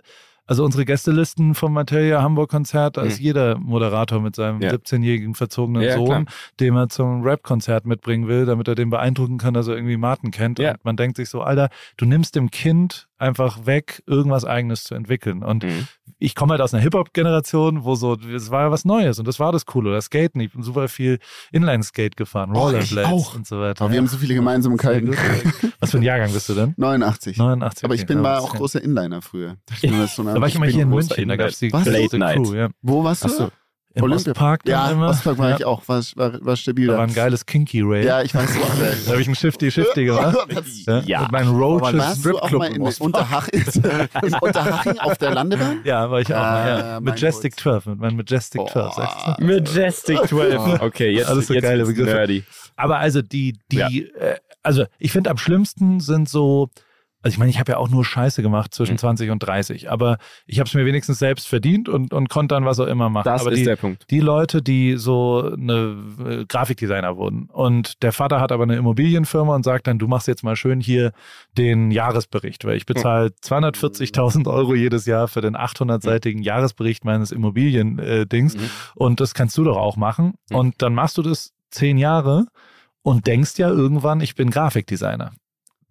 also unsere Gästelisten vom Materia Hamburg-Konzert, da ist Mhm. jeder Moderator mit seinem Ja. 17-jährigen verzogenen Ja, Sohn, klar. den er zum Rap-Konzert mitbringen will, damit er den beeindrucken kann, dass er irgendwie Martin kennt. Ja. Und man denkt sich so, Alter, du nimmst dem Kind einfach weg, irgendwas Eigenes zu entwickeln. Und Mhm. ich komme halt aus einer Hip-Hop-Generation, wo so, es war ja was Neues und das war das Coole. Das Skaten, ich bin super viel Inline-Skate gefahren, Oh, Rollerblades auch. und so weiter. Aber wir Ja. haben so viele Gemeinsamkeiten. Was für ein Jahrgang bist du denn? 89. 89. Aber ich bin war auch großer Inliner früher. Da war ich immer bin hier in großer München, da gab es die Late Night. Crew, ja. Wo warst du? Im Olympia- Ostpark dann Ja, immer. Ostpark war ja. ich auch. War, war, war stabil Da da. war ein geiles Kinky Rail. Ja, ich weiß Da auch. habe ich ein Shifty-Shifty gemacht. Ja. Ja. Mit meinen Roaches auch Stripclub mal im in Ostpark. Unterhaching, in Unterhaching auf der Landebahn? Ja, war ich auch mal. Ah, Ja. mein Majestic Gott. 12, mit meinem Majestic 12. sagst du? Majestic 12. Okay, jetzt, Alles so jetzt geile Begriffe. nerdy. Aber also die, die, Ja. äh, also ich finde am schlimmsten sind so also ich meine, ich habe ja auch nur Scheiße gemacht zwischen Mhm. 20 und 30, aber ich habe es mir wenigstens selbst verdient und, und konnte dann was auch immer machen. Das aber ist die, der Punkt. die Leute, die so eine äh, Grafikdesigner wurden und der Vater hat aber eine Immobilienfirma und sagt dann, du machst jetzt mal schön hier den Jahresbericht, weil ich bezahle 240.000 Euro jedes Jahr für den 800-seitigen Jahresbericht meines Immobilien-Dings Mhm. und das kannst du doch auch machen Mhm. und dann machst du das zehn Jahre und denkst ja irgendwann, ich bin Grafikdesigner.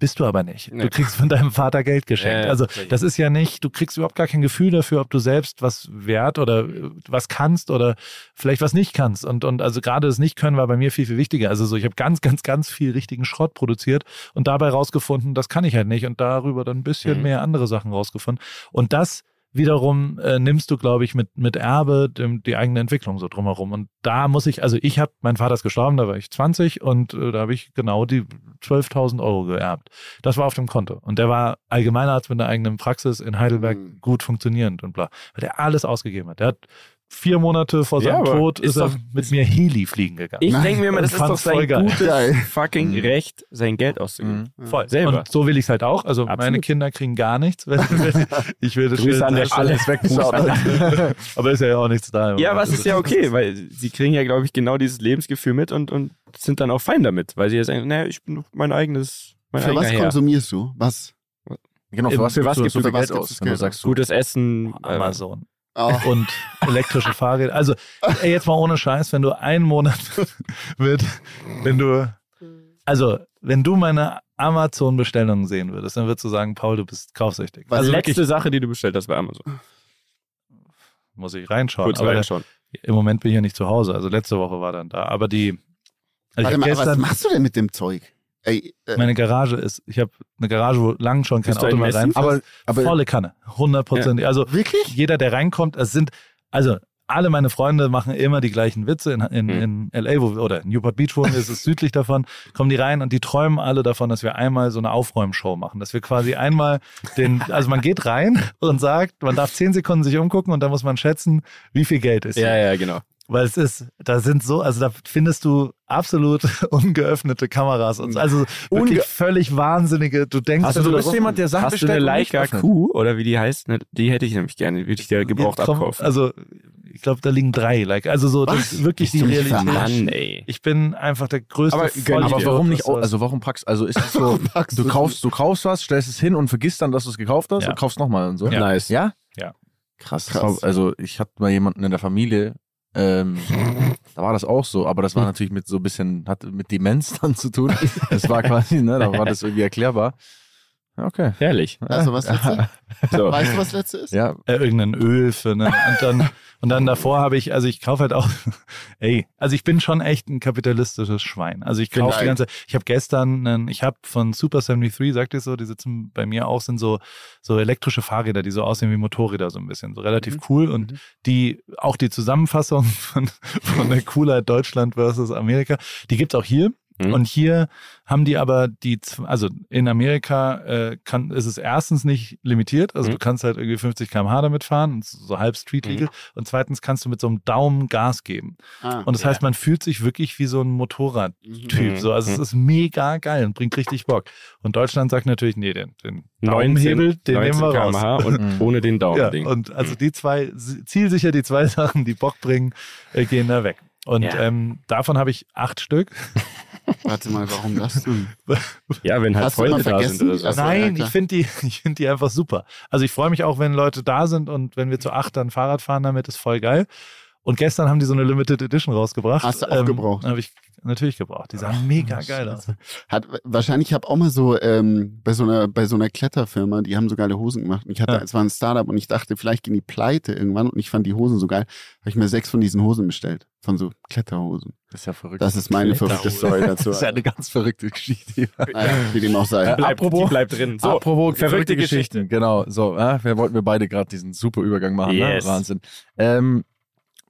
Bist du aber nicht. Nee. Du kriegst von deinem Vater Geld geschenkt. Ja, also das ist ja nicht, du kriegst überhaupt gar kein Gefühl dafür, ob du selbst was wert oder äh, was kannst oder vielleicht was nicht kannst. Und, und also gerade das Nicht-Können war bei mir viel, viel wichtiger. Also so, ich habe ganz, ganz, ganz viel richtigen Schrott produziert und dabei rausgefunden, das kann ich halt nicht und darüber dann ein bisschen Mhm. mehr andere Sachen rausgefunden. Und das wiederum äh, nimmst du, glaube ich, mit, mit Erbe dem, die eigene Entwicklung so drumherum. Und da muss ich, also ich habe, mein Vater ist gestorben, da war ich 20 und äh, da habe ich genau die 12.000 Euro geerbt. Das war auf dem Konto. Und der war Allgemeinarzt mit einer eigenen Praxis in Heidelberg Mhm. gut funktionierend und bla. Weil der alles ausgegeben hat. Der hat vier Monate vor Ja, seinem Tod ist ist er doch- mit mir Heli fliegen gegangen. Ich denke mir immer, das ist doch sein geil. gutes Geil. fucking Mhm. Recht, sein Geld auszugeben. Mhm. Voll. Selber. Und so will ich es halt auch. Also meine Absolut. Kinder kriegen gar nichts. Wenn, wenn ich will das Grüße an der. Stelle. Alles weg. Aber ist ja auch nichts da. Ja, was ist ja okay, weil sie kriegen ja, glaube ich, genau dieses Lebensgefühl mit und, und sind dann auch fein damit, weil sie ja sagen, naja, ich bin mein eigenes, mein Für was Herr. konsumierst du? Was? Genau, für Im- was, für was gibst du so du- viel für was Geld gibst aus, du wenn du Geld sagst, so, Gutes Essen, äh, Amazon. Oh. und elektrische Fahrräder. Also, ey, jetzt mal ohne Scheiß, wenn du einen Monat mit, wenn du, also, wenn du meine Amazon-Bestellungen sehen würdest, dann würdest du sagen, Paul, du bist kaufsüchtig. Was also letzte wirklich, Sache, die du bestellt hast bei Amazon. muss ich reinschauen. Kurz aber reinschauen. im Moment bin ich ja nicht zu Hause. Also letzte Woche war dann da. Aber die, also Warte ich mal, hab was gestern, machst du denn mit dem Zeug? Ey, äh, meine Garage ist, ich habe eine Garage, wo lang schon kein Auto mehr reinfährt. Aber, aber Volle Kanne. 100 Prozent. Also wirklich? jeder, der reinkommt, es sind, also alle meine Freunde machen immer die gleichen Witze in, in, Hm. in LA, wo wir, oder in Newport Beach wohnen, wir, es ist südlich davon, kommen die rein und die träumen alle davon, dass wir einmal so eine Aufräumshow machen, dass wir quasi einmal den, also man geht rein und sagt, man darf zehn Sekunden sich umgucken und dann muss man schätzen, wie viel Geld ist Ja, hier. ja, genau. Weil es ist, da sind so, also da findest du absolut ungeöffnete Kameras und so. also wirklich Unge- völlig wahnsinnige, du denkst, also, du bist jemand, der Sachen Hast du eine bestellt und nicht Leica. Q oder wie die heißt? Ne, Die hätte ich nämlich gerne, würde ich dir gebraucht Ja, komm, abkaufen. Also, ich glaube, da liegen drei. Like, also so, das ist wirklich die du Realität. Mann, ey. Ich bin einfach der größte Aber Vollidiot, gönn ich Aber warum nicht, das- also warum packst, also ist es so, du du- kaufst, du kaufst was, stellst es hin und vergisst dann, dass du es gekauft hast Ja. und kaufst nochmal und so? Ja. Nice. Ja? Ja. Krass. Krass. Also ich hatte mal jemanden in der Familie, ähm, da war das auch so, aber das war natürlich mit so ein bisschen, hat mit Demenz dann zu tun. Das war quasi, ne, da war das irgendwie erklärbar. Okay. Herrlich. Also was letzte? So. Weißt du, was letzte ist? Ja, äh, irgendein Öl für ne? und dann und dann davor habe ich also ich kaufe halt auch ey also ich bin schon echt ein kapitalistisches Schwein also ich kaufe die ganze ich habe gestern einen, ich habe von Super 73 sagt ihr so die sitzen bei mir auch sind so so elektrische Fahrräder die so aussehen wie Motorräder so ein bisschen so relativ Mhm. cool und Mhm. die auch die Zusammenfassung von von der Coolheit Deutschland versus Amerika die gibt's auch hier Mhm. und hier haben die aber die, also in Amerika äh, kann, ist es erstens nicht limitiert, also Mhm. du kannst halt irgendwie 50 km/h damit fahren, so halb Street Legal. Und zweitens kannst du mit so einem Daumen Gas geben. Ah. Und das heißt, man fühlt sich wirklich wie so ein Motorradtyp. Mhm. So, also es Mhm. ist mega geil und bringt richtig Bock. Und Deutschland sagt natürlich, nee, den, den 19 Daumenhebel, den nehmen wir raus. km/h und Mhm. ohne den Ja, Daumen-Ding. und also die zwei, zielsicher die zwei Sachen, die Bock bringen, äh, gehen da weg. Und Ja. ähm, davon habe ich acht Stück. Warte mal, warum das denn? ja, wenn halt Hast Freunde da vergessen? sind oder so. Ja, Nein, klar. ich finde die, ich finde die einfach super. Also ich freue mich auch, wenn Leute da sind und wenn wir zu acht dann Fahrrad fahren damit, ist voll geil. Und gestern haben die so eine Limited Edition rausgebracht. Hast du auch gebraucht? Habe ich natürlich gebraucht. Die sahen mega geil aus. Hat, wahrscheinlich, ich habe auch mal so ähm, bei so einer bei so einer Kletterfirma, die haben so geile Hosen gemacht. Und ich hatte, Ja. es war ein Startup und ich dachte, vielleicht gehen die pleite irgendwann und ich fand die Hosen so geil. Habe ich mir sechs von diesen Hosen bestellt. Von so Kletterhosen. das ist ja verrückt. Das ist meine verrückte Story dazu. Das ist ja eine ganz verrückte Geschichte. Naja, wie dem auch sei. Äh, Bleibt, Apropos- die bleibt drin. So, Apropos verrückte Geschichte. Genau, so, ja, wir wollten wir beide gerade diesen super Übergang machen. Yes. Ne? Wahnsinn. Ähm,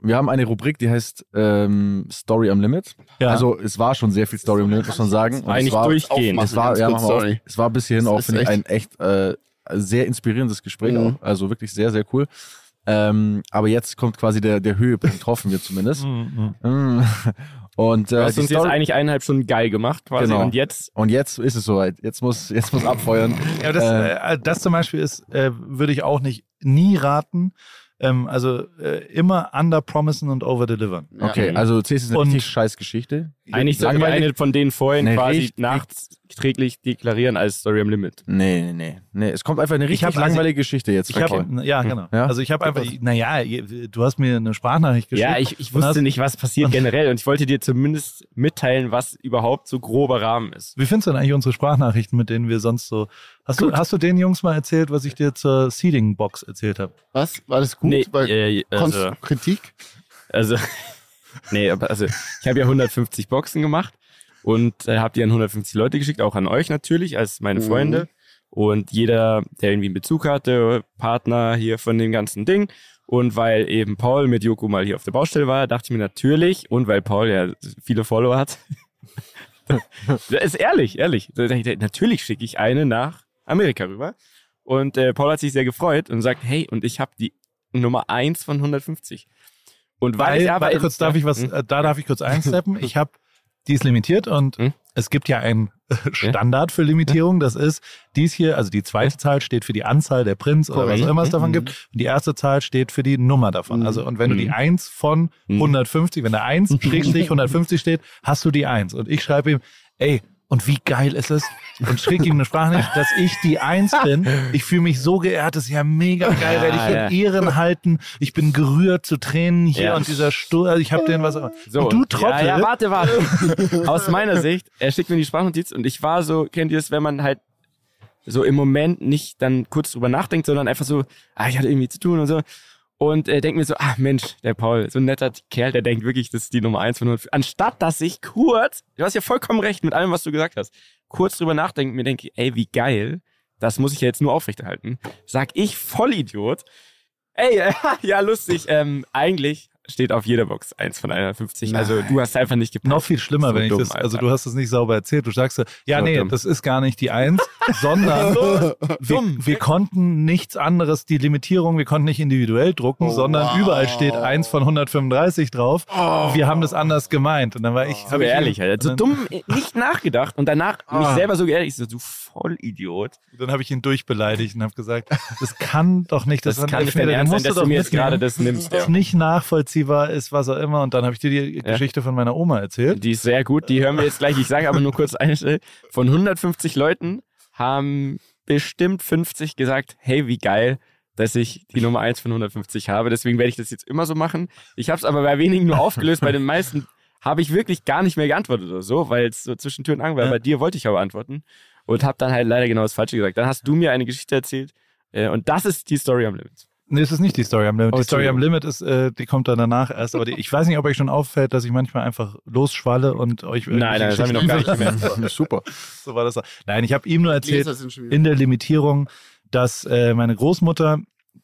wir haben eine Rubrik, die heißt ähm, Story am Limit. Ja. Also es war schon sehr viel Story am Limit, muss man sagen. Und Eigentlich es war, durchgehend. Es war, ja, auf. sorry. es war bis hierhin Das auch, finde ich, echt- ein echt äh, sehr inspirierendes Gespräch Mhm. auch. Also wirklich sehr, sehr cool. Ähm, aber jetzt kommt quasi der, der Höhepunkt, hoffen wir zumindest. Mhm. Mm. Und, Du äh, hast die uns jetzt Story- eigentlich eineinhalb Stunden geil gemacht quasi Genau. und jetzt und jetzt ist es soweit. Jetzt muss, jetzt muss abfeuern. Ja, das, Äh, äh, das zum Beispiel ist, äh, würde ich auch nicht nie raten. Ähm, also äh, immer under promisen und over delivern. Okay, also zählst jetzt eine Und- richtig scheiß Geschichte. Eigentlich Langweilig? eine von denen vorhin Nee, quasi richtig- nachträglich deklarieren als Story am Limit. Nee, nee, nee. nee. Es kommt einfach eine richtig hab- also langweilige Geschichte jetzt. Ich Paul. ja, genau. Ja? Also ich habe einfach, naja, du hast mir eine Sprachnachricht geschickt. Ja, ich, ich wusste hast- nicht, was passiert generell und ich wollte dir zumindest mitteilen, was überhaupt so grober Rahmen ist. Wie findest du denn eigentlich unsere Sprachnachrichten, mit denen wir sonst so. Hast du, hast du den Jungs mal erzählt, was ich dir zur Seeding-Box erzählt habe? Was? War das gut? Nee, Weil äh, Konst also, Kritik? also, nee, aber also ich habe ja 150 Boxen gemacht und äh, habe die an 150 Leute geschickt, auch an euch natürlich, als meine Mhm. Freunde. Und jeder, der irgendwie einen Bezug hatte, Partner hier von dem ganzen Ding. Und weil eben Paul mit Joko mal hier auf der Baustelle war, dachte ich mir natürlich, und weil Paul ja viele Follower hat, das ist ehrlich, ehrlich. Da dachte ich, Natürlich schicke ich eine nach Amerika rüber. Und äh, Paul hat sich sehr gefreut und sagt, hey, und ich habe die Nummer 1 von 150. Und weil, Weil, warte kurz, darf ich was, Hm? äh, da darf ich kurz einsteppen. Ich habe, die ist limitiert und Hm? es gibt ja einen Standard für Limitierung. Das ist dies hier, also die zweite Zahl steht für die Anzahl der Prints oder was auch immer es davon Mhm. gibt. Und die erste Zahl steht für die Nummer davon. Mhm. Also, und wenn du die Mhm. 1 von Mhm. 150, wenn da 1 Schrägstrich 150 steht, hast du die 1. Und ich schreibe ihm, ey, und wie geil ist es? Und schicke ihm eine Sprachnachricht, dass ich die Eins bin. Ich fühle mich so geehrt, das ist ja mega geil, Ja, werde ich ja. in Ehren halten. Ich bin gerührt zu Tränen hier Ja. und dieser Stuhl, also ich habe den was. So, und du Trottel. Ja, ja, warte, warte. Aus meiner Sicht, er schickt mir die Sprachnotiz und ich war so, kennt ihr es, wenn man halt so im Moment nicht dann kurz drüber nachdenkt, sondern einfach so, ah, ich hatte irgendwie zu tun und so. Und äh, denkt mir so, ah Mensch, der Paul, so ein netter Kerl, der denkt wirklich, das ist die Nummer eins von 100. Anstatt dass ich kurz, du hast ja vollkommen recht mit allem, was du gesagt hast, kurz drüber nachdenken, mir denke, ey, wie geil, das muss ich ja jetzt nur aufrechterhalten. Sag ich, Vollidiot. Ey, ja, lustig. Ähm, eigentlich steht auf jeder Box 1 von 150. Also du hast einfach nicht gepasst. Noch viel schlimmer, So wenn ich dumm, das, also Alter. du hast es nicht sauber erzählt. Du sagst so, ja, So nee, dumm. das ist gar nicht die Eins, sondern wir, dumm. wir konnten nichts anderes, die Limitierung, wir konnten nicht individuell drucken, Oh, sondern wow. überall steht Eins von 135 drauf. Wir haben das anders gemeint. Und dann war ich, So hab ich ehrlich, Alter. So dumm, äh, nicht nachgedacht und danach mich Ah. selber so geärgert. Ich so, du Vollidiot. Dann habe ich ihn durchbeleidigt und habe gesagt, das kann doch nicht, Das, das, kann nicht dein den Ernst sein, dass du mir jetzt gerade das nimmst. das Ja. nicht nachvollziehbar ist, was auch immer. Und dann habe ich dir die Geschichte von meiner Oma erzählt. Die ist sehr gut, die hören wir jetzt gleich. Ich sage aber nur kurz eine Stelle. Von 150 Leuten haben bestimmt 50 gesagt, hey, wie geil, dass ich die Nummer 1 von 150 habe. Deswegen werde ich das jetzt immer so machen. Ich habe es aber bei wenigen nur aufgelöst, bei den meisten habe ich wirklich gar nicht mehr geantwortet oder so, weil es so zwischen Tür und Angel war. Ja. Bei dir wollte ich aber antworten und habe dann halt leider genau das Falsche gesagt. Dann hast du mir eine Geschichte erzählt äh, und das ist die Story am Limit. Nee, es ist nicht die Story am Limit. Oh, die Story am. Limit ist, äh, die kommt dann danach erst. Aber die, ich weiß nicht, ob euch schon auffällt, dass ich manchmal einfach losschwalle und euch Nein, nein, das haben wir noch gar nicht gemerkt. Super. So war das. auch. Nein, ich habe ihm nur erzählt in der Limitierung, dass äh, meine Großmutter,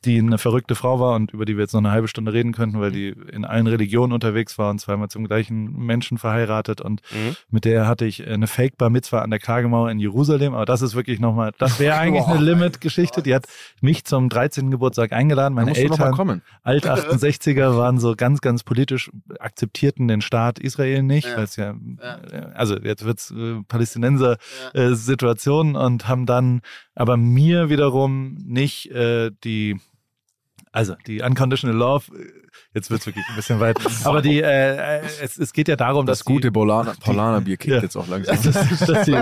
die eine verrückte Frau war und über die wir jetzt noch eine halbe Stunde reden könnten, weil die in allen Religionen unterwegs war und zweimal zum gleichen Menschen verheiratet und Mhm. mit der hatte ich eine Fake Bar Mitzvah an der Klagemauer in Jerusalem, aber das ist wirklich nochmal, das wäre eigentlich eine Limit-Geschichte. Die hat mich zum 13. Geburtstag eingeladen. Meine Eltern, kommen. Alt-68er waren so ganz, ganz politisch, akzeptierten den Staat Israel nicht, Ja. weil es ja, Ja. äh, also jetzt wird's äh, Palästinenser-Situation und haben dann aber mir wiederum nicht äh, die, also die Unconditional Love, jetzt wird's wirklich ein bisschen weit, aber die, äh, äh, es, es geht ja darum, Das dass gute die, Paulaner, Paulaner Bier kickt Ja. jetzt auch langsam. dass, dass, die,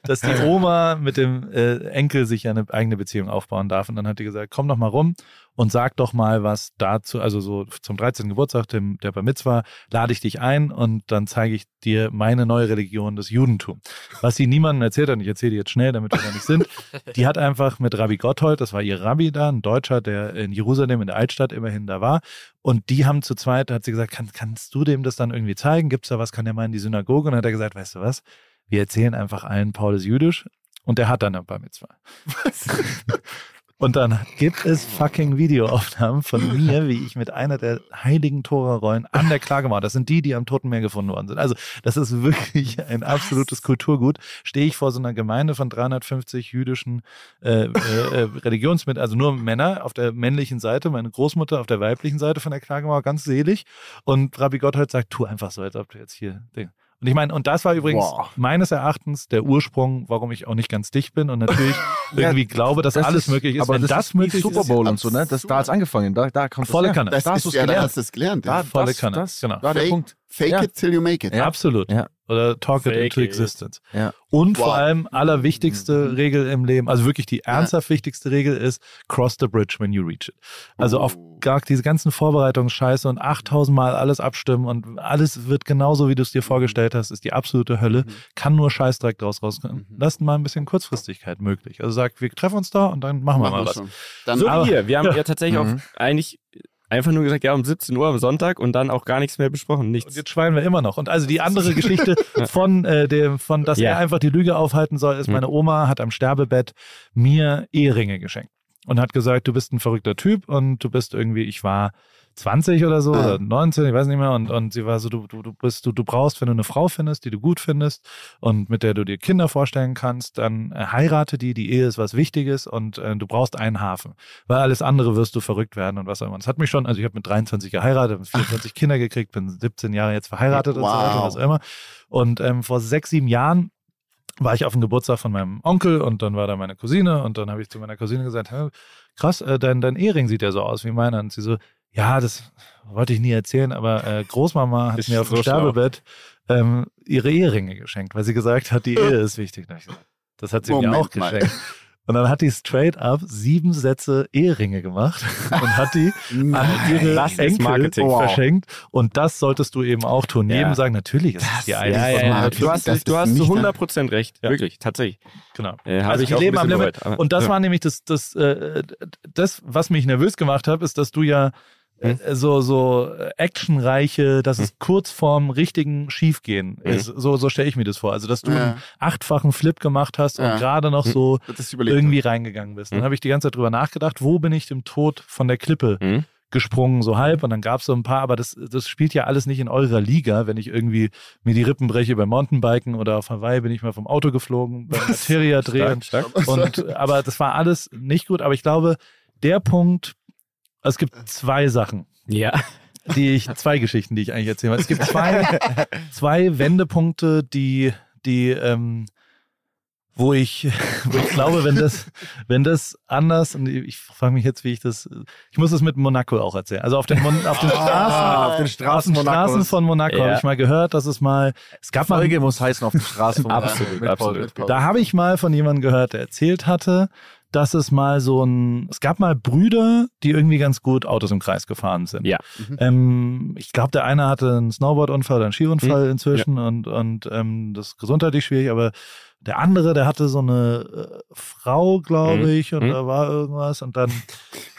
dass die Oma mit dem äh, Enkel sich ja eine eigene Beziehung aufbauen darf. Und dann hat die gesagt, komm doch mal rum und sag doch mal was dazu, also so zum 13. Geburtstag, dem, der Bar Mitzvah, lade ich dich ein und dann zeige ich dir meine neue Religion, das Judentum. Was sie niemandem erzählt hat, und ich erzähle die jetzt schnell, damit wir da nicht sind, die hat einfach mit Rabbi Gotthold, das war ihr Rabbi da, ein Deutscher, der in Jerusalem in der Altstadt immerhin da war, und die haben zu zweit, hat sie gesagt, kann, kannst du dem das dann irgendwie zeigen? Gibt's da was? Kann der mal in die Synagoge? Und dann hat er gesagt, weißt du was? Wir erzählen einfach allen, Paul ist jüdisch. Und der hat dann ein Bar Mitzvah. Und dann gibt es fucking Videoaufnahmen von mir, wie ich mit einer der heiligen Torerollen an der Klagemauer, das sind die, die am Toten Meer gefunden worden sind. Also das ist wirklich ein absolutes Kulturgut. Stehe ich vor so einer Gemeinde von 350 jüdischen äh, äh, äh, Religionsmitgliedern, also nur Männer auf der männlichen Seite, meine Großmutter auf der weiblichen Seite von der Klagemauer, ganz selig. Und Rabbi Gotthard sagt, tu einfach so, als ob du jetzt hier... Ding. Und ich meine, und das war übrigens Boah. meines Erachtens der Ursprung, warum ich auch nicht ganz dicht bin und natürlich Ja, irgendwie glaube, dass Das alles ist- möglich ist. Aber Wenn das, das, ist wie möglich Super ist, Bowl und so, ne? Das, da hat's angefangen. Da, da kommt Volle das. Kanne. Das da hast ist du's ja, da gelernt. hast du es gelernt. Da, ja. Volle das, Kanne, Das, genau. Da der Fake- Punkt. Fake Ja. it till you make it. Ja. Absolut. Ja. Oder talk it Fake into it. existence. Ja. Und Wow. vor allem allerwichtigste Regel im Leben, also wirklich die ernsthaft wichtigste Regel ist, cross the bridge when you reach it. Also auf Oh. gar diese ganzen Vorbereitungsscheiße und 8000 Mal alles abstimmen und alles wird genauso, wie du es dir vorgestellt hast, ist die absolute Hölle. Kann nur Scheißdreck draus rauskommen. Mhm. Lasst mal ein bisschen Kurzfristigkeit möglich. Also sagt, wir treffen uns da und dann machen wir Machen mal wir was. schon. Dann So Aber- wie hier. Wir haben ja, tatsächlich Mhm. auch eigentlich einfach nur gesagt, ja, um 17 Uhr am Sonntag und dann auch gar nichts mehr besprochen. Und Nichts. jetzt schweinen wir immer noch. Und also die andere Geschichte von äh, dem, von dass Ja. er einfach die Lüge aufhalten soll, ist, Mhm. meine Oma hat am Sterbebett mir Eheringe geschenkt und hat gesagt, du bist ein verrückter Typ und du bist irgendwie, ich war 20 oder so Ah. oder 19, ich weiß nicht mehr. Und, und sie war so, du, du, du bist, du, du brauchst, wenn du eine Frau findest, die du gut findest und mit der du dir Kinder vorstellen kannst, dann äh, heirate die, die Ehe ist was Wichtiges und äh, du brauchst einen Hafen. Weil alles andere wirst du verrückt werden und was auch immer. Das hat mich schon, also ich habe mit 23 geheiratet, mit 24 Kinder gekriegt, bin 17 Jahre jetzt verheiratet und so weiter, Wow. was auch immer. Und ähm, vor sechs, sieben Jahren war ich auf dem Geburtstag von meinem Onkel und dann war da meine Cousine und dann habe ich zu meiner Cousine gesagt, "Hä, krass, äh, dein, dein Ehering sieht ja so aus wie meiner. Und sie so, ja, das wollte ich nie erzählen, aber äh, Großmama hat Ist mir auf dem so schlau. Sterbebett ähm, ihre Eheringe geschenkt, weil sie gesagt hat, die Ehe ist wichtig. Das hat sie mir Moment auch mal. geschenkt. Und dann hat die straight up sieben Sätze Eheringe gemacht und hat die an ihre Das Enkel Marketing. Wow. verschenkt. Und das solltest du eben auch tun. Ja. Jedem sagen, natürlich ist es die eine. Ja, ja, Du hast, Das du hast zu dein- 100% recht. Wirklich, tatsächlich. Genau. Äh, Also ich auch leben am Limit. bereut. Aber- Und das war nämlich das, das, äh, das, was mich nervös gemacht hat, ist, dass du ja Hm. äh, so, so äh, actionreiche, dass es kurz vorm richtigen Schiefgehen Hm. ist. So, so stelle ich mir das vor. Also, dass du Ja. einen achtfachen Flip gemacht hast Ja. und gerade noch Hm. so irgendwie reingegangen bist. Dann Hm. habe ich die ganze Zeit drüber nachgedacht, wo bin ich dem Tod von der Klippe gesprungen, so halb. Und dann gab es so ein paar, aber das, das spielt ja alles nicht in eurer Liga. Wenn ich irgendwie mir die Rippen breche beim Mountainbiken oder auf Hawaii bin ich mal vom Auto geflogen, beim Materia drehen. Stark, stark. Und, aber das war alles nicht gut. Aber ich glaube, der Punkt, es gibt zwei Sachen, Ja. die ich, zwei Geschichten, die ich eigentlich erzählen will. Es gibt zwei, zwei Wendepunkte, die, die, ähm, wo ich, wo ich glaube, wenn das, wenn das anders, und ich frage mich jetzt, wie ich das, ich muss das mit Monaco auch erzählen. Also auf den, Mon, auf den Straßen, Ah, auf den auf Straßen den Straßen von Monaco Ja. habe ich mal gehört, dass es mal, es gab mal Folge muss heißen auf den Straßen von Absolut, mit Paul. absolut. da habe ich mal von jemandem gehört, der erzählt hatte, dass es mal so ein, es gab mal Brüder, die irgendwie ganz gut Autos im Kreis gefahren sind. Ja. Mhm. Ähm, ich glaube, der eine hatte einen Snowboardunfall oder einen Skiunfall Mhm. inzwischen und, und ähm, das ist gesundheitlich schwierig, aber der andere, der hatte so eine äh, Frau, glaube Mhm. ich, und Mhm. da war irgendwas und dann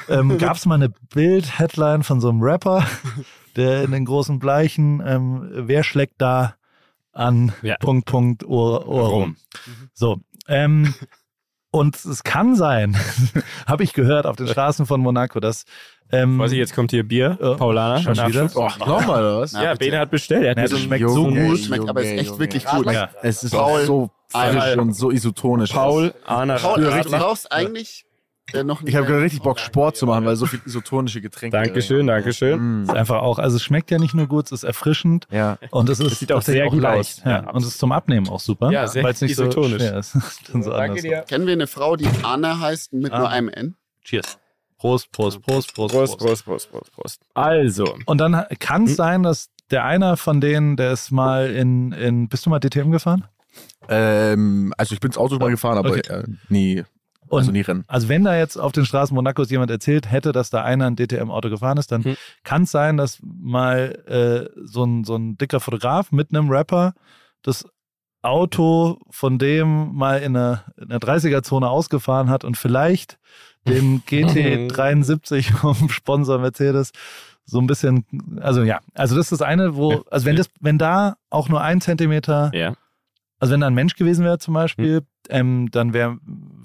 ähm, gab es mal eine Bild-Headline von so einem Rapper, der in den großen Bleichen, ähm, wer schlägt da an Ja. Punkt, Punkt, Ohr, Ohr rum. So, ähm, und es kann sein, habe ich gehört auf den Straßen von Monaco, dass ähm, Weiß ich, jetzt kommt hier Bier. Ja. Paulaner. Schon wieder? Oh, Nochmal, was? Na, ja, bitte. Bene hat bestellt. Er hat Ja, das schmeckt einen- so Junge, gut. schmeckt aber ist echt Junge. wirklich gut. Ja. Es ist Paul, auch so frisch und so isotonisch. Paul Arner. Paul, du brauchst eigentlich äh, noch Ich habe gerade richtig Bock, Sport zu machen, weil so viel isotonische Getränke. Dankeschön, Dankeschön. Mm. ist einfach auch, also es schmeckt ja nicht nur gut, es ist erfrischend Ja. und es ist sieht auch sehr gut leicht. aus. Ja. Ja, und es ist zum Abnehmen auch super, Ja, sehr weil es nicht isotonisch. so schwer ist. So Danke dir. Kennen wir eine Frau, die Anna heißt mit Ah. nur einem N? Cheers. Prost, Prost, Prost, Prost, Prost, Prost. Prost, Prost, Prost, Prost. Also, Und dann kann es Hm? sein, dass der einer von denen, der ist mal in, in bist du mal DTM gefahren? Ähm, also ich bin ins Auto mal gefahren, aber Okay. äh, nie, Und also nie rennen. Also wenn da jetzt auf den Straßen Monacos jemand erzählt hätte, dass da einer ein DTM-Auto gefahren ist, dann Hm. kann es sein, dass mal äh, so, ein, so ein dicker Fotograf mit einem Rapper das Auto von dem mal in einer, in einer 30er-Zone ausgefahren hat und vielleicht den GT73 vom Sponsor Mercedes so ein bisschen, also ja, also das ist das eine, wo, also wenn das, wenn da auch nur ein Zentimeter ja. also wenn da ein Mensch gewesen wäre zum Beispiel, ähm, dann wäre,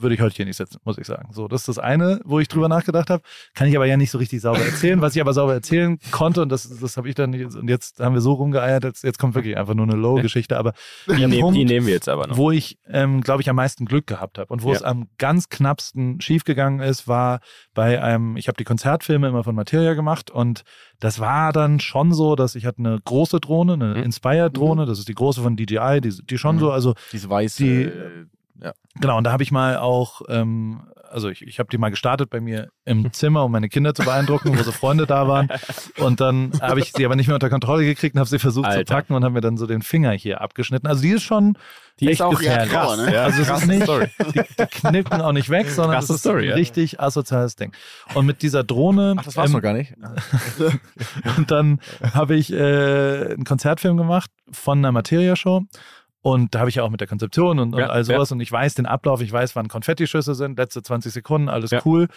würde ich heute hier nicht sitzen, muss ich sagen. So, das ist das eine, wo ich drüber nachgedacht habe. Kann ich aber ja nicht so richtig sauber erzählen. Was ich aber sauber erzählen konnte, und das, das habe ich dann nicht, und jetzt haben wir so rumgeeiert, jetzt, jetzt kommt wirklich einfach nur eine Low-Geschichte, aber Die, nehm, Punkt, die nehmen wir jetzt aber noch. wo ich, ähm, glaube ich, am meisten Glück gehabt habe und wo Ja. es am ganz knappsten schiefgegangen ist, war bei einem, ich habe die Konzertfilme immer von Materia gemacht und das war dann schon so, dass ich hatte eine große Drohne, eine Mhm. Inspired-Drohne, das ist die große von DJI, die, die schon Mhm. so, also Diese weiße. Die- äh, ja. Genau, und da habe ich mal auch, ähm, also ich, ich habe die mal gestartet bei mir im Zimmer, um meine Kinder zu beeindrucken, wo so Freunde da waren. Und dann habe ich sie aber nicht mehr unter Kontrolle gekriegt und habe sie versucht zu Alter. packen und habe mir dann so den Finger hier abgeschnitten. Also die ist schon Die ist echt auch gefährlich. krass, ne? Ja, Also es ist nicht, Story. die, die knippen auch nicht weg, sondern Krasse es ist Story, ein ja. richtig asoziales Ding. Und mit dieser Drohne Ach, das war's ähm, noch gar nicht. und dann habe ich äh, einen Konzertfilm gemacht von einer Materia-Show. Und da habe ich ja auch mit der Konzeption und, und Ja, all sowas. Und ich weiß den Ablauf, ich weiß, wann Konfettischüsse sind, letzte 20 Sekunden, alles Ja. cool.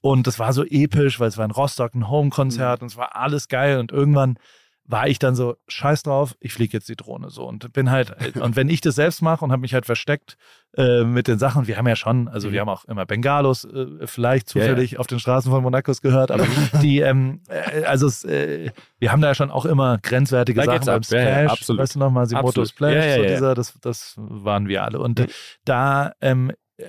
Und das war so episch, weil es war in Rostock ein Home-Konzert und es war alles geil. Und irgendwann war ich dann so, scheiß drauf, ich fliege jetzt die Drohne so. Und bin halt, und wenn ich das selbst mache und habe mich halt versteckt äh, mit den Sachen, wir haben ja schon, also wir haben auch immer Bengalos äh, vielleicht Ja, ja. zufällig auf den Straßen von Monacos gehört, aber die, ähm, äh, also es, äh, wir haben da ja schon auch immer grenzwertige Da Sachen beim. Ja, ja, Splash. absolut. Weißt du noch, Masimoto Absolut. Splash, Ja, ja, so ja. dieser, das, das waren wir alle. Und Mhm. da, ähm, äh,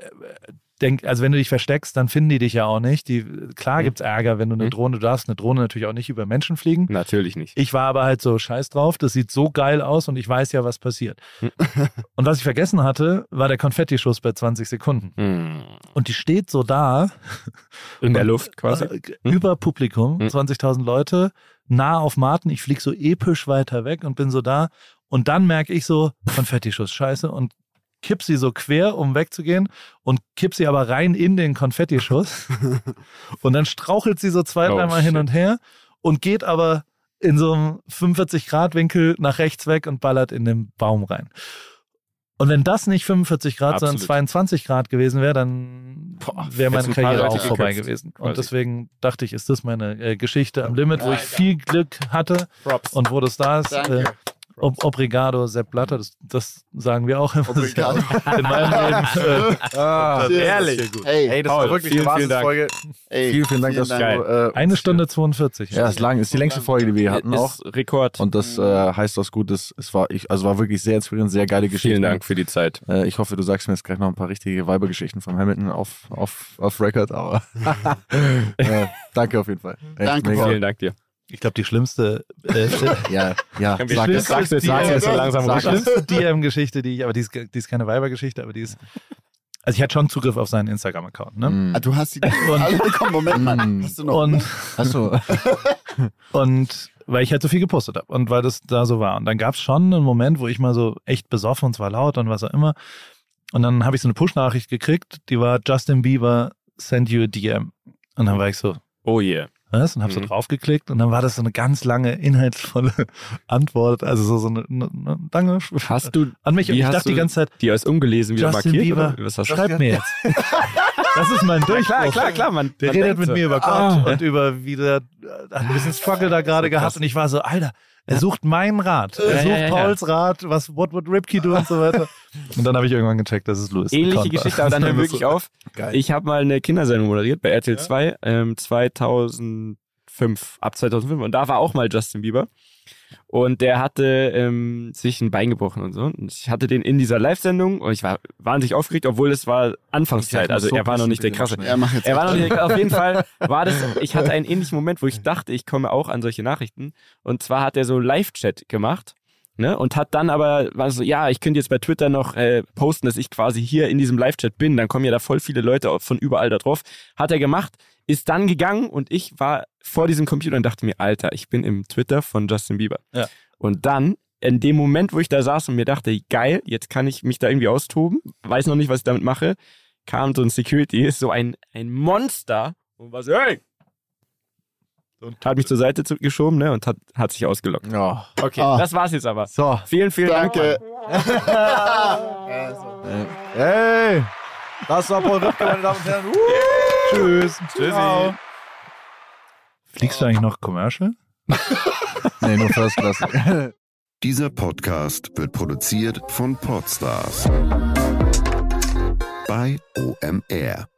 denk, also wenn du dich versteckst, dann finden die dich ja auch nicht. Die, klar Mhm. gibt's Ärger, wenn du eine Mhm. Drohne, du darfst eine Drohne natürlich auch nicht über Menschen fliegen. Natürlich nicht. Ich war aber halt so scheiß drauf, das sieht so geil aus und ich weiß ja, was passiert. Hm. Und was ich vergessen hatte, war der Konfettischuss bei 20 Sekunden. Hm. Und die steht so da, In der Luft quasi. äh, über Publikum, Hm. 20.000 Leute, nah auf Martin. Ich flieg so episch weiter weg und bin so da. Und dann merke ich so, Konfettischuss, scheiße. Und kipp sie so quer, um wegzugehen und kipp sie aber rein in den Konfettischuss. und dann strauchelt sie so zwei, Oh, dreimal hin und her und geht aber in so einem 45-Grad-Winkel nach rechts weg und ballert in den Baum rein. Und wenn das nicht 45 Grad, sondern Absolut. 22 Grad gewesen wäre, dann wäre meine Karriere auch vorbei geköpft, gewesen. quasi. Und deswegen dachte ich, ist das meine äh, Geschichte am Limit, wo ich viel Glück hatte Props. und wo das da ist. Danke. Äh, ob, obrigado, Sepp Blatter, das, das sagen wir auch immer. Obrigado. In meinem Leben. Äh, Ah, Ehrlich. Hey, ey, das Paul, war wirklich vielen, eine vielen Dank. Wahnsinnsfolge. ey, Vielen, vielen Dank, dass Dank. du. Äh, eine Stunde 42. Ja, ist lang. Ist die längste Folge, die wir hier hatten auch. Ist Rekord. Und das äh, heißt was Gutes. Es war, ich, also war wirklich sehr inspirierend, sehr geile Geschichte. Vielen Dank für die Zeit. Äh, ich hoffe, du sagst mir jetzt gleich noch ein paar richtige Weibergeschichten von Hamilton auf, auf, auf Record, aber äh, danke auf jeden Fall. Echt Danke, mega. Paul. Vielen Dank dir. Ich glaube, die schlimmste, äh, Ja, ja, Die sag es. jetzt, die- sag's jetzt so langsam die schlimmste DM-Geschichte, die ich, aber die ist, die ist keine Weibergeschichte, aber die ist. Also ich hatte schon Zugriff auf seinen Instagram-Account, ne? Mm. Ah, du hast die alle bekommen. Moment mal. Mm. Hast du noch? Und, Hast du? und weil ich halt so viel gepostet habe und weil das da so war. Und dann gab es schon einen Moment, wo ich mal so echt besoffen und zwar laut und was auch immer. Und dann habe ich so eine Push-Nachricht gekriegt, die war Justin Bieber send you a DM. Und dann war ich so, Oh yeah. Was? Und habe so Mhm. draufgeklickt und dann war das so eine ganz lange, inhaltsvolle Antwort. Also so, so eine, eine, eine lange Hast du an mich. Und ich hast dachte die ganze Zeit, die als ungelesen wieder Justin markiert? Bieber, Oder? Was hast du? schreib mir jetzt. Das ist mein Durchbruch. Klar, klar, klar. Man, Der man redet mit so. mir über Gott Ah. und über wie der hat ein bisschen Struggle da gerade So gehabt und ich war so, Alter, er sucht meinen Rat. Er Ja, sucht ja, ja, Pauls Rat, was what would Ripkey do und so weiter. Und dann habe ich irgendwann gecheckt, dass es Louis. Ähnliche Account war. Geschichte, aber dann hör wirklich auf. Geil. Ich habe mal eine Kindersendung moderiert bei RTL 2 ähm, 2005, ab 2005 und da war auch mal Justin Bieber und der hatte ähm, sich ein Bein gebrochen und so und ich hatte den in dieser Live-Sendung und ich war wahnsinnig aufgeregt, obwohl es war Anfangszeit, also er war noch nicht der krasse. Jetzt. Er war noch nicht, auf jeden Fall war das, ich hatte einen ähnlichen Moment, wo ich dachte, ich komme auch an solche Nachrichten. Und zwar hat er so Live-Chat gemacht, ne, und hat dann aber, war so, ja, ich könnte jetzt bei Twitter noch äh, posten, dass ich quasi hier in diesem Live-Chat bin, dann kommen ja da voll viele Leute von überall da drauf. Hat er gemacht, ist dann gegangen und ich war vor diesem Computer und dachte mir, Alter, ich bin im Twitter von Justin Bieber. Ja. Und dann, in dem Moment, wo ich da saß und mir dachte, geil, jetzt kann ich mich da irgendwie austoben, weiß noch nicht, was ich damit mache, kam so ein Security, so ein, ein Monster und war so, hey! Und hat mich zur Seite zu- geschoben, ne, und hat, hat sich ausgelockt. Ja. Okay, Ah. das war's jetzt aber. So. Vielen, vielen Danke. Dank. Hey! Das war Paul Rübke, meine Damen und Herren. Tschüss. Tschüssi. Ciao. Fliegst du eigentlich noch Commercial? Nee, nur First Class. Dieser Podcast wird produziert von Podstars bei OMR.